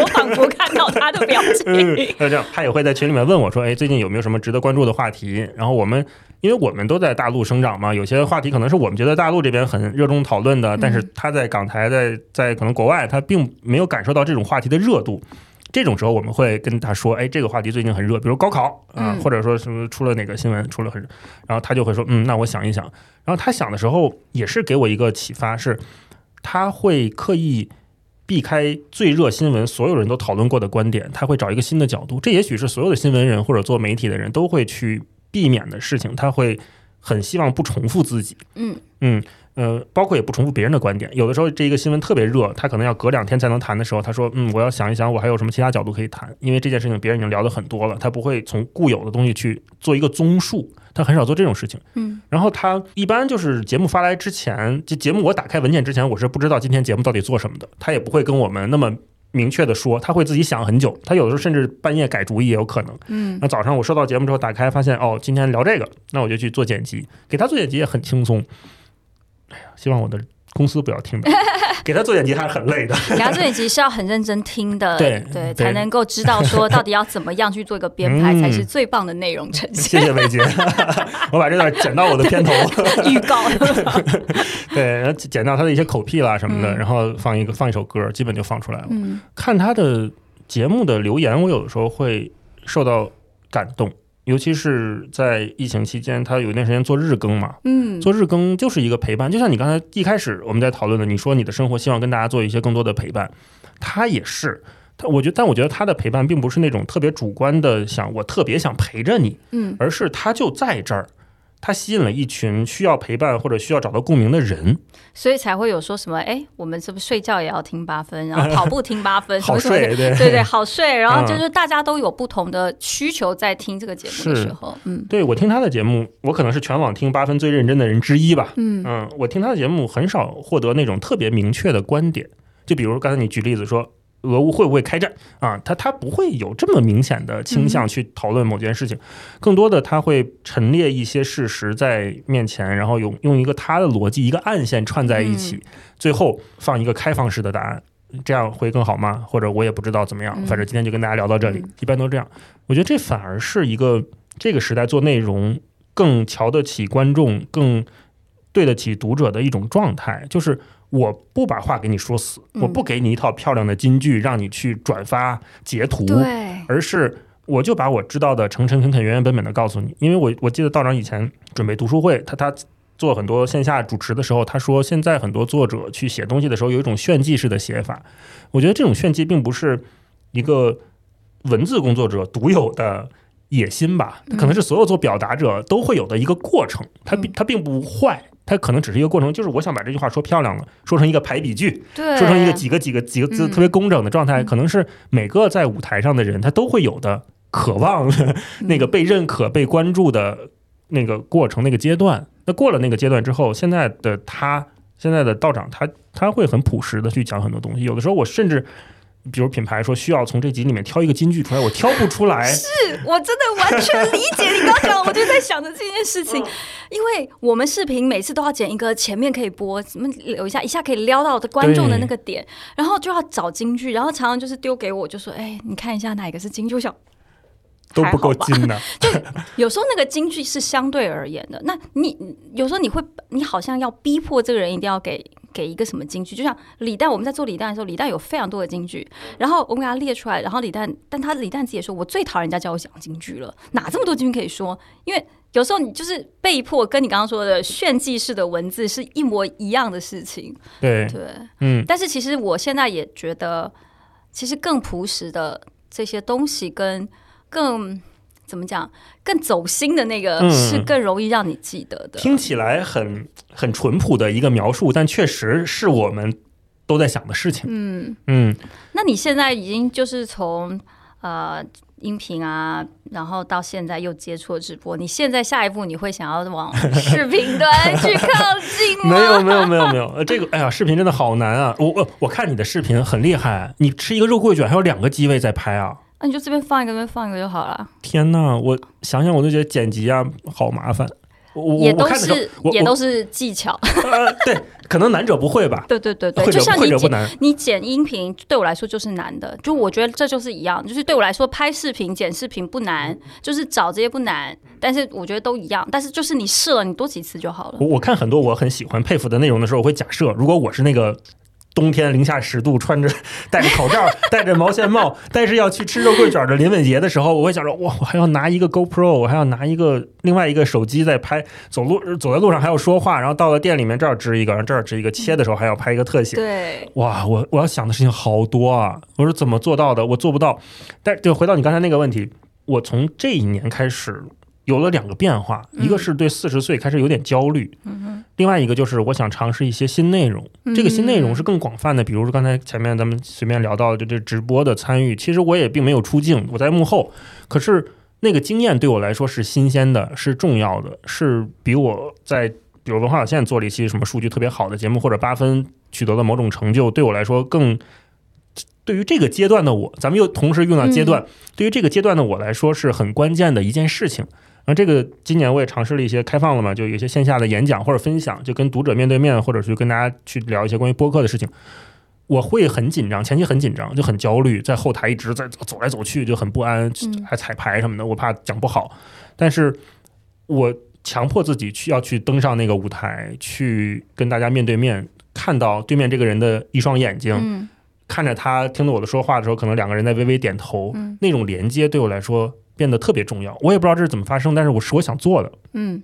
我仿佛看到他的表情。那这样，他也会在群里面问我说，哎，最近有没有什么值得关注的话题？然后我们。因为我们都在大陆生长嘛，有些话题可能是我们觉得大陆这边很热衷讨论的，但是他在港台，在在可能国外，他并没有感受到这种话题的热度。这种时候，我们会跟他说：“哎，这个话题最近很热，比如高考啊，或者说什么出了哪个新闻出了很，然后他就会说：嗯，那我想一想。然后他想的时候，也是给我一个启发，是他会刻意避开最热新闻，所有人都讨论过的观点，他会找一个新的角度。这也许是所有的新闻人或者做媒体的人都会去。避免的事情，他会很希望不重复自己。嗯嗯呃，包括也不重复别人的观点。有的时候这一个新闻特别热，他可能要隔两天才能谈的时候，他说：“嗯，我要想一想，我还有什么其他角度可以谈。”因为这件事情别人已经聊得很多了，他不会从固有的东西去做一个综述，他很少做这种事情。嗯，然后他一般就是节目发来之前，就节目我打开文件之前，我是不知道今天节目到底做什么的。他也不会跟我们那么。明确的说，他会自己想很久，他有的时候甚至半夜改主意也有可能。嗯，那早上我收到节目之后打开，发现哦，今天聊这个，那我就去做剪辑，给他做剪辑也很轻松。哎呀，希望我的。公司不要听的，给他做剪辑还是很累的。给他做剪辑是要很认真听的，对对，才能够知道说到底要怎么样去做一个 编排才是最棒的内容呈现。谢谢伟杰，我把这段剪到我的片头预告。对，然后剪到他的一些口癖啦什么的，然后放一个放一首歌，基本就放出来了。嗯，看他的节目的留言，我有的时候会受到感动。尤其是在疫情期间，他有一段时间做日更嘛，嗯，做日更就是一个陪伴，就像你刚才一开始我们在讨论的，你说你的生活希望跟大家做一些更多的陪伴，他也是，他我觉得，但我觉得他的陪伴并不是那种特别主观的，想我特别想陪着你，嗯，而是他就在这儿。他吸引了一群需要陪伴或者需要找到共鸣的人，所以才会有说什么哎，我们是不是睡觉也要听八分，然后 跑步听八分，好睡，对。对对，好睡。然后就是大家都有不同的需求，在听这个节目的时候，嗯，对我听他的节目，我可能是全网听八分最认真的人之一吧，嗯。嗯，我听他的节目很少获得那种特别明确的观点，就比如刚才你举例子说。俄乌会不会开战啊？他他不会有这么明显的倾向去讨论某件事情，更多的他会陈列一些事实在面前，然后用用一个他的逻辑一个暗线串在一起，最后放一个开放式的答案，这样会更好吗？或者我也不知道怎么样，反正今天就跟大家聊到这里，一般都这样。我觉得这反而是一个这个时代做内容更瞧得起观众、更对得起读者的一种状态，就是。我不把话给你说死，我不给你一套漂亮的金句让你去转发截图，而是我就把我知道的诚诚恳恳、原原本本的告诉你。因为我我记得道长以前准备读书会，他他做很多线下主持的时候，他说现在很多作者去写东西的时候有一种炫技式的写法。我觉得这种炫技并不是一个文字工作者独有的野心吧，可能是所有做表达者都会有的一个过程。它它并不坏。它可能只是一个过程，就是我想把这句话说漂亮了，说成一个排比句，说成一个几个几个几个字特别工整的状态，可能是每个在舞台上的人他都会有的渴望 那个被认可、被关注的那个过程、那个阶段。那过了那个阶段之后，现在的他，现在的道长，他他会很朴实的去讲很多东西。有的时候我甚至。比如品牌说需要从这集里面挑一个金句出来，我挑不出来。是我真的完全理解你刚讲，我就在想着这件事情，因为我们视频每次都要剪一个前面可以播，什么留一下，一下可以撩到的观众的那个点，然后就要找金句，然后常常就是丢给我，就说：“哎，你看一下哪个是金句。”我想都不够金的。就有时候那个金句是相对而言的，那你有时候你会，你好像要逼迫这个人一定要给。给一个什么金句。就像李诞，我们在做李诞的时候，李诞有非常多的金句，然后我们给他列出来，然后李诞，但他李诞自己也说，我最讨厌人家叫我讲金句了，哪这么多金句可以说？因为有时候你就是被迫跟你刚刚说的炫技式的文字是一模一样的事情。对对，嗯。但是其实我现在也觉得，其实更朴实的这些东西，跟更怎么讲，更走心的那个，是更容易让你记得的。听起来很很淳朴的一个描述，但确实是我们都在想的事情。嗯嗯。那你现在已经就是从呃。音频啊，然后到现在又接触了直播，你现在下一步你会想要往视频端去靠近吗？没有没有没有没有，呃，这个哎呀，视频真的好难啊！我我我看你的视频很厉害，你吃一个肉桂卷还有两个机位在拍啊？那你就这边放一个，那边放一个就好了。天呐，我想想我都觉得剪辑啊好麻烦。我也都是也都是技巧，对，可能难者不会吧。对对对对，就像你剪你剪音频，对我来说就是难的。就我觉得这就是一样，就是对我来说拍视频剪视频不难，就是找这些不难。但是我觉得都一样，但是就是你试了，你多几次就好了。我我看很多我很喜欢佩服的内容的时候，我会假设，如果我是那个。冬天零下十度，穿着 戴着口罩，戴着毛线帽，但是要去吃肉桂卷的林伟杰的时候，我会想着哇，我还要拿一个 GoPro，我还要拿一个另外一个手机在拍，走路走在路上还要说话，然后到了店里面这儿支一个，然后这儿支一个，切的时候还要拍一个特写。对，哇，我我要想的事情好多啊！我说怎么做到的？我做不到。但就回到你刚才那个问题，我从这一年开始。有了两个变化，一个是对四十岁开始有点焦虑，另外一个就是我想尝试一些新内容。这个新内容是更广泛的，比如说刚才前面咱们随便聊到的这直播的参与，其实我也并没有出镜，我在幕后，可是那个经验对我来说是新鲜的，是重要的，是比我在比如文化有限做了一期什么数据特别好的节目，或者八分取得了某种成就，对我来说更。对于这个阶段的我，咱们又同时用到阶段，对于这个阶段的我来说是很关键的一件事情。那这个今年我也尝试了一些开放了嘛，就有一些线下的演讲或者分享，就跟读者面对面，或者是跟大家去聊一些关于播客的事情。我会很紧张，前期很紧张，就很焦虑，在后台一直在走来走去，就很不安，还彩排什么的，我怕讲不好。但是我强迫自己去要去登上那个舞台，去跟大家面对面，看到对面这个人的一双眼睛，看着他听着我的说话的时候，可能两个人在微微点头，那种连接对我来说。变得特别重要，我也不知道这是怎么发生，但是我是我想做的。嗯，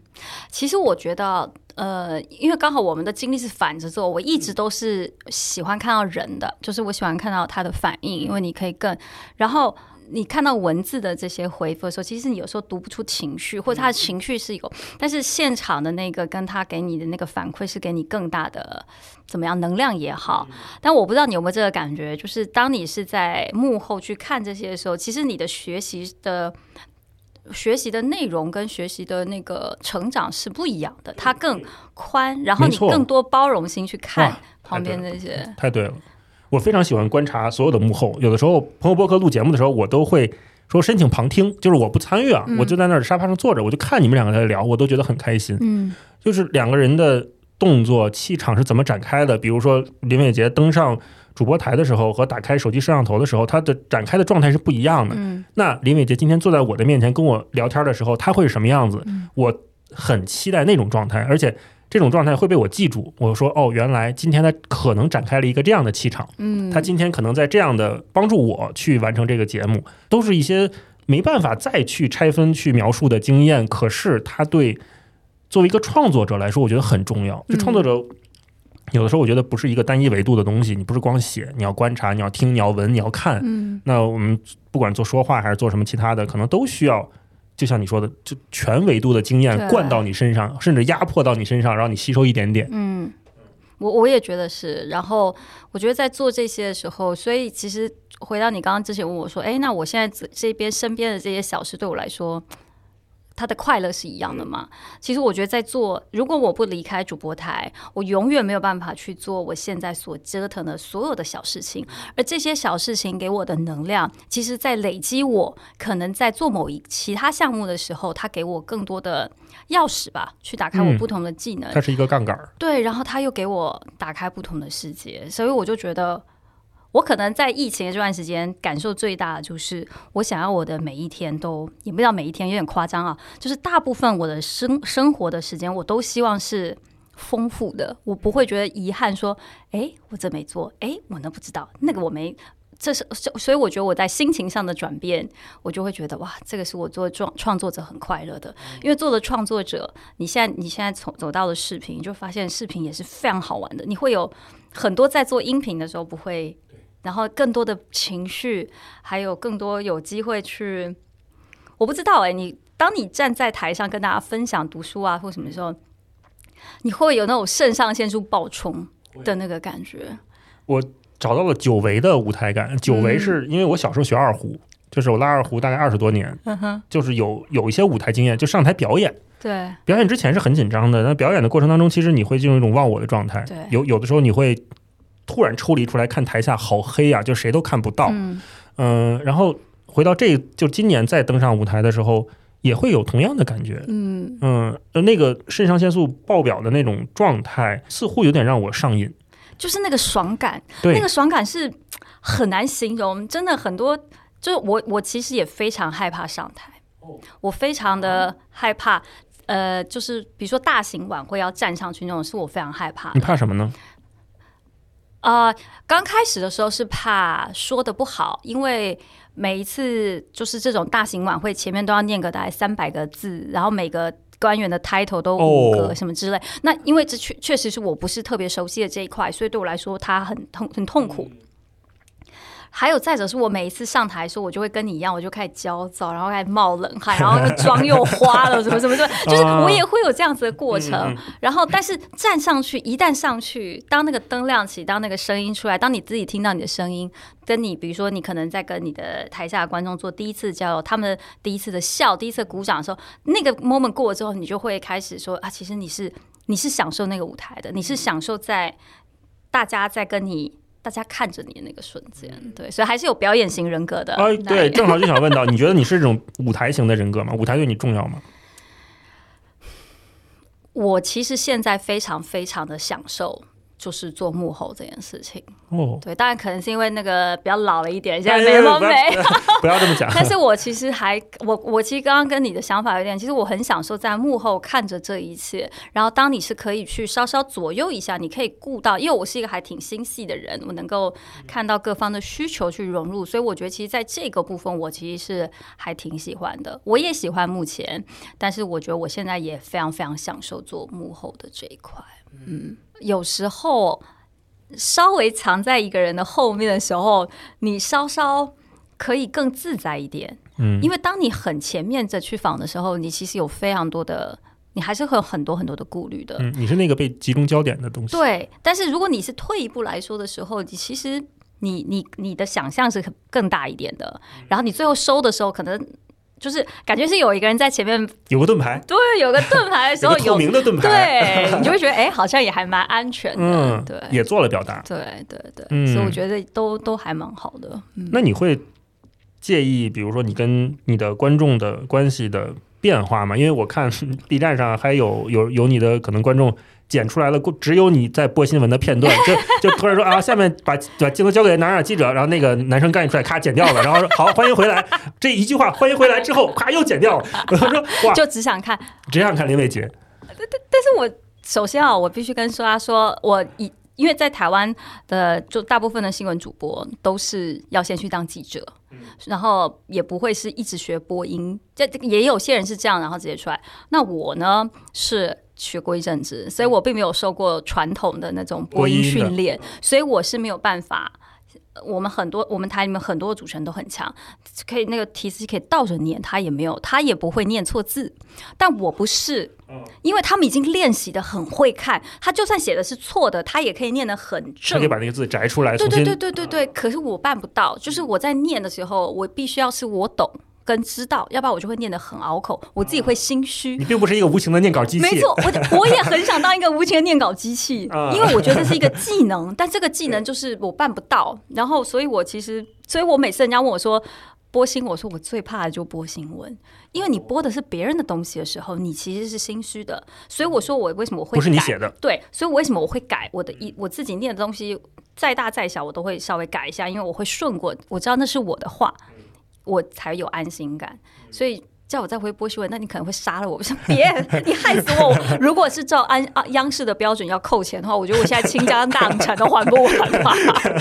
其实我觉得，呃，因为刚好我们的经历是反着做，我一直都是喜欢看到人的，就是我喜欢看到他的反应，因为你可以更，然后。你看到文字的这些回复的时候，其实你有时候读不出情绪，或者他的情绪是有，但是现场的那个跟他给你的那个反馈是给你更大的怎么样能量也好。但我不知道你有没有这个感觉，就是当你是在幕后去看这些的时候，其实你的学习的学习的内容跟学习的那个成长是不一样的，它更宽，然后你更多包容心去看旁边那些。太对了。我非常喜欢观察所有的幕后，有的时候朋友播客录节目的时候，我都会说申请旁听，就是我不参与啊，我就在那儿沙发上坐着，我就看你们两个在聊，我都觉得很开心。嗯，就是两个人的动作气场是怎么展开的，比如说林伟杰登上主播台的时候和打开手机摄像头的时候，他的展开的状态是不一样的。嗯，那林伟杰今天坐在我的面前跟我聊天的时候，他会是什么样子？我很期待那种状态，而且。这种状态会被我记住。我说哦，原来今天他可能展开了一个这样的气场。嗯，他今天可能在这样的帮助我去完成这个节目，都是一些没办法再去拆分去描述的经验。可是他对作为一个创作者来说，我觉得很重要。就创作者有的时候，我觉得不是一个单一维度的东西。你不是光写，你要观察，你要听，你要闻，你要看。嗯，那我们不管做说话还是做什么其他的，可能都需要。就像你说的，就全维度的经验灌到你身上，甚至压迫到你身上，让你吸收一点点。嗯，我我也觉得是。然后我觉得在做这些的时候，所以其实回到你刚刚之前问我说：“哎，那我现在这这边身边的这些小事，对我来说。”他的快乐是一样的嘛？其实我觉得，在做，如果我不离开主播台，我永远没有办法去做我现在所折腾的所有的小事情。而这些小事情给我的能量，其实，在累积我可能在做某一其他项目的时候，他给我更多的钥匙吧，去打开我不同的技能。它是一个杠杆。对，然后他又给我打开不同的世界，所以我就觉得。我可能在疫情的这段时间感受最大的就是，我想要我的每一天都，也不知道每一天有点夸张啊，就是大部分我的生生活的时间，我都希望是丰富的，我不会觉得遗憾，说，哎，我这没做，哎，我那不知道，那个我没，这是，所以我觉得我在心情上的转变，我就会觉得，哇，这个是我做创创作者很快乐的，因为做了创作者，你现在你现在从走到了视频，就发现视频也是非常好玩的，你会有很多在做音频的时候不会，然后更多的情绪，还有更多有机会去，我不知道哎，你当你站在台上跟大家分享读书啊或什么时候。你会有那种肾上腺素爆冲的那个感觉。我找到了久违的舞台感。久违是因为我小时候学二胡，就是我拉二胡大概二十多年，就是有有一些舞台经验，就上台表演。对，表演之前是很紧张的。那表演的过程当中，其实你会进入一种忘我的状态。对，有有的时候你会突然抽离出来看台下好黑啊，就谁都看不到。嗯，然后回到这就今年再登上舞台的时候。也会有同样的感觉，嗯嗯，那个肾上腺素爆表的那种状态，似乎有点让我上瘾，就是那个爽感，那个爽感是很难形容，真的很多，就是我我其实也非常害怕上台，我非常的害怕，呃，就是比如说大型晚会要站上去那种，是我非常害怕。你怕什么呢？啊，刚开始的时候是怕说的不好，因为。每一次就是这种大型晚会，前面都要念个大概三百个字，然后每个官员的 title 都五个什么之类。那因为这确确实是我不是特别熟悉的这一块，所以对我来说，它很痛很痛苦。还有再者是我每一次上台的时候，我就会跟你一样，我就开始焦躁，然后开始冒冷汗，然后妆又花了，什么什么什么，就是我也会有这样子的过程。然后，但是站上去，一旦上去，当那个灯亮起，当那个声音出来，当你自己听到你的声音，跟你比如说你可能在跟你的台下的观众做第一次交流，他们第一次的笑，第一次鼓掌的时候，那个 moment 过了之后，你就会开始说啊，其实你是你是享受那个舞台的，你是享受在大家在跟你。大家看着你的那个瞬间，对，所以还是有表演型人格的。哎，对，正好就想问到，你觉得你是这种舞台型的人格吗？舞台对你重要吗？我其实现在非常非常的享受。就是做幕后这件事情哦，对，当然可能是因为那个比较老了一点，现在没那么美，不要这么讲。但是我其实还，我我其实刚刚跟你的想法有点，其实我很享受在幕后看着这一切，然后当你是可以去稍稍左右一下，你可以顾到，因为我是一个还挺心细的人，我能够看到各方的需求去融入，所以我觉得其实在这个部分，我其实是还挺喜欢的。我也喜欢目前，但是我觉得我现在也非常非常享受做幕后的这一块，嗯。有时候稍微藏在一个人的后面的时候，你稍稍可以更自在一点。嗯，因为当你很前面着去访的时候，你其实有非常多的，你还是会有很多很多的顾虑的。嗯，你是那个被集中焦点的东西。对，但是如果你是退一步来说的时候，你其实你你你的想象是更大一点的。然后你最后收的时候，可能。就是感觉是有一个人在前面，有个盾牌，对，有个盾牌的时候，有透明的盾牌，对 你就会觉得，哎，好像也还蛮安全的，对，也做了表达，对对对，所以我觉得都都还蛮好的。那你会介意，比如说你跟你的观众的关系的变化吗？因为我看 B 站上还有有有你的可能观众。剪出来了，只有你在播新闻的片段，就就突然说啊，下面把把镜头交给哪哪记者，然后那个男生干出来，咔剪掉了，然后说好，欢迎回来，这一句话欢迎回来之后，咔又剪掉了。我说哇，就只想看，只想看林伟杰。但但但是我首先啊，我必须跟说他说，我以因为在台湾的就大部分的新闻主播都是要先去当记者，然后也不会是一直学播音，这也有些人是这样，然后直接出来。那我呢是。学过一阵子，所以我并没有受过传统的那种播音训练，所以我是没有办法。我们很多，我们台里面很多主持人都很强，可以那个提词可以倒着念，他也没有，他也不会念错字。但我不是，因为他们已经练习的很会看，他就算写的是错的，他也可以念的很正，可以把那个字摘出来。对对对对对对。可是我办不到，就是我在念的时候，我必须要是我懂。跟知道，要不然我就会念得很拗口，我自己会心虚。你并不是一个无情的念稿机器。没错，我 我也很想当一个无情的念稿机器，因为我觉得这是一个技能，但这个技能 就是我办不到。然后，所以我其实，所以我每次人家问我说播新，我说我最怕的就播新闻，因为你播的是别人的东西的时候，你其实是心虚的。所以我说我为什么我会不是你写的？对，所以为什么我会改我的一我自己念的东西，再大再小我都会稍微改一下，因为我会顺过，我知道那是我的话。我才有安心感，所以叫我再回波新闻，那你可能会杀了我。我说别，你害死我！如果是照安啊央视的标准要扣钱的话，我觉得我现在倾家荡产都还不完吧。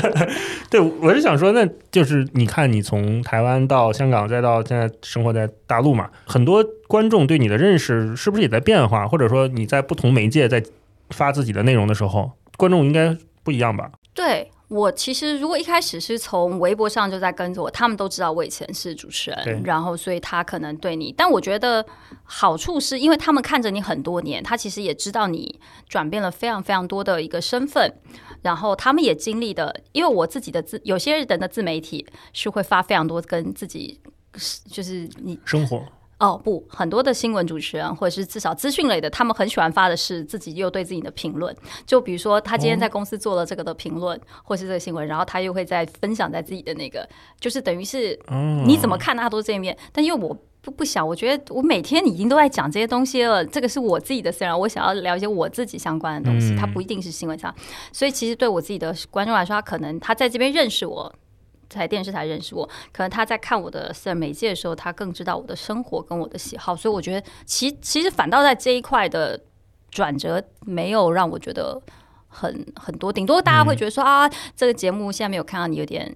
对，我是想说，那就是你看，你从台湾到香港，再到现在生活在大陆嘛，很多观众对你的认识是不是也在变化？或者说你在不同媒介在发自己的内容的时候，观众应该不一样吧？对。我其实如果一开始是从微博上就在跟着我，他们都知道我以前是主持人，然后所以他可能对你，但我觉得好处是因为他们看着你很多年，他其实也知道你转变了非常非常多的一个身份，然后他们也经历的，因为我自己的自有些人的自媒体是会发非常多跟自己就是你生活。哦不，很多的新闻主持人或者是至少资讯类的，他们很喜欢发的是自己又对自己的评论。就比如说他今天在公司做了这个的评论，或是这个新闻，然后他又会在分享在自己的那个，就是等于是你怎么看他都这一面。但因为我不不想，我觉得我每天已经都在讲这些东西了，这个是我自己的，虽然我想要了解我自己相关的东西，它不一定是新闻上。所以其实对我自己的观众来说，他可能他在这边认识我。在电视台认识我，可能他在看我的私人媒介的时候，他更知道我的生活跟我的喜好，所以我觉得其其实反倒在这一块的转折没有让我觉得很很多，顶多大家会觉得说啊，这个节目现在没有看到你有点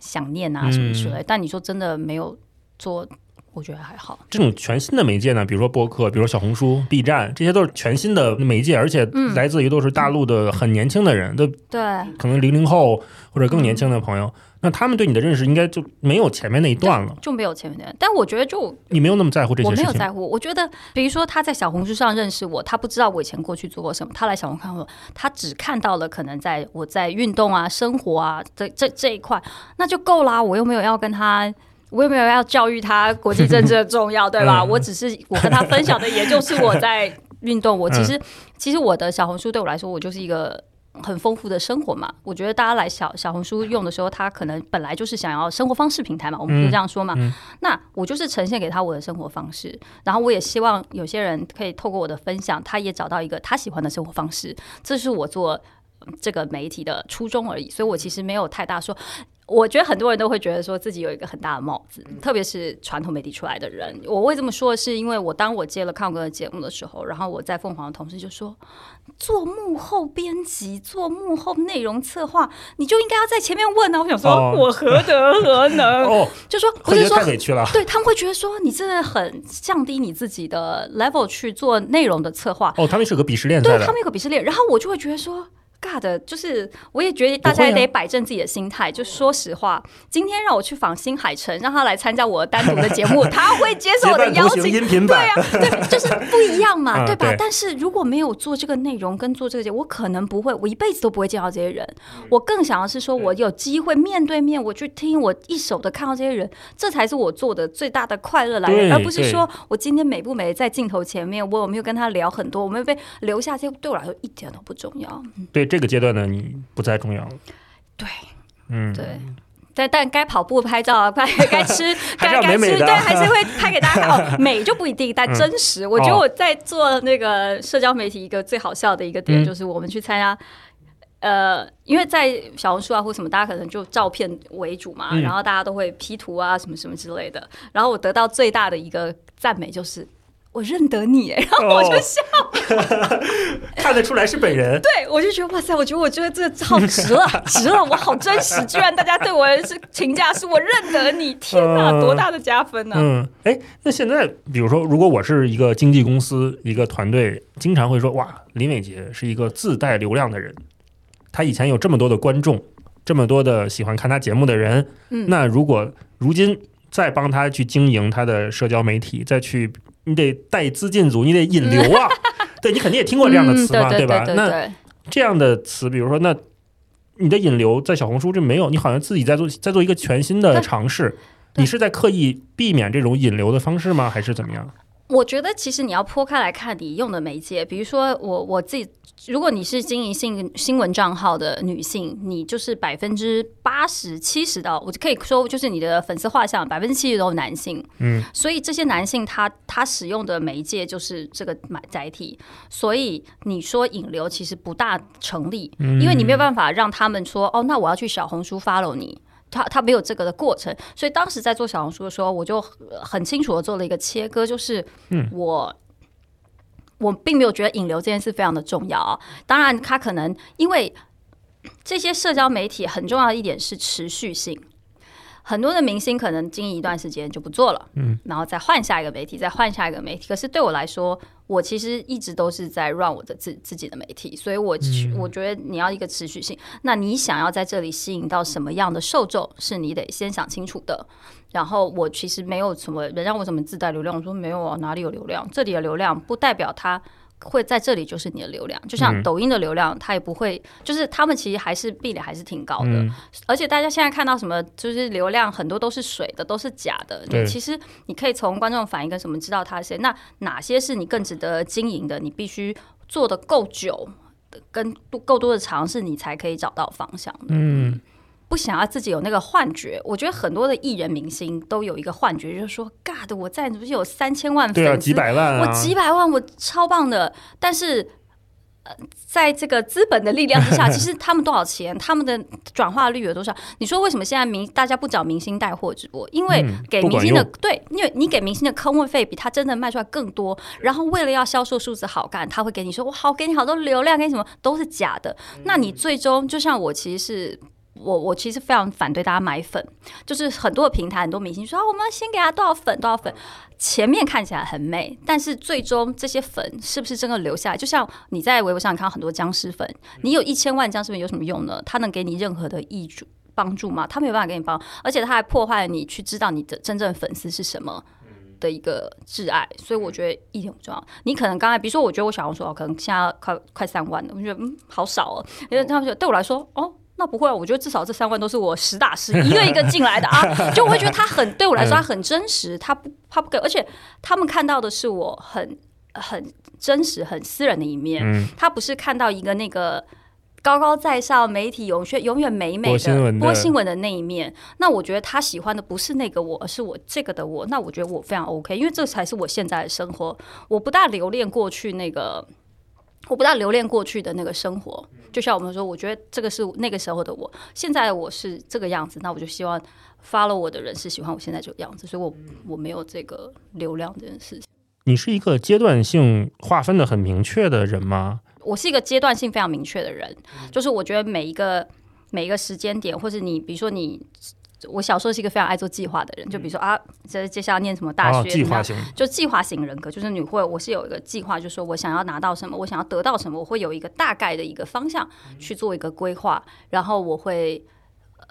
想念啊什么之类，但你说真的没有做，我觉得还好。这种全新的媒介呢，比如说播客，比如说小红书、B 站，这些都是全新的媒介，而且来自于都是大陆的很年轻的人，都对，可能零零后或者更年轻的朋友。那他们对你的认识应该就没有前面那一段了，就没有前面那段。但我觉得，就你没有那么在乎这些，我没有在乎。我觉得，比如说他在小红书上认识我，他不知道我以前过去做过什么，他来小红看我，他只看到了可能在我在运动啊、生活啊这这这一块，那就够啦。我又没有要跟他，我又没有要教育他国际政治的重要，对吧？我只是我跟他分享的，也就是我在运动。我其实其实我的小红书对我来说，我就是一个。很丰富的生活嘛，我觉得大家来小小红书用的时候，他可能本来就是想要生活方式平台嘛，我们可以这样说嘛。那我就是呈现给他我的生活方式，然后我也希望有些人可以透过我的分享，他也找到一个他喜欢的生活方式，这是我做这个媒体的初衷而已。所以我其实没有太大说。我觉得很多人都会觉得说自己有一个很大的帽子，特别是传统媒体出来的人。我会这么说，是因为我当我接了康哥的节目的时候，然后我在凤凰的同事就说，做幕后编辑、做幕后内容策划，你就应该要在前面问啊。我想说，我何德何能？哦，就说不是说太委屈了。对他们会觉得说，你真的很降低你自己的 level 去做内容的策划。哦，他们是个鄙视链，对他们有个鄙视链。然后我就会觉得说。尬的，就是我也觉得大家也得摆正自己的心态。就说实话，今天让我去访新海诚，让他来参加我单独的节目，他会接受我的邀请。对啊，对，就是不一样嘛，对吧？但是如果没有做这个内容跟做这个节，我可能不会，我一辈子都不会见到这些人。我更想要是说，我有机会面对面，我去听，我一手的看到这些人，这才是我做的最大的快乐来源，而不是说我今天美不美在镜头前面，我有没有跟他聊很多，我没有被留下，这对我来说一点都不重要。对。这个阶段呢，你不再重要了。对，嗯，对，但但该跑步拍照，该该吃，该该吃，对，还是会拍给大家看。哦，美就不一定，但真实。我觉得我在做那个社交媒体一个最好笑的一个点，就是我们去参加，呃，因为在小红书啊或什么，大家可能就照片为主嘛，然后大家都会 P 图啊什么什么之类的。然后我得到最大的一个赞美就是。我认得你，然后我就笑，看得出来是本人。对，我就觉得哇塞，我觉得我觉得这好值了，值了，我好真实，居然大家对我是评价是我认得你，天哪，多大的加分呢？嗯，哎，那现在比如说，如果我是一个经纪公司，一个团队，经常会说哇，林伟杰是一个自带流量的人，他以前有这么多的观众，这么多的喜欢看他节目的人，嗯，那如果如今再帮他去经营他的社交媒体，再去。你得带资进组，你得引流啊！对你肯定也听过这样的词嘛，对吧？那这样的词，比如说，那你的引流在小红书这没有，你好像自己在做，在做一个全新的尝试。你是在刻意避免这种引流的方式吗？还是怎么样？我觉得其实你要剖开来看，你用的媒介，比如说我我自己，如果你是经营新新闻账号的女性，你就是百分之八十七十的，我就可以说，就是你的粉丝画像百分之七十都是男性，嗯，所以这些男性他他使用的媒介就是这个买载体，所以你说引流其实不大成立，因为你没有办法让他们说哦，那我要去小红书 follow 你。他他没有这个的过程，所以当时在做小红书的时候，我就很清楚的做了一个切割，就是我我并没有觉得引流这件事非常的重要啊。当然，他可能因为这些社交媒体很重要的一点是持续性。很多的明星可能经营一段时间就不做了，嗯，然后再换下一个媒体，再换下一个媒体。可是对我来说，我其实一直都是在 run 我的自自己的媒体，所以我我觉得你要一个持续性。那你想要在这里吸引到什么样的受众，是你得先想清楚的。然后我其实没有什么人让我什么自带流量，我说没有啊，哪里有流量？这里的流量不代表它。会在这里就是你的流量，就像抖音的流量，它也不会，就是他们其实还是壁垒还是挺高的。而且大家现在看到什么，就是流量很多都是水的，都是假的。你其实你可以从观众反应跟什么知道他是谁。那哪些是你更值得经营的？你必须做的够久，跟够多的尝试，你才可以找到方向的。嗯。不想要自己有那个幻觉，我觉得很多的艺人明星都有一个幻觉，就是说，God，我在不是有三千万粉丝，几百万，我几百万，我超棒的。但是，呃，在这个资本的力量之下，其实他们多少钱，他们的转化率有多少？你说为什么现在明大家不找明星带货直播？因为给明星的对，因为你给明星的坑位费比他真的卖出来更多。然后为了要销售数字好干，他会给你说我好给你好多流量，给你什么都是假的。那你最终就像我其实是。我我其实非常反对大家买粉，就是很多的平台很多明星说啊，我们先给他多少粉多少粉，前面看起来很美，但是最终这些粉是不是真的留下来？就像你在微博上看到很多僵尸粉，你有一千万僵尸粉有什么用呢？他能给你任何的益助帮助吗？他没有办法给你帮，而且他还破坏了你去知道你的真正粉丝是什么的一个挚爱，所以我觉得一点不重要。你可能刚才比如说，我觉得我小红书哦可能现在快快三万了，我觉得嗯好少哦，因为他们觉得对我来说哦。那不会，我觉得至少这三万都是我实打实一个一个进来的啊，就我会觉得他很对我来说他很真实，他不他不给，而且他们看到的是我很很真实、很私人的一面，他不是看到一个那个高高在上媒体永远永远美美的播新闻的那一面。那我觉得他喜欢的不是那个我，而是我这个的我。那我觉得我非常 OK，因为这才是我现在的生活。我不大留恋过去那个。我不大留恋过去的那个生活，就像我们说，我觉得这个是那个时候的我，现在我是这个样子，那我就希望 follow 我的人是喜欢我现在这个样子，所以我我没有这个流量这件事情。你是一个阶段性划分的很明确的人吗？我是一个阶段性非常明确的人，就是我觉得每一个每一个时间点，或者你比如说你。我小时候是一个非常爱做计划的人，就比如说啊，这接下来念什么大学，计划型，就计划型人格，就是你会，我是有一个计划，就是说我想要拿到什么，我想要得到什么，我会有一个大概的一个方向去做一个规划，然后我会，呃，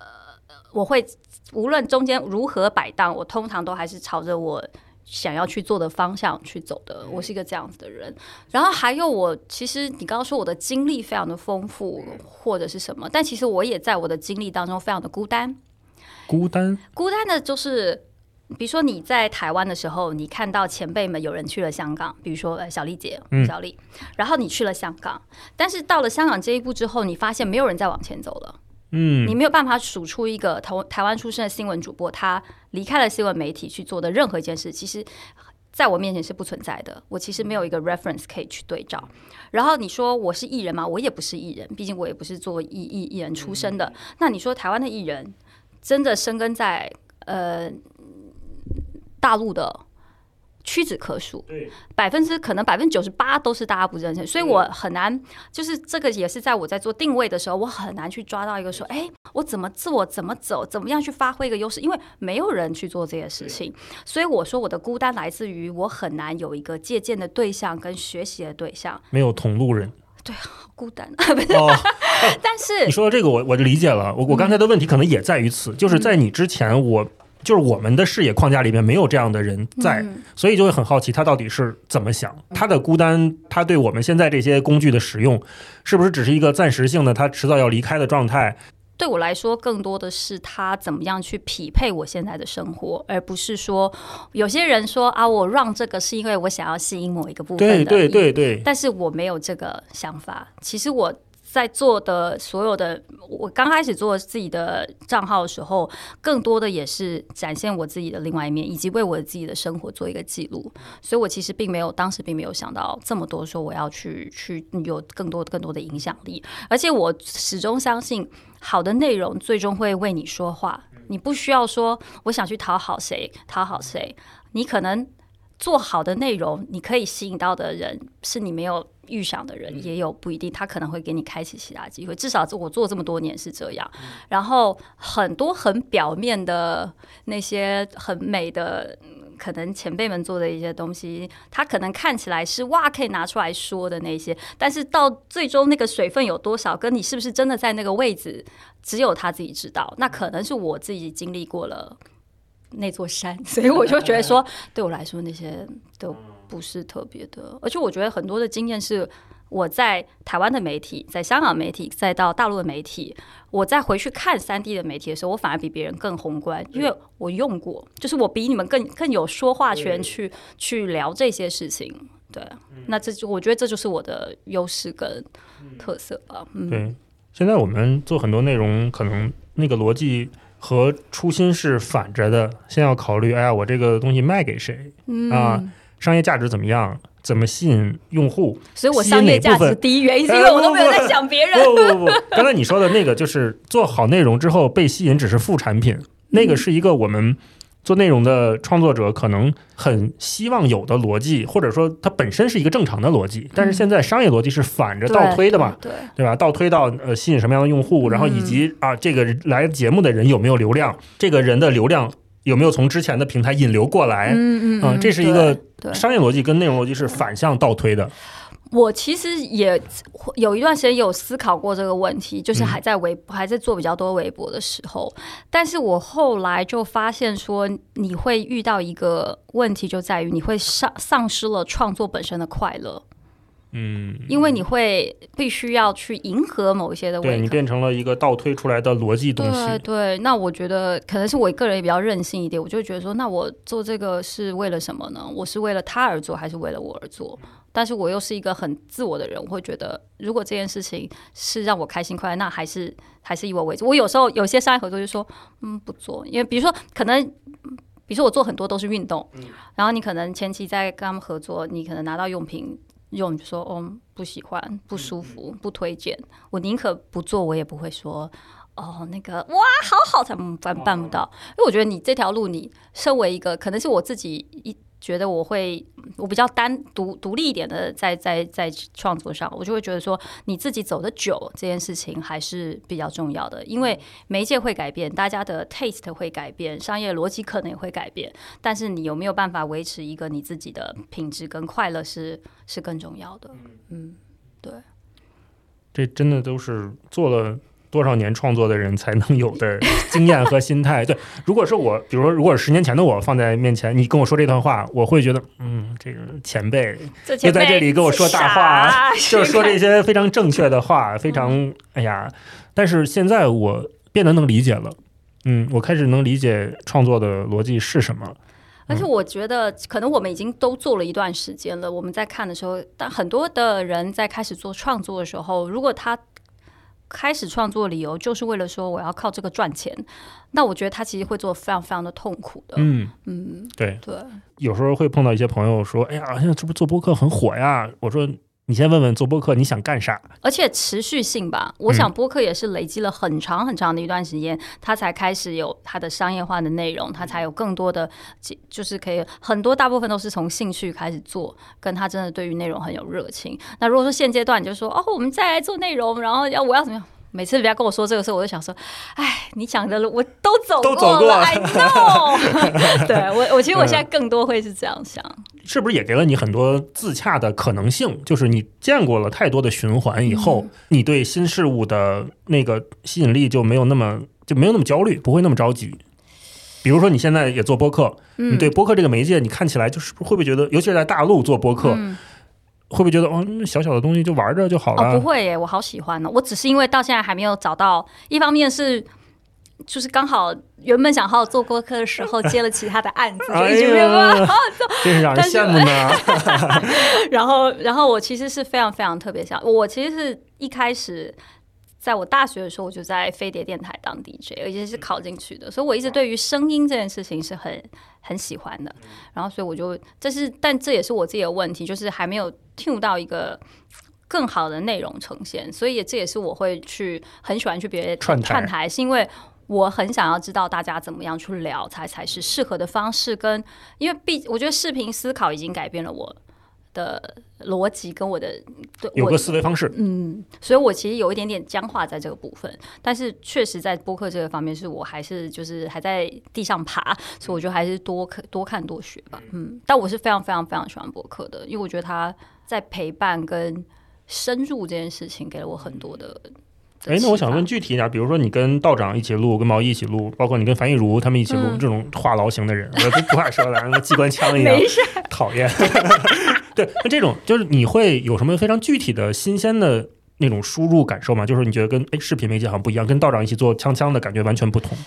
我会无论中间如何摆荡，我通常都还是朝着我想要去做的方向去走的。我是一个这样子的人。然后还有我，其实你刚刚说我的经历非常的丰富或者是什么，但其实我也在我的经历当中非常的孤单。孤单，孤单的就是，比如说你在台湾的时候，你看到前辈们有人去了香港，比如说呃小丽姐、小丽，然后你去了香港，但是到了香港这一步之后，你发现没有人再往前走了，嗯，你没有办法数出一个台台湾出身的新闻主播，他离开了新闻媒体去做的任何一件事，其实在我面前是不存在的，我其实没有一个 reference 可以去对照。然后你说我是艺人吗？我也不是艺人，毕竟我也不是做艺艺艺人出身的。那你说台湾的艺人？真的生根在呃大陆的屈指可数，百分之可能百分之九十八都是大家不认识，所以我很难，就是这个也是在我在做定位的时候，我很难去抓到一个说，哎，我怎么自我怎么走，怎么样去发挥一个优势，因为没有人去做这些事情，所以我说我的孤单来自于我很难有一个借鉴的对象跟学习的对象，没有同路人。对，好孤单。哦，但是你说到这个，我我就理解了。我我刚才的问题可能也在于此，就是在你之前，我就是我们的视野框架里面没有这样的人在，所以就会很好奇他到底是怎么想。他的孤单，他对我们现在这些工具的使用，是不是只是一个暂时性的，他迟早要离开的状态？对我来说，更多的是他怎么样去匹配我现在的生活，而不是说有些人说啊，我让这个是因为我想要吸引某一个部分。对对对对。但是我没有这个想法。其实我在做的所有的，我刚开始做自己的账号的时候，更多的也是展现我自己的另外一面，以及为我自己的生活做一个记录。所以我其实并没有当时并没有想到这么多，说我要去去有更多更多的影响力。而且我始终相信，好的内容最终会为你说话。你不需要说我想去讨好谁，讨好谁，你可能。做好的内容，你可以吸引到的人是你没有预想的人，也有不一定，他可能会给你开启其他机会。至少我做这么多年是这样。然后很多很表面的那些很美的，可能前辈们做的一些东西，他可能看起来是哇可以拿出来说的那些，但是到最终那个水分有多少，跟你是不是真的在那个位置，只有他自己知道。那可能是我自己经历过了。那座山，所以我就觉得说，对我来说那些都不是特别的，而且我觉得很多的经验是我在台湾的媒体，在香港媒体，再到大陆的媒体，我再回去看三 D 的媒体的时候，我反而比别人更宏观，因为我用过，就是我比你们更更有说话权去去聊这些事情。对，那这就我觉得这就是我的优势跟特色吧。嗯，对，现在我们做很多内容，可能那个逻辑。和初心是反着的，先要考虑，哎呀，我这个东西卖给谁啊？商业价值怎么样？怎么吸引用户？所以我商业价值低，原因是因为我都没有在想别人。不不不，刚才你说的那个就是做好内容之后被吸引，只是副产品，那个是一个我们。做内容的创作者可能很希望有的逻辑，或者说它本身是一个正常的逻辑，但是现在商业逻辑是反着倒推的嘛？对对吧？倒推到呃吸引什么样的用户，然后以及啊这个来节目的人有没有流量，这个人的流量有没有从之前的平台引流过来？嗯嗯啊，这是一个商业逻辑跟内容逻辑是反向倒推的。我其实也有一段时间有思考过这个问题，就是还在微还在做比较多微博的时候，但是我后来就发现说，你会遇到一个问题，就在于你会丧丧失了创作本身的快乐。嗯，因为你会必须要去迎合某一些的，对你变成了一个倒推出来的逻辑东西。对对，那我觉得可能是我个人也比较任性一点，我就觉得说，那我做这个是为了什么呢？我是为了他而做，还是为了我而做？但是我又是一个很自我的人，我会觉得，如果这件事情是让我开心快乐，那还是还是以我为主。我有时候有些商业合作就说，嗯，不做，因为比如说可能，比如说我做很多都是运动，然后你可能前期在跟他们合作，你可能拿到用品。用就说哦不喜欢不舒服不推荐，我宁可不做，我也不会说哦那个哇好好才办办不到，因为我觉得你这条路，你身为一个可能是我自己一。觉得我会，我比较单独独立一点的，在在在创作上，我就会觉得说，你自己走的久这件事情还是比较重要的，因为媒介会改变，大家的 taste 会改变，商业逻辑可能也会改变，但是你有没有办法维持一个你自己的品质跟快乐是是更重要的。嗯，对，这真的都是做了。多少年创作的人才能有的经验和心态？对，如果是我，比如说，如果是十年前的我放在面前，你跟我说这段话，我会觉得，嗯，这个前辈就在这里跟我说大话，就是说这些非常正确的话，非常哎呀。但是现在我变得能理解了，嗯，我开始能理解创作的逻辑是什么。而且我觉得，可能我们已经都做了一段时间了。我们在看的时候，但很多的人在开始做创作的时候，如果他开始创作理由就是为了说我要靠这个赚钱，那我觉得他其实会做非常非常的痛苦的。嗯嗯，对对，有时候会碰到一些朋友说：“哎呀，现在这不做播客很火呀？”我说。你先问问做播客你想干啥？而且持续性吧，我想播客也是累积了很长很长的一段时间，它才开始有它的商业化的内容，它才有更多的，就是可以很多大部分都是从兴趣开始做，跟他真的对于内容很有热情。那如果说现阶段你就说哦，我们再来做内容，然后要我要怎么样？每次人家跟我说这个事，我就想说，哎，你讲的我都走过了，I know。对我，我其实我现在更多会是这样想，是不是也给了你很多自洽的可能性？就是你见过了太多的循环以后，你对新事物的那个吸引力就没有那么就没有那么焦虑，不会那么着急。比如说你现在也做播客，你对播客这个媒介，你看起来就是会不会觉得，尤其是在大陆做播客？会不会觉得哦，小小的东西就玩着就好了？不会耶，我好喜欢呢。我只是因为到现在还没有找到，一方面是就是刚好原本想好好做播客的时候，接了其他的案子，就一直没有办法好好做，真是让人羡慕呢。然后，然后我其实是非常非常特别想，我其实是一开始在我大学的时候，我就在飞碟电台当 DJ，而且是考进去的，所以我一直对于声音这件事情是很很喜欢的。然后，所以我就这是，但这也是我自己的问题，就是还没有听到一个。更好的内容呈现，所以这也是我会去很喜欢去别人串台，是因为我很想要知道大家怎么样去聊才才是适合的方式。跟因为毕，我觉得视频思考已经改变了我的逻辑跟我的有个思维方式。嗯，所以我其实有一点点僵化在这个部分，但是确实在播客这个方面，是我还是就是还在地上爬，所以我觉得还是多看多看多学吧。嗯，但我是非常非常非常喜欢播客的，因为我觉得他在陪伴跟。深入这件事情给了我很多的。哎，那我想问具体一点，比如说你跟道长一起录，跟毛衣一起录，包括你跟樊亦茹他们一起录，这种话痨型的人，我都不爱说了，跟机关枪一样，讨厌。对，那这种就是你会有什么非常具体的新鲜的那种输入感受吗？就是你觉得跟哎视频媒介好像不一样，跟道长一起做枪枪的感觉完全不同。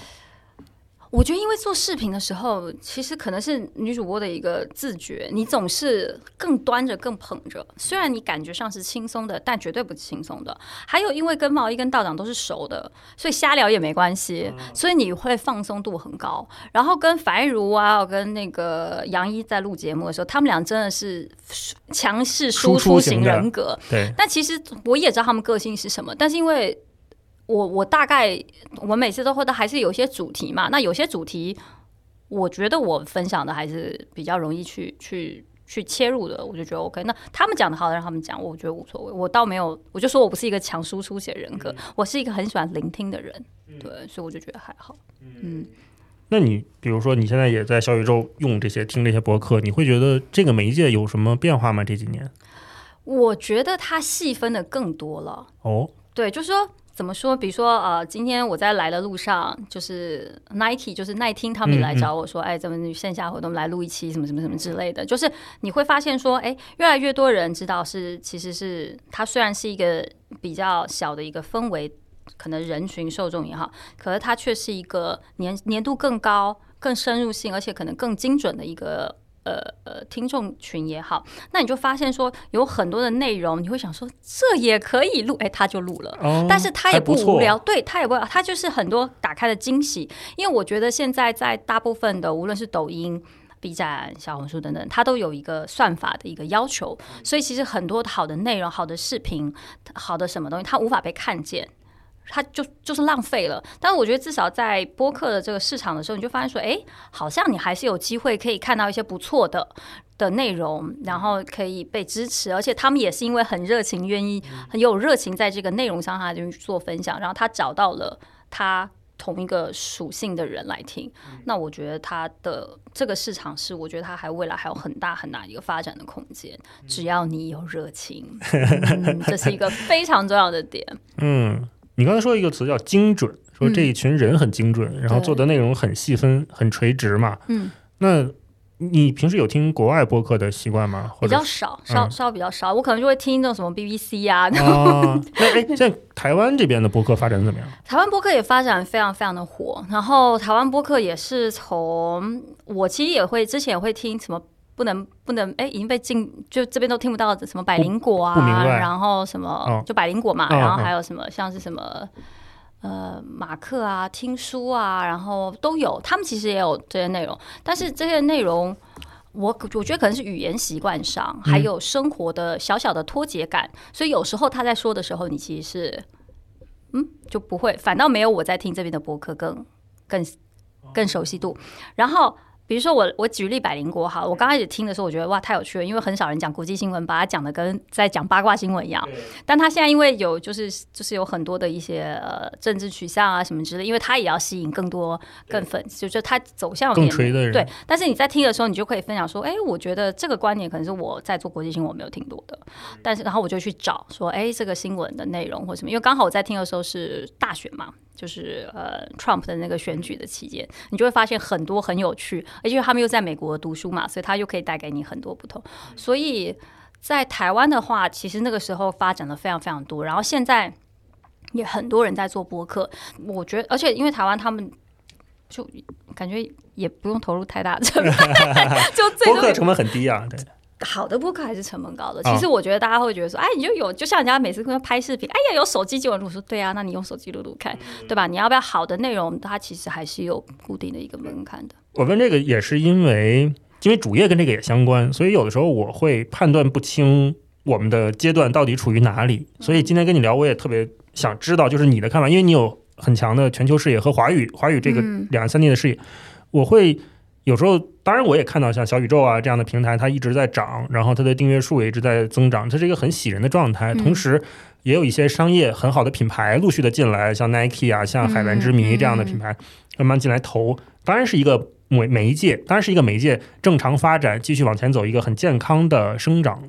我觉得，因为做视频的时候，其实可能是女主播的一个自觉，你总是更端着、更捧着。虽然你感觉上是轻松的，但绝对不是轻松的。还有，因为跟毛衣、跟道长都是熟的，所以瞎聊也没关系，所以你会放松度很高。然后跟樊如啊，跟那个杨一在录节目的时候，他们俩真的是强势输出型人格。对。但其实我也知道他们个性是什么，但是因为。我我大概我每次都会都还是有些主题嘛，那有些主题，我觉得我分享的还是比较容易去去去切入的，我就觉得 OK。那他们讲的好，让他们讲，我觉得无所谓。我倒没有，我就说我不是一个强输出型人格，我是一个很喜欢聆听的人，对，所以我就觉得还好。嗯，那你比如说你现在也在小宇宙用这些听这些博客，你会觉得这个媒介有什么变化吗？这几年？我觉得它细分的更多了。哦，对，就是说。怎么说？比如说，呃，今天我在来的路上，就是 Nike，就是耐听，他们也来找我说，哎，咱们线下活动来录一期，什么什么什么之类的。就是你会发现说，哎，越来越多人知道是，其实是它虽然是一个比较小的一个氛围，可能人群受众也好，可是它却是一个年年度更高、更深入性，而且可能更精准的一个。呃呃，听众群也好，那你就发现说有很多的内容，你会想说这也可以录，哎，他就录了，但是他也不无聊，对他也不，他就是很多打开的惊喜。因为我觉得现在在大部分的，无论是抖音、B 站、小红书等等，它都有一个算法的一个要求，所以其实很多好的内容、好的视频、好的什么东西，它无法被看见。它就就是浪费了，但是我觉得至少在播客的这个市场的时候，你就发现说，哎，好像你还是有机会可以看到一些不错的的内容，然后可以被支持，而且他们也是因为很热情，愿意很有热情在这个内容上，他就做分享，然后他找到了他同一个属性的人来听，那我觉得他的这个市场是，我觉得他还未来还有很大很大一个发展的空间，只要你有热情，这是一个非常重要的点，嗯。你刚才说一个词叫精准，说这一群人很精准，然后做的内容很细分、很垂直嘛。嗯，那你平时有听国外播客的习惯吗？比较少，稍稍比较少。我可能就会听那种什么 BBC 啊。那哎，现在台湾这边的播客发展怎么样？台湾播客也发展非常非常的火，然后台湾播客也是从我其实也会之前也会听什么。不能不能哎，已经被禁，就这边都听不到什么百灵果啊，然后什么就百灵果嘛，然后还有什么像是什么呃马克啊，听书啊，然后都有，他们其实也有这些内容，但是这些内容我我觉得可能是语言习惯上，还有生活的小小的脱节感，所以有时候他在说的时候，你其实是嗯就不会，反倒没有我在听这边的博客更更更熟悉度，然后。比如说我我举例百灵国哈，我刚开始听的时候，我觉得哇太有趣了，因为很少人讲国际新闻，把它讲的跟在讲八卦新闻一样。但他现在因为有就是就是有很多的一些呃政治取向啊什么之类，因为他也要吸引更多更粉，就是他走向更垂的人。对，但是你在听的时候，你就可以分享说，哎，我觉得这个观点可能是我在做国际新闻我没有听多的，但是然后我就去找说，哎，这个新闻的内容或什么，因为刚好我在听的时候是大选嘛。就是呃，Trump 的那个选举的期间，你就会发现很多很有趣，而且他们又在美国读书嘛，所以他又可以带给你很多不同。所以在台湾的话，其实那个时候发展的非常非常多。然后现在也很多人在做播客。我觉得，而且因为台湾他们就感觉也不用投入太大成本，就播客成本很低啊，对。好的播客还是成本高的。其实我觉得大家会觉得说，哎，你就有，就像人家每次跟拍视频，哎呀，有手机就有录。说对啊，那你用手机录录看，对吧？你要不要好的内容？它其实还是有固定的一个门槛的。我问这个也是因为，因为主业跟这个也相关，所以有的时候我会判断不清我们的阶段到底处于哪里。所以今天跟你聊，我也特别想知道，就是你的看法，因为你有很强的全球视野和华语华语这个两岸三地的视野，我会。有时候，当然我也看到像小宇宙啊这样的平台，它一直在涨，然后它的订阅数也一直在增长，这是一个很喜人的状态。同时，也有一些商业很好的品牌陆续的进来，像 Nike 啊，像海蓝之谜这样的品牌慢慢进来投，当然是一个媒媒介，当然是一个媒介正常发展，继续往前走一个很健康的生长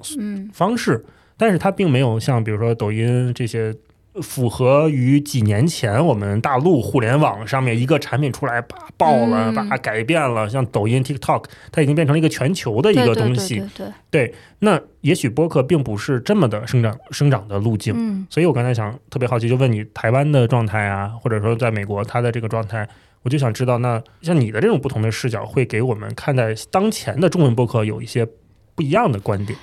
方式。但是它并没有像比如说抖音这些。符合于几年前我们大陆互联网上面一个产品出来，把爆了，把改变了。像抖音、TikTok，它已经变成了一个全球的一个东西。对，对。那也许播客并不是这么的生长生长的路径。嗯。所以我刚才想特别好奇，就问你台湾的状态啊，或者说在美国它的这个状态，我就想知道，那像你的这种不同的视角，会给我们看待当前的中文播客有一些不一样的观点。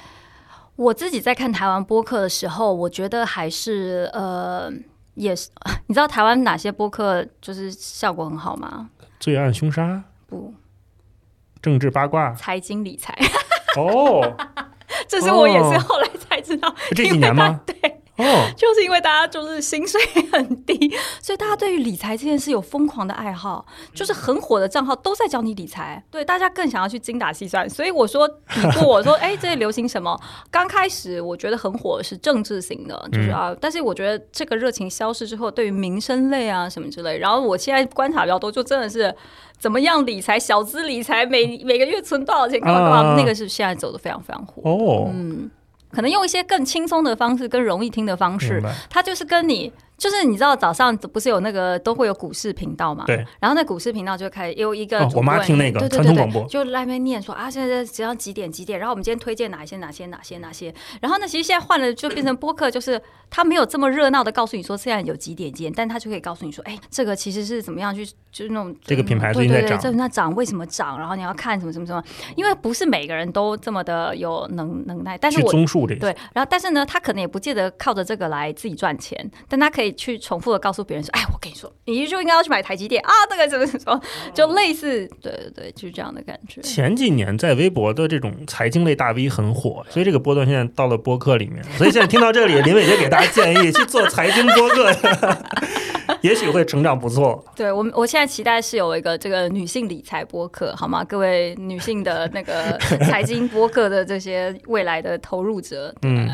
我自己在看台湾播客的时候，我觉得还是呃，也是 你知道台湾哪些播客就是效果很好吗？罪案凶杀不，政治八卦，财经理财 哦，这是我也是后来才知道，这几年吗？对。哦，就是因为大家就是薪水很低，所以大家对于理财这件事有疯狂的爱好，就是很火的账号都在教你理财，对大家更想要去精打细算。所以我说，你问我说，哎，这流行什么？刚开始我觉得很火是政治型的，就是啊，但是我觉得这个热情消失之后，对于民生类啊什么之类，然后我现在观察比较多，就真的是怎么样理财，小资理财，每每个月存多少钱，干嘛干嘛，那个是现在走的非常非常火。哦，嗯。可能用一些更轻松的方式，更容易听的方式，它就是跟你。就是你知道早上不是有那个都会有股市频道嘛？对。然后那股市频道就开始有一个，我妈听那个传统广播，就那边念说啊，现在只要几点几点，然后我们今天推荐哪些哪些哪些哪些。然后呢，其实现在换了就变成播客，就是他没有这么热闹的告诉你说现在有几点几点，但他就可以告诉你说，哎，这个其实是怎么样去，就是那种这个品牌最近在涨，那涨为什么涨？然后你要看什么什么什么，因为不是每个人都这么的有能能耐，但是我综述这对，然后但是呢，他可能也不见得靠着这个来自己赚钱，但他可以去重复的告。诉别人说：“哎，我跟你说，你就应该要去买台积电啊！这个怎么怎么，就类似，对对对，就是这样的感觉。”前几年在微博的这种财经类大 V 很火，所以这个波段现在到了播客里面。所以现在听到这里，林伟杰给大家建议去做财经播客，也许会成长不错。对我，我现在期待是有一个这个女性理财播客，好吗？各位女性的那个财经播客的这些未来的投入者，嗯，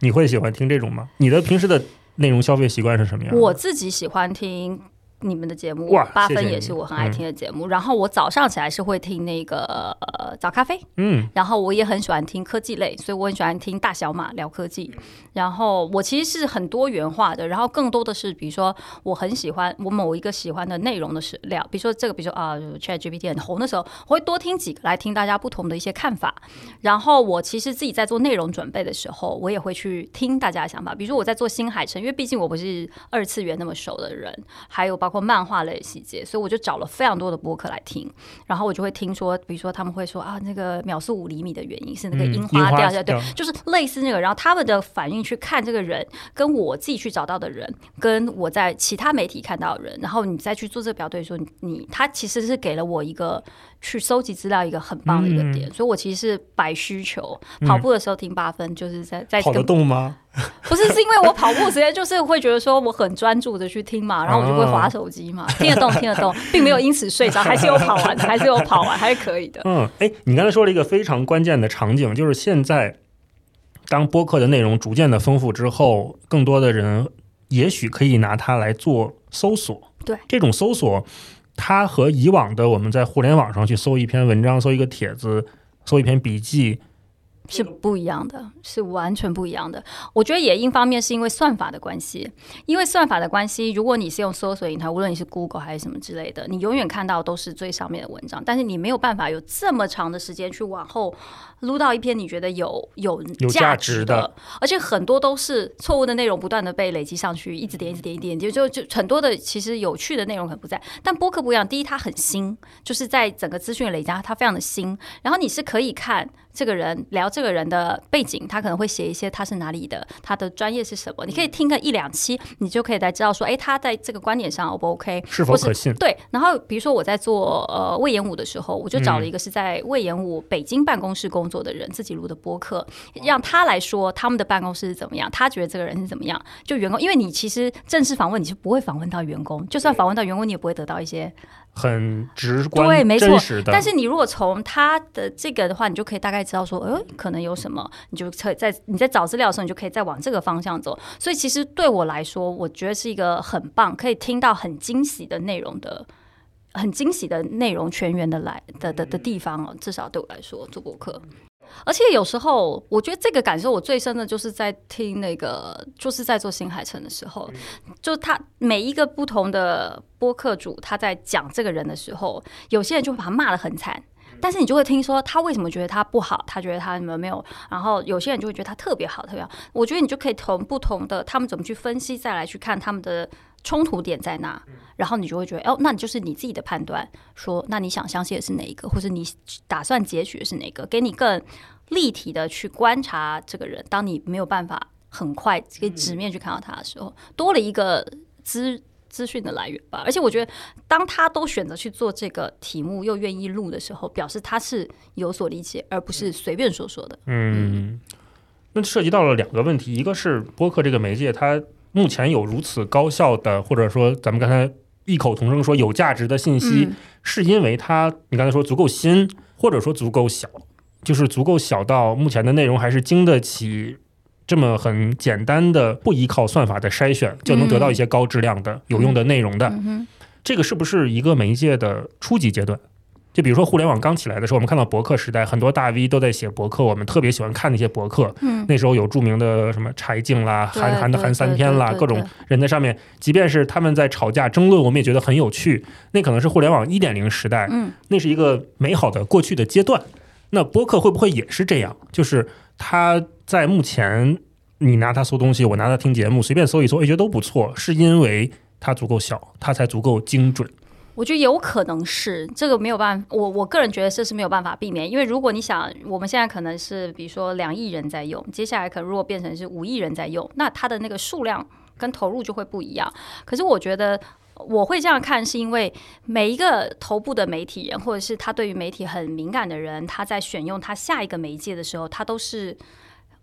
你会喜欢听这种吗？你的平时的。内容消费习惯是什么样？我自己喜欢听。你们的节目八分也是我很爱听的节目。然后我早上起来是会听那个呃早咖啡，嗯，然后我也很喜欢听科技类，所以我很喜欢听大小马聊科技。然后我其实是很多元化的，然后更多的是比如说我很喜欢我某一个喜欢的内容的是聊，比如说这个，比如说啊 Chat GPT 很红的时候，我会多听几个来听大家不同的一些看法。然后我其实自己在做内容准备的时候，我也会去听大家的想法。比如说我在做新海诚，因为毕竟我不是二次元那么熟的人，还有包括漫画类细节，所以我就找了非常多的播客来听，然后我就会听说，比如说他们会说啊，那个秒速五厘米的原因是那个樱花掉下，对，就是类似那个，然后他们的反应去看这个人，跟我自己去找到的人，跟我在其他媒体看到的人，然后你再去做这个表对，说你他其实是给了我一个。去收集资料一个很棒的一个点，所以我其实是摆需求。跑步的时候听八分，就是在在跑得动吗？不是，是因为我跑步时间就是会觉得说我很专注的去听嘛，然后我就会划手机嘛，听得懂听得懂，并没有因此睡着，还是有跑完的，还是有跑完，还是可以的。嗯，哎，你刚才说了一个非常关键的场景，就是现在当播客的内容逐渐的丰富之后，更多的人也许可以拿它来做搜索。对，这种搜索。它和以往的我们在互联网上去搜一篇文章、搜一个帖子、搜一篇笔记，是不一样的，是完全不一样的。我觉得也一方面是因为算法的关系，因为算法的关系，如果你是用搜索引擎，无论你是 Google 还是什么之类的，你永远看到都是最上面的文章，但是你没有办法有这么长的时间去往后撸到一篇你觉得有有价值的，而且很多都是错误的内容，不断的被累积上去，一直点一直点一点，就就就很多的其实有趣的内容可能不在。但播客不一样，第一它很新，就是在整个资讯累加，它非常的新，然后你是可以看。这个人聊这个人的背景，他可能会写一些他是哪里的，他的专业是什么。你可以听个一两期，你就可以来知道说，哎，他在这个观点上 O 不 OK，是否可信？对。然后比如说我在做呃魏延武的时候，我就找了一个是在魏延武北京办公室工作的人，自己录的播客，让他来说他们的办公室是怎么样，他觉得这个人是怎么样。就员工，因为你其实正式访问你是不会访问到员工，就算访问到员工，你也不会得到一些。很直观，对，没错。但是你如果从他的这个的话，你就可以大概知道说，呃，可能有什么，你就可以在你在找资料的时候，你就可以再往这个方向走。所以其实对我来说，我觉得是一个很棒，可以听到很惊喜的内容的，很惊喜的内容全员的来的的的地方哦。至少对我来说，做播客。而且有时候，我觉得这个感受我最深的就是在听那个，就是在做新海诚的时候，就他每一个不同的播客主他在讲这个人的时候，有些人就会把他骂的很惨，但是你就会听说他为什么觉得他不好，他觉得他有没有，然后有些人就会觉得他特别好，特别好。我觉得你就可以从不同的他们怎么去分析，再来去看他们的。冲突点在哪？然后你就会觉得，哦，那你就是你自己的判断，说那你想相信的是哪一个，或者你打算截取的是哪个，给你更立体的去观察这个人。当你没有办法很快可以直面去看到他的时候，多了一个资资讯的来源吧。而且我觉得，当他都选择去做这个题目，又愿意录的时候，表示他是有所理解，而不是随便说说的。嗯，那涉及到了两个问题，一个是播客这个媒介，它。目前有如此高效的，或者说咱们刚才异口同声说有价值的信息，是因为它你刚才说足够新，或者说足够小，就是足够小到目前的内容还是经得起这么很简单的不依靠算法的筛选就能得到一些高质量的有用的内容的，这个是不是一个媒介的初级阶段？就比如说互联网刚起来的时候，我们看到博客时代，很多大 V 都在写博客，我们特别喜欢看那些博客。嗯，那时候有著名的什么柴静啦、韩寒的韩三篇啦，各种人在上面。即便是他们在吵架争论，我们也觉得很有趣。那可能是互联网一点零时代，嗯，那是一个美好的过去的阶段。那博客会不会也是这样？就是它在目前，你拿它搜东西，我拿它听节目，随便搜一搜，也觉得都不错，是因为它足够小，它才足够精准。我觉得有可能是这个没有办法，我我个人觉得这是没有办法避免，因为如果你想，我们现在可能是比如说两亿人在用，接下来可能如果变成是五亿人在用，那它的那个数量跟投入就会不一样。可是我觉得我会这样看，是因为每一个头部的媒体人，或者是他对于媒体很敏感的人，他在选用他下一个媒介的时候，他都是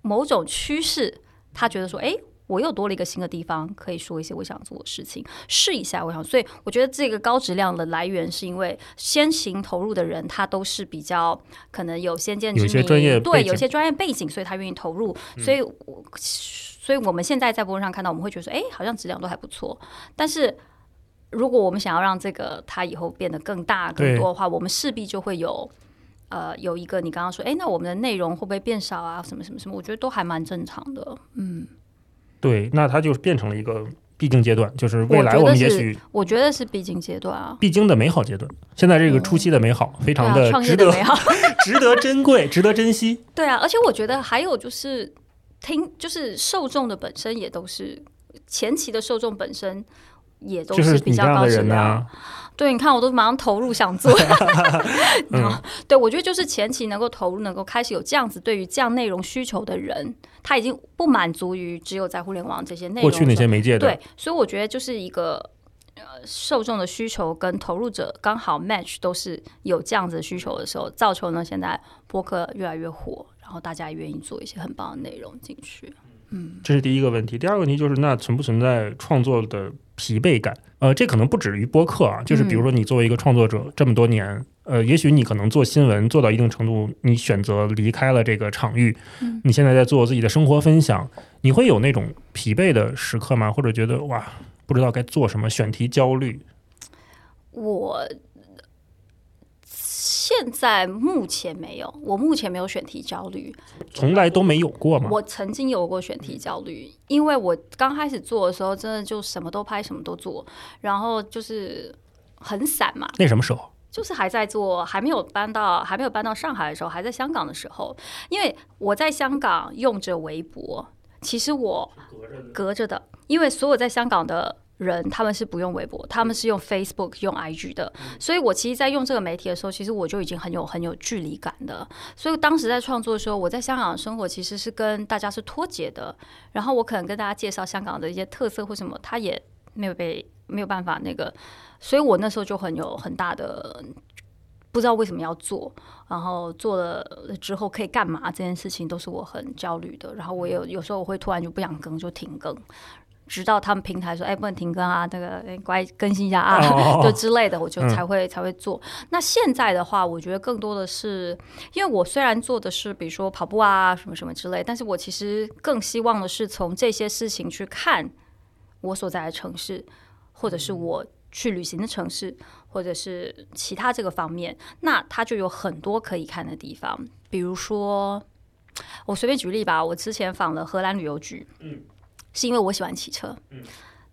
某种趋势，他觉得说，哎。我又多了一个新的地方，可以说一些我想做的事情，试一下。我想，所以我觉得这个高质量的来源是因为先行投入的人，他都是比较可能有先见之明，对，有些专业背景，所以他愿意投入。所以，所以我们现在在播上看到，我们会觉得说，哎，好像质量都还不错。但是，如果我们想要让这个它以后变得更大、更多的话，我们势必就会有呃有一个你刚刚说，哎，那我们的内容会不会变少啊？什么什么什么？我觉得都还蛮正常的，嗯。对，那它就变成了一个必经阶段，就是未来我们也许我觉得是必经阶段啊，必经的美好阶段。现在这个初期的美好，非常的值得，值得珍贵，值得珍惜。对啊，而且我觉得还有就是听，就是受众的本身也都是前期的受众本身也都是比较高质量。对，你看，我都马上投入想做。对，我觉得就是前期能够投入，能够开始有这样子对于这样内容需求的人，他已经不满足于只有在互联网这些内容。过去那些媒介的。对，所以我觉得就是一个呃受众的需求跟投入者刚好 match，都是有这样子的需求的时候，造成呢现在播客越来越火，然后大家也愿意做一些很棒的内容进去。嗯，这是第一个问题。第二个问题就是，那存不存在创作的疲惫感？呃，这可能不止于播客啊，就是比如说你作为一个创作者这么多年，呃，也许你可能做新闻做到一定程度，你选择离开了这个场域，你现在在做自己的生活分享，你会有那种疲惫的时刻吗？或者觉得哇，不知道该做什么，选题焦虑？我。现在目前没有，我目前没有选题焦虑，从来都没有过吗？我曾经有过选题焦虑，因为我刚开始做的时候，真的就什么都拍，什么都做，然后就是很散嘛。那什么时候？就是还在做，还没有搬到，还没有搬到上海的时候，还在香港的时候，因为我在香港用着微博，其实我隔着的，因为所有在香港的。人他们是不用微博，他们是用 Facebook、用 IG 的，所以我其实，在用这个媒体的时候，其实我就已经很有很有距离感的。所以当时在创作的时候，我在香港的生活其实是跟大家是脱节的。然后我可能跟大家介绍香港的一些特色或什么，他也没有被没有办法那个，所以我那时候就很有很大的不知道为什么要做，然后做了之后可以干嘛这件事情都是我很焦虑的。然后我有有时候我会突然就不想更，就停更。直到他们平台说：“哎，不能停更啊，那个乖更新一下啊，就之类的，我就才会才会做。那现在的话，我觉得更多的是，因为我虽然做的是比如说跑步啊什么什么之类，但是我其实更希望的是从这些事情去看我所在的城市，或者是我去旅行的城市，或者是其他这个方面，那它就有很多可以看的地方。比如说，我随便举例吧，我之前访了荷兰旅游局，嗯。是因为我喜欢骑车，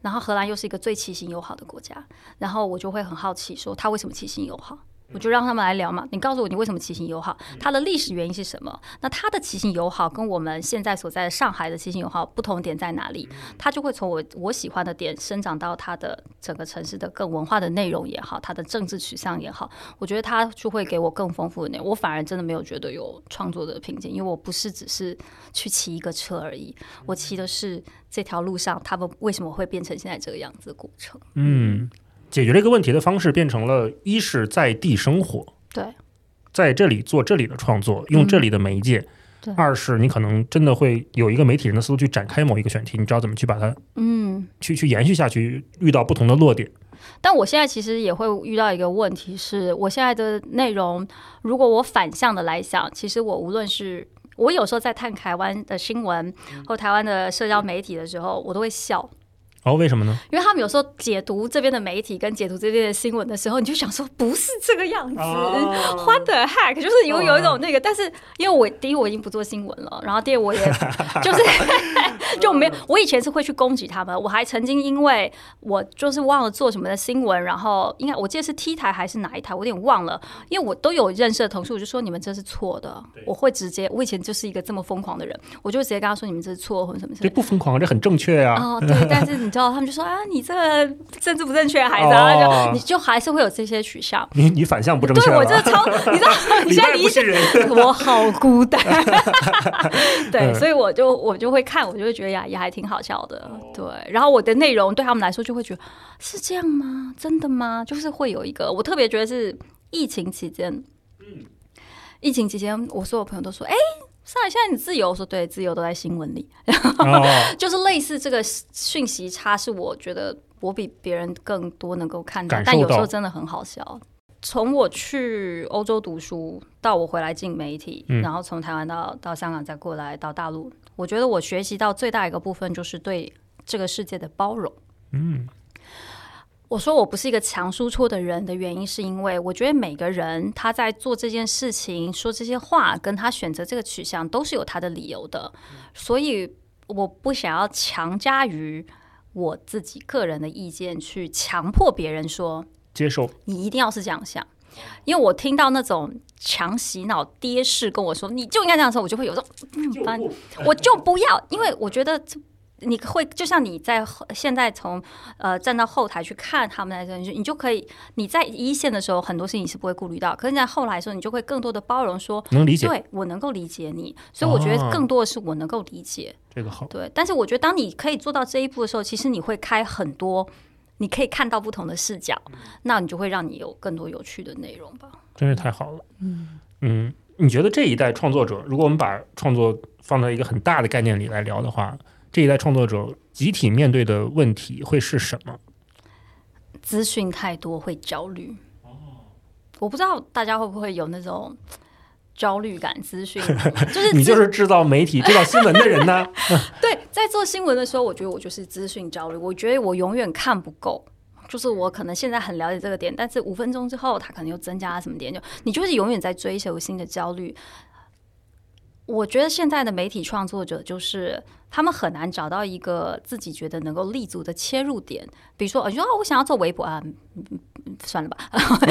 然后荷兰又是一个最骑行友好的国家，然后我就会很好奇，说他为什么骑行友好。我就让他们来聊嘛，你告诉我你为什么骑行友好，它的历史原因是什么？那它的骑行友好跟我们现在所在的上海的骑行友好不同点在哪里？它就会从我我喜欢的点生长到它的整个城市的更文化的内容也好，它的政治取向也好，我觉得它就会给我更丰富的内容。我反而真的没有觉得有创作的瓶颈，因为我不是只是去骑一个车而已，我骑的是这条路上他们为什么会变成现在这个样子的过程。嗯。解决这个问题的方式变成了：一是在地生活，对，在这里做这里的创作，用这里的媒介；二是你可能真的会有一个媒体人的思路去展开某一个选题，你知道怎么去把它，嗯，去去延续下去，遇到不同的落点。但我现在其实也会遇到一个问题，是我现在的内容，如果我反向的来想，其实我无论是我有时候在看台湾的新闻或台湾的社交媒体的时候，我都会笑。哦，为什么呢？因为他们有时候解读这边的媒体跟解读这边的新闻的时候，你就想说不是这个样子，What the heck？就是有有一种那个，但是因为我第一我已经不做新闻了，然后第二我也 就是 就没有，我以前是会去攻击他们，我还曾经因为我就是忘了做什么的新闻，然后应该我记得是 T 台还是哪一台，我有点忘了，因为我都有认识的同事，我就说你们这是错的，我会直接，我以前就是一个这么疯狂的人，我就直接跟他说你们这是错或者什么，这不疯狂，这很正确呀。哦，对，但是。你知道他们就说啊，你这个政治不正确，孩子啊，就你就还是会有这些取向。你你反向不正确，对我这超，你知道 你现在不是人，我好孤单。对，所以我就我就会看，我就会觉得呀，也还挺好笑的。对，然后我的内容对他们来说就会觉得是这样吗？真的吗？就是会有一个，我特别觉得是疫情期间，嗯，疫情期间，我所有朋友都说，哎。上海现在你自由，说对，自由都在新闻里，就是类似这个讯息差，是我觉得我比别人更多能够看到，但有时候真的很好笑。从我去欧洲读书到我回来进媒体，然后从台湾到到香港再过来到大陆，我觉得我学习到最大一个部分就是对这个世界的包容。嗯。我说我不是一个强输出的人的原因，是因为我觉得每个人他在做这件事情、说这些话，跟他选择这个取向都是有他的理由的，所以我不想要强加于我自己个人的意见，去强迫别人说接受。你一定要是这样想，因为我听到那种强洗脑爹式跟我说你就应该这样说，我就会有种嗯，我就不要，因为我觉得。你会就像你在现在从呃站到后台去看他们来说，你就可以你在一线的时候很多事情你是不会顾虑到，可是在后来的时候你就会更多的包容，说能理解，对我能够理解你，所以我觉得更多的是我能够理解这个好。对，但是我觉得当你可以做到这一步的时候，其实你会开很多，你可以看到不同的视角，那你就会让你有更多有趣的内容吧。真是太好了，嗯嗯，你觉得这一代创作者，如果我们把创作放在一个很大的概念里来聊的话？这一代创作者集体面对的问题会是什么？资讯太多会焦虑。哦，我不知道大家会不会有那种焦虑感？资讯 就是你就是制造媒体、制造新闻的人呢？对，在做新闻的时候，我觉得我就是资讯焦虑。我觉得我永远看不够。就是我可能现在很了解这个点，但是五分钟之后，他可能又增加了什么点，就你就是永远在追求新的焦虑。我觉得现在的媒体创作者就是他们很难找到一个自己觉得能够立足的切入点。比如说，你说啊，我想要做微博啊，算了吧，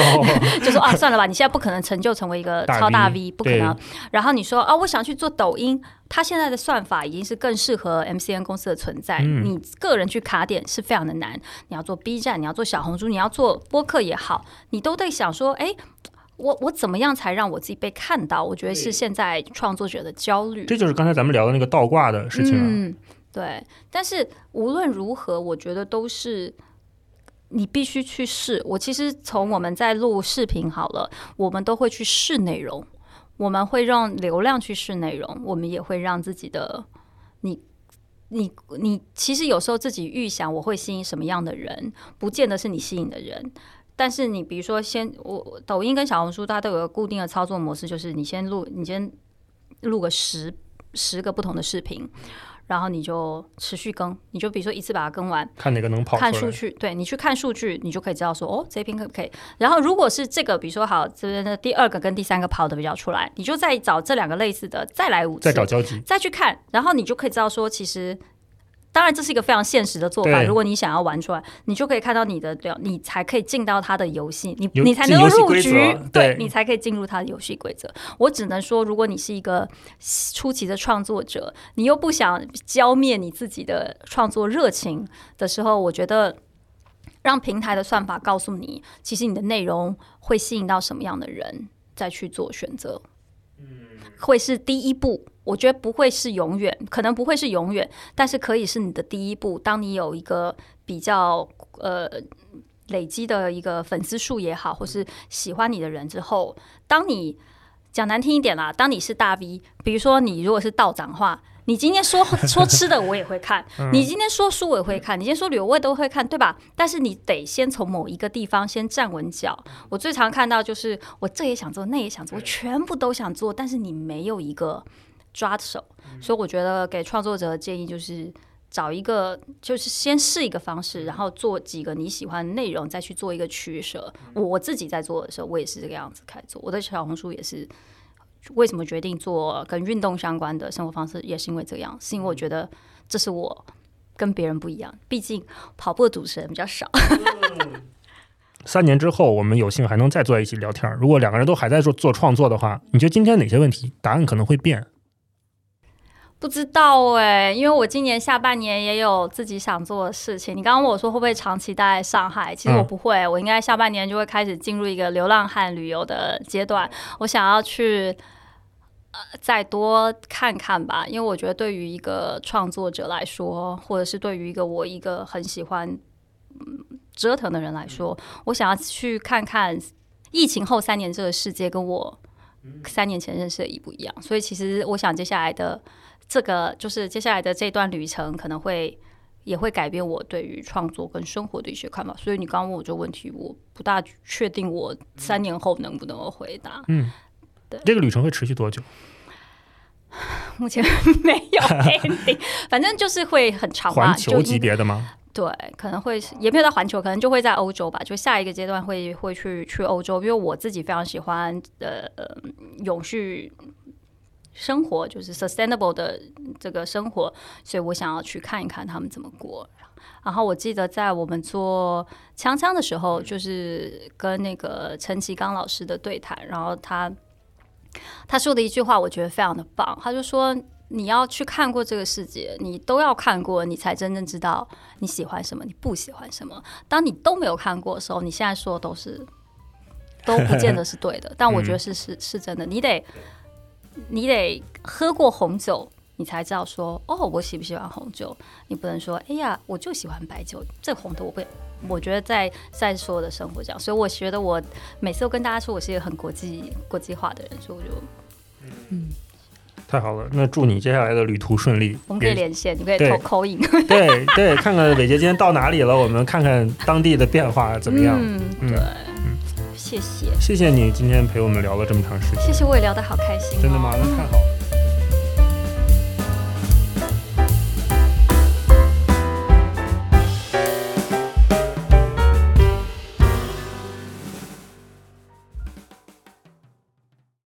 就说啊，算了吧，你现在不可能成就成为一个超大 V，不可能。然后你说啊，我想去做抖音，它现在的算法已经是更适合 MCN 公司的存在。你个人去卡点是非常的难。你要做 B 站，你要做小红书，你要做播客也好，你都得想说，哎。我我怎么样才让我自己被看到？我觉得是现在创作者的焦虑。这就是刚才咱们聊的那个倒挂的事情。嗯，对。但是无论如何，我觉得都是你必须去试。我其实从我们在录视频好了，我们都会去试内容，我们会让流量去试内容，我们也会让自己的你你你，其实有时候自己预想我会吸引什么样的人，不见得是你吸引的人。但是你比如说，先我抖音跟小红书，它都有个固定的操作模式，就是你先录，你先录个十十个不同的视频，然后你就持续更，你就比如说一次把它更完，看哪个能跑，看数据，对你去看数据，你就可以知道说，哦，这篇可不可以？然后如果是这个，比如说好这边的第二个跟第三个跑的比较出来，你就再找这两个类似的，再来五次，再找交集，再去看，然后你就可以知道说，其实。当然，这是一个非常现实的做法。如果你想要玩出来，你就可以看到你的，你才可以进到他的游戏，你你才能够入局，对你才可以进入他的游戏规则。我只能说，如果你是一个初期的创作者，你又不想浇灭你自己的创作热情的时候，我觉得让平台的算法告诉你，其实你的内容会吸引到什么样的人，再去做选择，嗯，会是第一步。我觉得不会是永远，可能不会是永远，但是可以是你的第一步。当你有一个比较呃累积的一个粉丝数也好，或是喜欢你的人之后，当你讲难听一点啦，当你是大 V，比如说你如果是道长话，你今天说 说吃的我也会看，你今天说书我也会看，你今天说旅游我也都会看，对吧？但是你得先从某一个地方先站稳脚。我最常看到就是我这也想做，那也想做，我全部都想做，但是你没有一个。抓手，所以我觉得给创作者的建议就是找一个，就是先试一个方式，然后做几个你喜欢的内容，再去做一个取舍。我自己在做的时候，我也是这个样子开始做。我的小红书也是，为什么决定做跟运动相关的生活方式，也是因为这样，是因为我觉得这是我跟别人不一样。毕竟跑步的主持人比较少。三年之后，我们有幸还能再坐在一起聊天。如果两个人都还在做做创作的话，你觉得今天哪些问题答案可能会变？不知道哎，因为我今年下半年也有自己想做的事情。你刚刚问我说会不会长期待在上海？其实我不会，我应该下半年就会开始进入一个流浪汉旅游的阶段。我想要去呃再多看看吧，因为我觉得对于一个创作者来说，或者是对于一个我一个很喜欢嗯折腾的人来说，我想要去看看疫情后三年这个世界跟我三年前认识的一不一样。所以其实我想接下来的。这个就是接下来的这段旅程，可能会也会改变我对于创作跟生活的一些看法。所以你刚刚问我这个问题，我不大确定我三年后能不能够回答。嗯，对，这个旅程会持续多久？目前没有 ending，反正就是会很长。环球级别的吗？对，可能会也没有到环球，可能就会在欧洲吧。就下一个阶段会会去去欧洲，因为我自己非常喜欢呃永续。生活就是 sustainable 的这个生活，所以我想要去看一看他们怎么过。然后我记得在我们做锵锵的时候，就是跟那个陈其刚老师的对谈，然后他他说的一句话，我觉得非常的棒。他就说：“你要去看过这个世界，你都要看过，你才真正知道你喜欢什么，你不喜欢什么。当你都没有看过的时候，你现在说的都是都不见得是对的。但我觉得是是是真的，你得。”你得喝过红酒，你才知道说哦，我喜不喜欢红酒。你不能说哎呀，我就喜欢白酒，这红的我不。我觉得在在所有的生活这样，所以我觉得我每次都跟大家说我是一个很国际国际化的人，所以我就嗯，太好了。那祝你接下来的旅途顺利。我们可以连线，你可以投口影。对对，看看伟杰今天到哪里了，我们看看当地的变化怎么样。嗯，对。谢谢，谢谢你今天陪我们聊了这么长时间。谢谢，我也聊得好开心。真的吗？那太好。